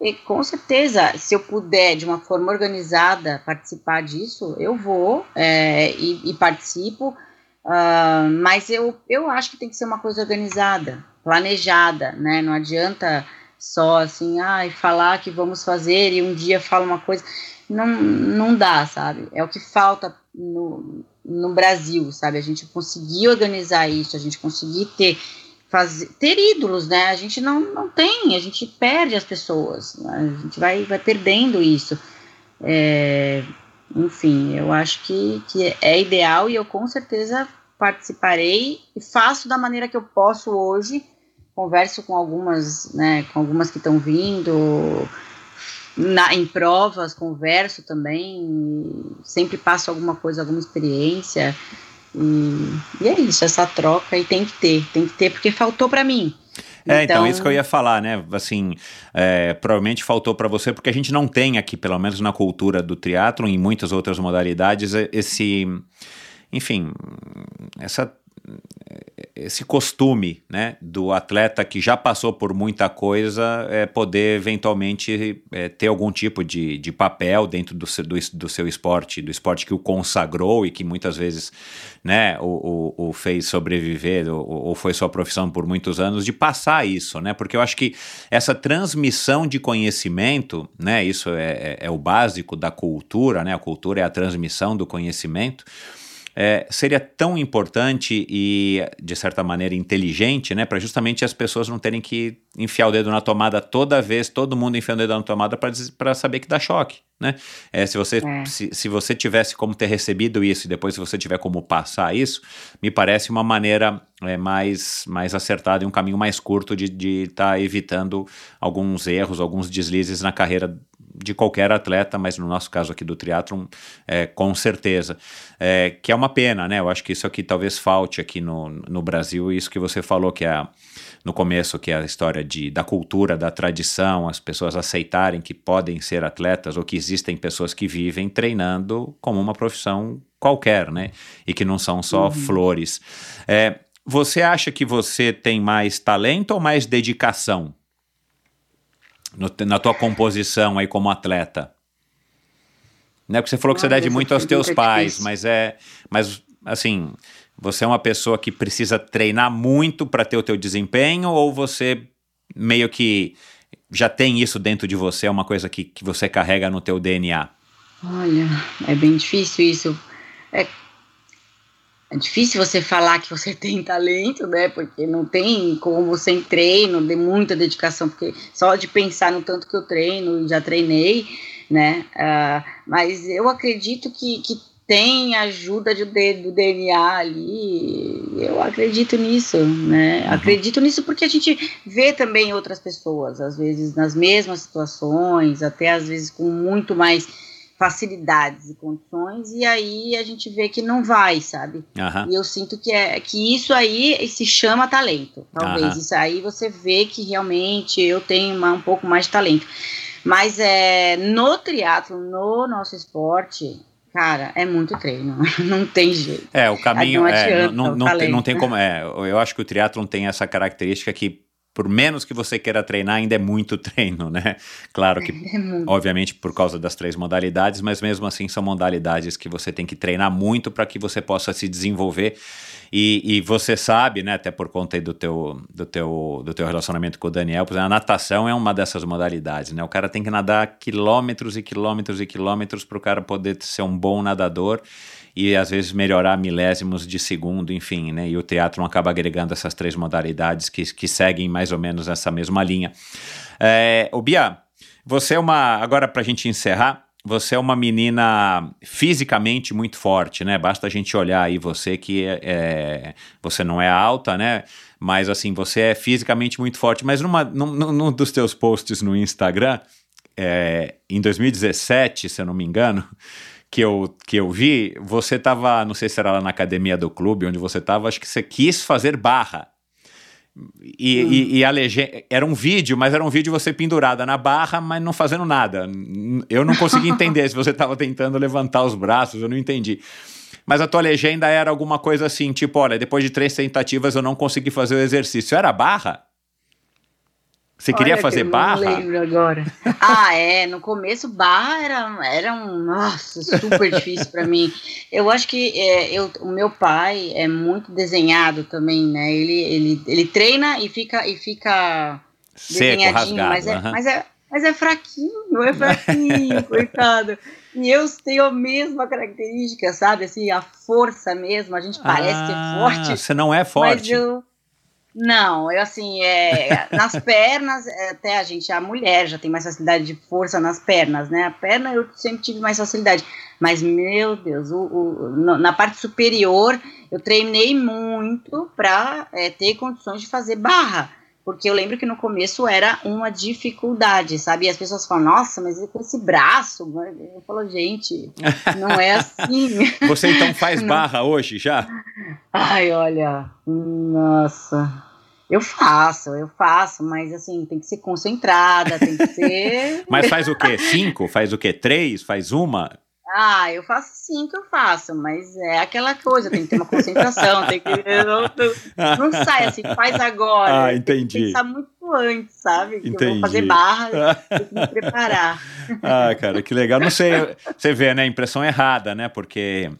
E com certeza, se eu puder, de uma forma organizada, participar disso, eu vou é, e, e, participo, uh, mas eu, eu acho que tem que ser uma coisa organizada, planejada, né? Não adianta só assim, ah, falar que vamos fazer e um dia fala uma coisa. Não, não dá, sabe? É o que falta no, no Brasil, sabe? A gente conseguir organizar isso, a gente conseguir ter fazer, ter ídolos, né? A gente não, não tem, a gente perde as pessoas, né? a gente vai, vai perdendo isso. É, enfim, eu acho que, que é ideal e eu com certeza participarei e faço da maneira que eu posso hoje. Converso com algumas, né, com algumas que estão vindo na, em provas, converso também, sempre passo alguma coisa, alguma experiência. E, e é isso, essa troca e tem que ter, tem que ter porque faltou para mim. É, então... então... isso que eu ia falar, né? Assim, é, provavelmente faltou para você, porque a gente não tem aqui, pelo menos na cultura do triatlo, em muitas outras modalidades, esse, enfim, essa esse costume né, do atleta que já passou por muita coisa é, poder eventualmente é, ter algum tipo de, de papel dentro do, do, do, seu esporte, do esporte que o consagrou e que muitas vezes né, o, o, o fez sobreviver ou, ou, foi sua profissão por muitos anos, de passar isso, né? Porque eu acho que essa transmissão de conhecimento, né, isso é, é, é o básico da cultura, né? A cultura é a transmissão do conhecimento é, seria tão importante e, de certa maneira, inteligente, né, para justamente as pessoas não terem que enfiar o dedo na tomada toda vez, todo mundo enfiando o dedo na tomada para saber que dá choque, né? É, se, você, é. Se, se você tivesse como ter recebido isso e depois se você tiver como passar isso, me parece uma maneira é, mais, mais acertada e um caminho mais curto de estar de tá evitando alguns erros, alguns deslizes na carreira de qualquer atleta, mas no nosso caso aqui do triatlon, é, com certeza. É, que é uma pena, né? Eu acho que isso aqui talvez falte aqui no, no Brasil, isso que você falou que é no começo, que é a história de, da cultura, da tradição, as pessoas aceitarem que podem ser atletas ou que existem pessoas que vivem treinando como uma profissão qualquer, né? E que não são só uhum. flores. É, você acha que você tem mais talento ou mais dedicação no, na tua composição aí como atleta? Né? Porque você falou que você deve muito aos teus pais, mas é. Mas, assim, você é uma pessoa que precisa treinar muito para ter o teu desempenho, ou você meio que já tem isso dentro de você, é uma coisa que, que você carrega no teu DNA? Olha, é bem difícil isso. É, é difícil você falar que você [laughs] tem talento, né? Porque não tem como sem treino, de muita dedicação, porque só de pensar no tanto que eu treino, já treinei, né? Uh, mas eu acredito que, que tem ajuda de, do DNA ali, eu acredito nisso, né? Uhum. Acredito nisso porque a gente vê também outras pessoas, às vezes nas mesmas situações, até às vezes com muito mais facilidades e condições, e aí a gente vê que não vai, sabe? Uhum. E eu sinto que, é, que isso aí se chama talento, talvez. Uhum. Isso aí você vê que realmente eu tenho uma, um pouco mais de talento. Mas é, no triatlo, no nosso esporte, cara, é muito treino, [laughs] não tem jeito. É, o caminho, não, é, não, não, não, tem, não tem como, é, eu acho que o triatlo tem essa característica que por menos que você queira treinar, ainda é muito [laughs] treino, né? Claro que, é obviamente, por causa das três modalidades, mas mesmo assim são modalidades que você tem que treinar muito para que você possa se desenvolver. E, e, você sabe, né, até por conta do teu, do, teu, do teu relacionamento com o Daniel, a natação é uma dessas modalidades, né? O cara tem que nadar quilômetros e quilômetros e quilômetros para o cara poder ser um bom nadador e às vezes melhorar milésimos de segundo, enfim, né? E o teatro acaba agregando essas três modalidades que, que seguem mais ou menos essa mesma linha. É, o Bia, você é uma. Agora, para a gente encerrar, você é uma menina fisicamente muito forte, né? Basta a gente olhar aí você que é, é, você não é alta, né? Mas assim, você é fisicamente muito forte. Mas numa, num, num dos teus posts no Instagram, é, em 2017, se eu não me engano, que eu, que eu vi, você estava, não sei se era lá na academia do clube, onde você estava, acho que você quis fazer barra. E, hum. e, e a legenda, era um vídeo, mas era um vídeo você pendurada na barra, mas não fazendo nada. Eu não consegui entender se você estava tentando levantar os braços, eu não entendi. Mas a tua legenda era alguma coisa assim, tipo, olha, depois de três tentativas eu não consegui fazer o exercício. Era barra? Você queria Olha, fazer que eu barra? Não lembro agora. [laughs] Ah, é. No começo, barra era, era um. Nossa, super difícil para mim. Eu acho que é, eu, o meu pai é muito desenhado também, né? Ele, ele, ele treina e fica, e fica Seco, desenhadinho, rasgado. mas, é, mas, é, mas é fraquinho, é fraquinho, [laughs] coitado. E eu tenho a mesma característica, sabe? Assim, a força mesmo. A gente parece ser Ah, forte, Você não é mas forte. eu. Não, eu assim, é, nas pernas, é, até a gente, a mulher já tem mais facilidade de força nas pernas, né? A perna eu sempre tive mais facilidade. Mas, meu Deus, o, o- na parte superior eu treinei muito para ter condições de fazer barra. Porque eu lembro que no começo era uma dificuldade, sabe? E as pessoas falam, nossa, mas com esse braço. Eu falo, gente, não é assim. [laughs] Você então faz barra hoje já? Ai, olha, nossa. Eu faço, eu faço, mas assim, tem que ser concentrada, tem que ser. [laughs] Mas faz o quê? Cinco? Faz o quê? Três? Faz uma? Ah, eu faço sim que eu faço, mas é aquela coisa, tem que ter uma concentração, tem que. Não, não, não sai assim, faz agora. Ah, Tem que entendi. pensar muito antes, sabe? Que eu Entendi. vou fazer barra, [laughs] tem que me preparar. Ah, cara, que legal. Não sei, você vê, né? Impressão errada, né? Porque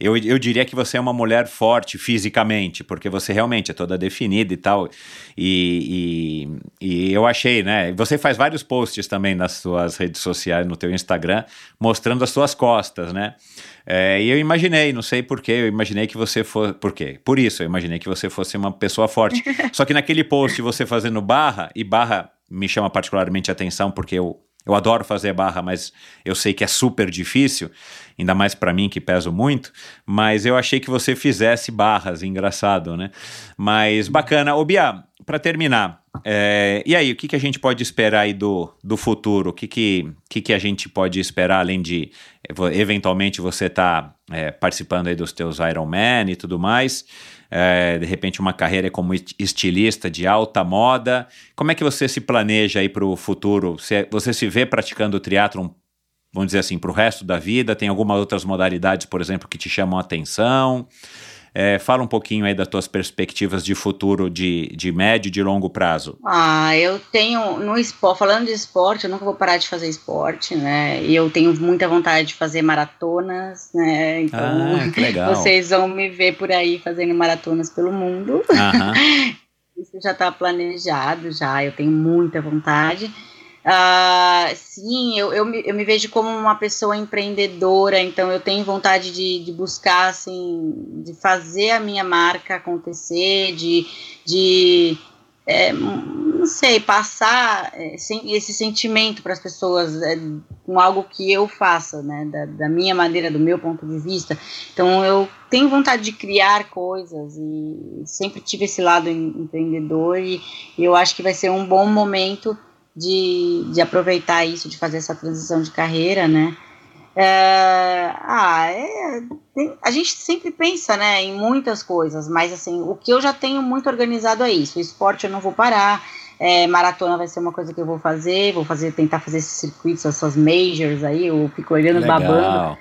eu, eu diria que você é uma mulher forte fisicamente, porque você realmente é toda definida e tal. E, e, e eu achei, né? Você faz vários posts também nas suas redes sociais, no teu Instagram, mostrando as suas costas, né? É, e eu imaginei, não sei porquê, eu imaginei que você fosse. Por quê? Por isso, eu imaginei que você fosse uma pessoa forte. [laughs] Só que naquele post você fazendo barra, e barra me chama particularmente a atenção porque eu, eu adoro fazer barra, mas eu sei que é super difícil, ainda mais pra mim que peso muito. Mas eu achei que você fizesse barras, engraçado, né? Mas bacana. Ô Bia, pra terminar, é, e aí, o que, que a gente pode esperar aí do, do futuro? O que, que, que, que a gente pode esperar, além de eventualmente você estar participando aí dos teus Ironman e tudo mais? É, de repente uma carreira como est- estilista de alta moda. Como é que você se planeja aí para o futuro? Você, você se vê praticando triatlon, vamos dizer assim, para o resto da vida? Tem algumas outras modalidades, por exemplo, que te chamam a atenção? É, fala um pouquinho aí das tuas perspectivas de futuro de, de médio e de longo prazo. Ah, eu tenho no esporte, falando de esporte, eu nunca vou parar de fazer esporte, né? E eu tenho muita vontade de fazer maratonas, né? Então, Ah, que [laughs] legal. vocês vão me ver por aí fazendo maratonas pelo mundo. [laughs] Isso já está planejado, já. Eu tenho muita vontade. Ah, sim, eu, eu, me, eu me vejo como uma pessoa empreendedora, então eu tenho vontade de, de buscar, assim, de fazer a minha marca acontecer, de, de é, não sei, passar é, esse sentimento para as pessoas é, com algo que eu faça, né, da, da minha maneira, do meu ponto de vista. Então eu tenho vontade de criar coisas e sempre tive esse lado em- empreendedor e eu acho que vai ser um bom momento de, de aproveitar isso, de fazer essa transição de carreira, né? É, ah, é, tem- a gente sempre pensa, né, em muitas coisas, mas assim, o que eu já tenho muito organizado é isso. O esporte eu não vou parar, é, maratona vai ser uma coisa que eu vou fazer, vou fazer, tentar fazer esses circuitos, essas majors aí, eu fico olhando babando. Legal.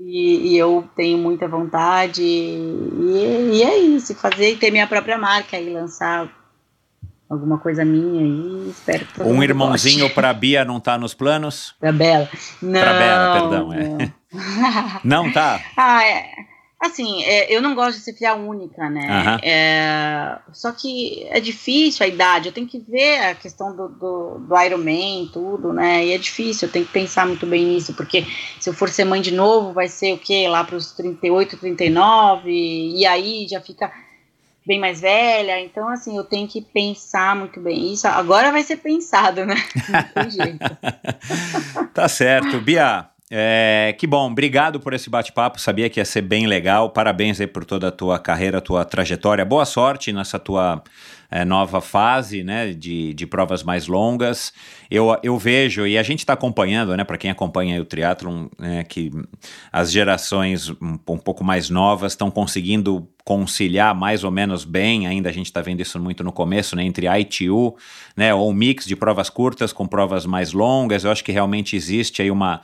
E, e eu tenho muita vontade, e, e é isso, fazer e ter minha própria marca e lançar alguma coisa minha aí, espero que todo Um irmãozinho para Bia não tá nos planos? Pra Bela. Não, Pra Bela, perdão, é. não. [laughs] Não tá? [laughs] ah, é, assim, é, eu não gosto de ser filha única, né? Aham. É, só que é difícil a idade, eu tenho que ver a questão do, do, do Ironman, tudo, né? E é difícil, eu tenho que pensar muito bem nisso, porque se eu for ser mãe de novo, vai ser o quê? Lá para os 38, 39, e aí já fica bem mais velha, então assim, eu tenho que pensar muito bem. Isso agora vai ser pensado, né? [laughs] Não tem jeito. [laughs] Tá certo. Bia, é, que bom. Obrigado por esse bate-papo. Sabia que ia ser bem legal. Parabéns aí por toda a tua carreira, tua trajetória. Boa sorte nessa tua é, nova fase, né, de, de provas mais longas. Eu, eu vejo, e a gente está acompanhando, né, para quem acompanha o triatlon, né, que as gerações um, um pouco mais novas estão conseguindo conciliar mais ou menos bem, ainda a gente está vendo isso muito no começo, né, entre ITU, né, ou um mix de provas curtas com provas mais longas. Eu acho que realmente existe aí uma,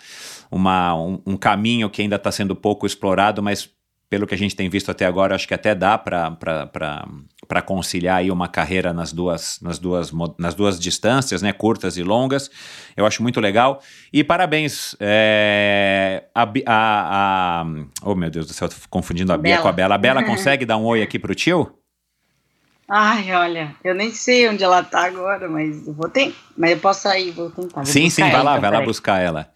uma, um, um caminho que ainda está sendo pouco explorado, mas pelo que a gente tem visto até agora, acho que até dá para para conciliar aí uma carreira nas duas, nas duas, nas duas distâncias, né, curtas e longas. Eu acho muito legal. E parabéns é, a, a, a, Oh, meu Deus do céu, tô confundindo a Bia Bela. com a Bela. A Bela [laughs] consegue dar um oi aqui pro tio? Ai, olha, eu nem sei onde ela tá agora, mas eu vou ter, mas eu posso sair, vou tentar. Vou Sim, sim, vai lá, então, vai lá buscar ela.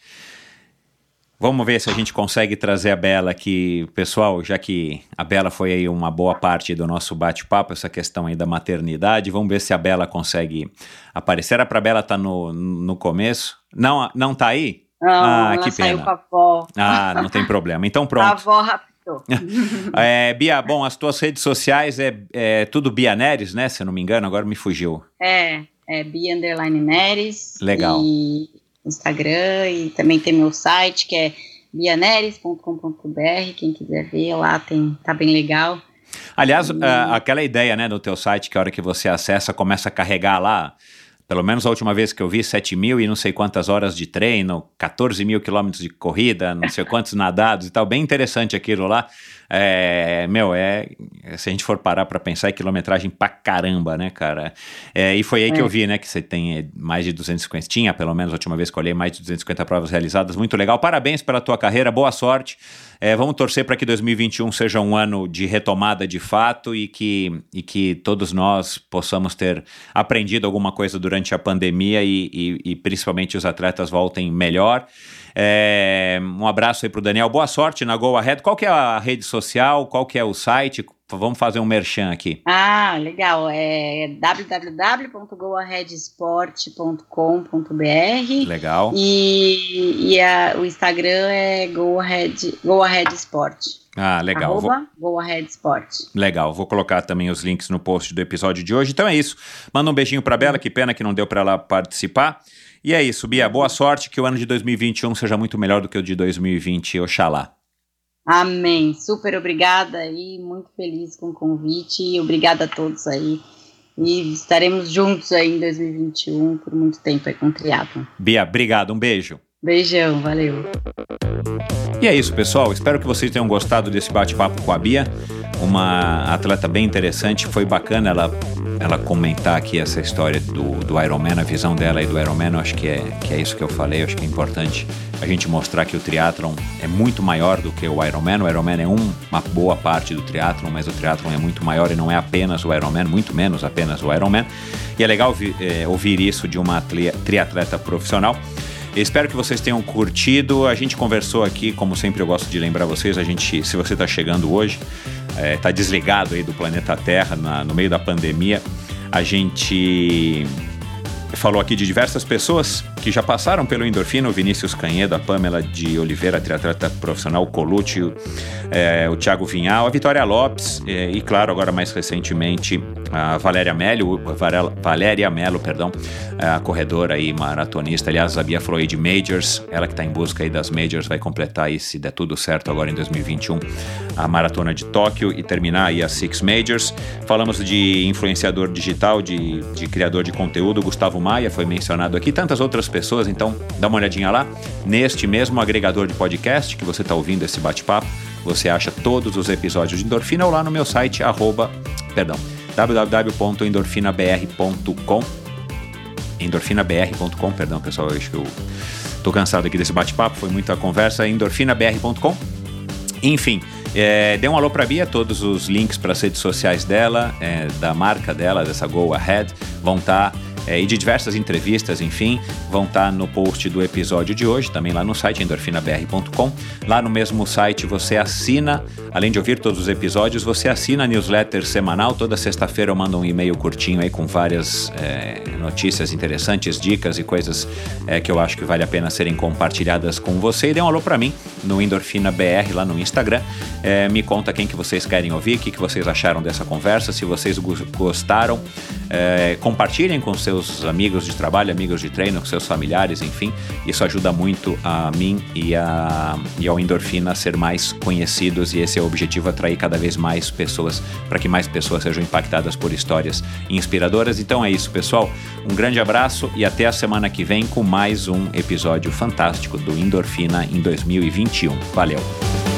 Vamos ver se a gente consegue trazer a Bela aqui, pessoal, já que a Bela foi aí uma boa parte do nosso bate-papo, essa questão aí da maternidade. Vamos ver se a Bela consegue aparecer. Era pra Bela estar no, no começo. Não, não tá aí? Não, Ah, ela que saiu pena. com a avó. Ah, não tem problema. Então [laughs] A pronto. avó raptou. [laughs] É, Bia, bom, as tuas redes sociais é, é tudo Bia Neres, né? Se eu não me engano, agora me fugiu. É, é Bia Underline Neres. Legal. E Instagram, e também tem meu site, que é bianeres.com.br. Quem quiser ver lá, tem, tá bem legal. Aliás, ah, aquela ideia, né, do teu site, que a hora que você acessa, começa a carregar lá, pelo menos a última vez que eu vi, 7 mil e não sei quantas horas de treino, 14 mil quilômetros de corrida, não sei quantos [laughs] nadados e tal, bem interessante aquilo lá. É, meu, é, se a gente for parar pra pensar, é quilometragem pra caramba, né, cara? É, e foi aí que É. eu vi, né, que você tem eh, mais de 250, tinha pelo menos a última vez que eu olhei, mais de 250 provas realizadas, muito legal. Parabéns pela tua carreira, boa sorte. É, vamos torcer para que 2021 seja um ano de retomada de fato e que, e que todos nós possamos ter aprendido alguma coisa durante a pandemia e, e- e principalmente os atletas voltem melhor. É, um abraço aí pro Daniel, boa sorte na Go Ahead. Qual que é a rede social? Qual que é o site? Vamos fazer um merchan aqui. Ah, legal. É www.goaheadsport.com.br Legal. e, e a- o Instagram é Go Ahead, Go Ahead Sport. Ah, legal. Vou- Arroba Ahead Sport. Legal, vou colocar também os links no post do episódio de hoje. Então é isso. Manda um beijinho pra Bela, que pena que não deu pra ela participar. E é isso, Bia. Boa sorte, que o ano de 2021 seja muito melhor do que o de 2020, oxalá. Amém. Super obrigada e muito feliz com o convite. Obrigada a todos aí. E estaremos juntos aí em 2021 por muito tempo aí com o. Bia, obrigado, um beijo. Beijão, valeu. E é isso, pessoal. Espero que vocês tenham gostado desse bate-papo com a Bia, uma atleta bem interessante. Foi bacana ela, ela comentar aqui essa história do, do Ironman, a visão dela e do Ironman. Eu acho que é, que é isso que eu falei. Eu acho que é importante a gente mostrar que o triatlon é muito maior do que o Ironman. O Ironman é um- uma boa parte do triatlon, mas o triatlon é muito maior e não é apenas o Ironman, muito menos apenas o Ironman. E é legal vi- eh, ouvir isso de uma triatleta profissional. Espero que vocês tenham curtido. A gente conversou aqui, como sempre eu gosto de lembrar vocês, a gente, se você está chegando hoje, está desligado aí do planeta Terra na- no meio da pandemia, a gente falou aqui de diversas pessoas que já passaram pelo Endorfina, o Vinícius Canhedo, a Pamela de Oliveira, triatleta profissional, Colucci, o, é, o Thiago Vinhal, a Vitória Lopes é, e, claro, agora mais recentemente, a Valéria Melo, Valéria Melo, perdão, a corredora e maratonista. Aliás, a Bia de Majors, ela que está em busca aí das Majors, vai completar aí, se der tudo certo agora em 2021, a maratona de Tóquio e terminar aí as Six Majors. Falamos de influenciador digital, de, de criador de conteúdo, Gustavo Maia foi mencionado aqui, tantas outras pessoas, então dá uma olhadinha lá. Neste mesmo agregador de podcast que você está ouvindo esse bate-papo, você acha todos os episódios de Endorfina ou lá no meu site, arroba, perdão, www.endorfinabr.com endorfinabr.com, perdão pessoal, acho que eu tô cansado aqui desse bate-papo, foi muita conversa, endorfinabr.com. Enfim, é, dê um alô pra Bia, todos os links para as redes sociais dela, é, da marca dela, dessa Go Ahead, vão estar. E de diversas entrevistas, enfim, vão estar no post do episódio de hoje, também lá no site endorfinabr.com. Lá no mesmo site você assina, além de ouvir todos os episódios, você assina a newsletter semanal. Toda sexta-feira eu mando um e-mail curtinho aí com várias é, notícias interessantes, dicas e coisas é, que eu acho que vale a pena serem compartilhadas com você. E dê um alô pra mim no Endorfina BR lá no Instagram. É, me conta quem que vocês querem ouvir, o que, que vocês acharam dessa conversa, se vocês gostaram. É, compartilhem com seus amigos de trabalho, amigos de treino, com seus familiares, enfim. Isso ajuda muito a mim e, a, e ao Endorfina a ser mais conhecidos e esse é o objetivo, atrair cada vez mais pessoas, para que mais pessoas sejam impactadas por histórias inspiradoras. Então é isso, pessoal. Um grande abraço e até a semana que vem com mais um episódio fantástico do Endorfina em 2021. Valeu!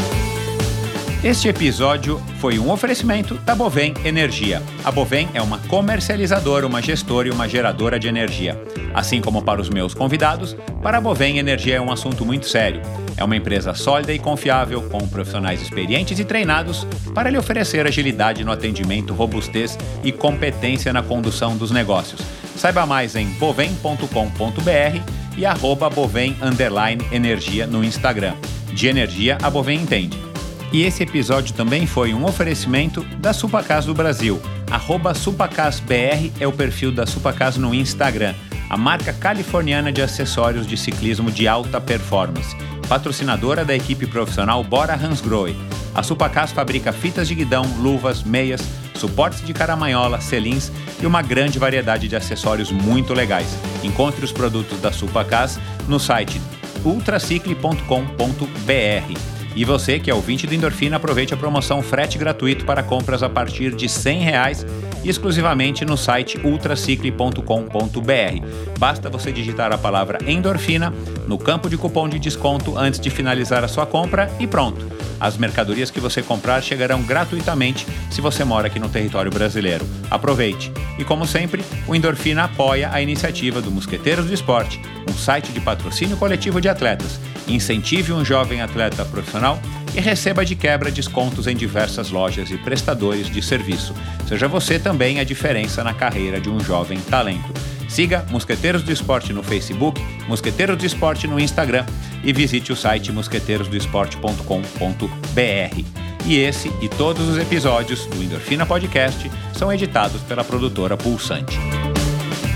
Este episódio foi um oferecimento da Bovem Energia. A Bovem é uma comercializadora, uma gestora e uma geradora de energia. Assim como para os meus convidados, para a Bovem Energia é um assunto muito sério. É uma empresa sólida e confiável, com profissionais experientes e treinados para lhe oferecer agilidade no atendimento, robustez e competência na condução dos negócios. Saiba mais em bovem.com.br e arroba Bovem Energia no Instagram. De energia, a Bovem entende. E esse episódio também foi um oferecimento da Supacas do Brasil. SupacasBR é o perfil da Supacas no Instagram, a marca californiana de acessórios de ciclismo de alta performance, patrocinadora da equipe profissional Bora Hansgrohe. A Supacas fabrica fitas de guidão, luvas, meias, suportes de caramanhola, selins e uma grande variedade de acessórios muito legais. Encontre os produtos da Supacas no site ultracicle.com.br. E você, que é ouvinte do Endorfina, aproveite a promoção frete gratuito para compras a partir de 100 reais, exclusivamente no site ultracicle.com.br. Basta você digitar a palavra endorfina no campo de cupom de desconto antes de finalizar a sua compra e pronto. As mercadorias que você comprar chegarão gratuitamente se você mora aqui no território brasileiro. Aproveite! E como sempre, o Endorfina apoia a iniciativa do Mosqueteiros do Esporte, um site de patrocínio coletivo de atletas Incentive um jovem atleta profissional e receba de quebra descontos em diversas lojas e prestadores de serviço. Seja você também a diferença na carreira de um jovem talento. Siga Mosqueteiros do Esporte no Facebook, Mosqueteiros do Esporte no Instagram e visite o site mosqueteirosdoesporte.com.br. E esse e todos os episódios do Endorfina Podcast são editados pela produtora Pulsante.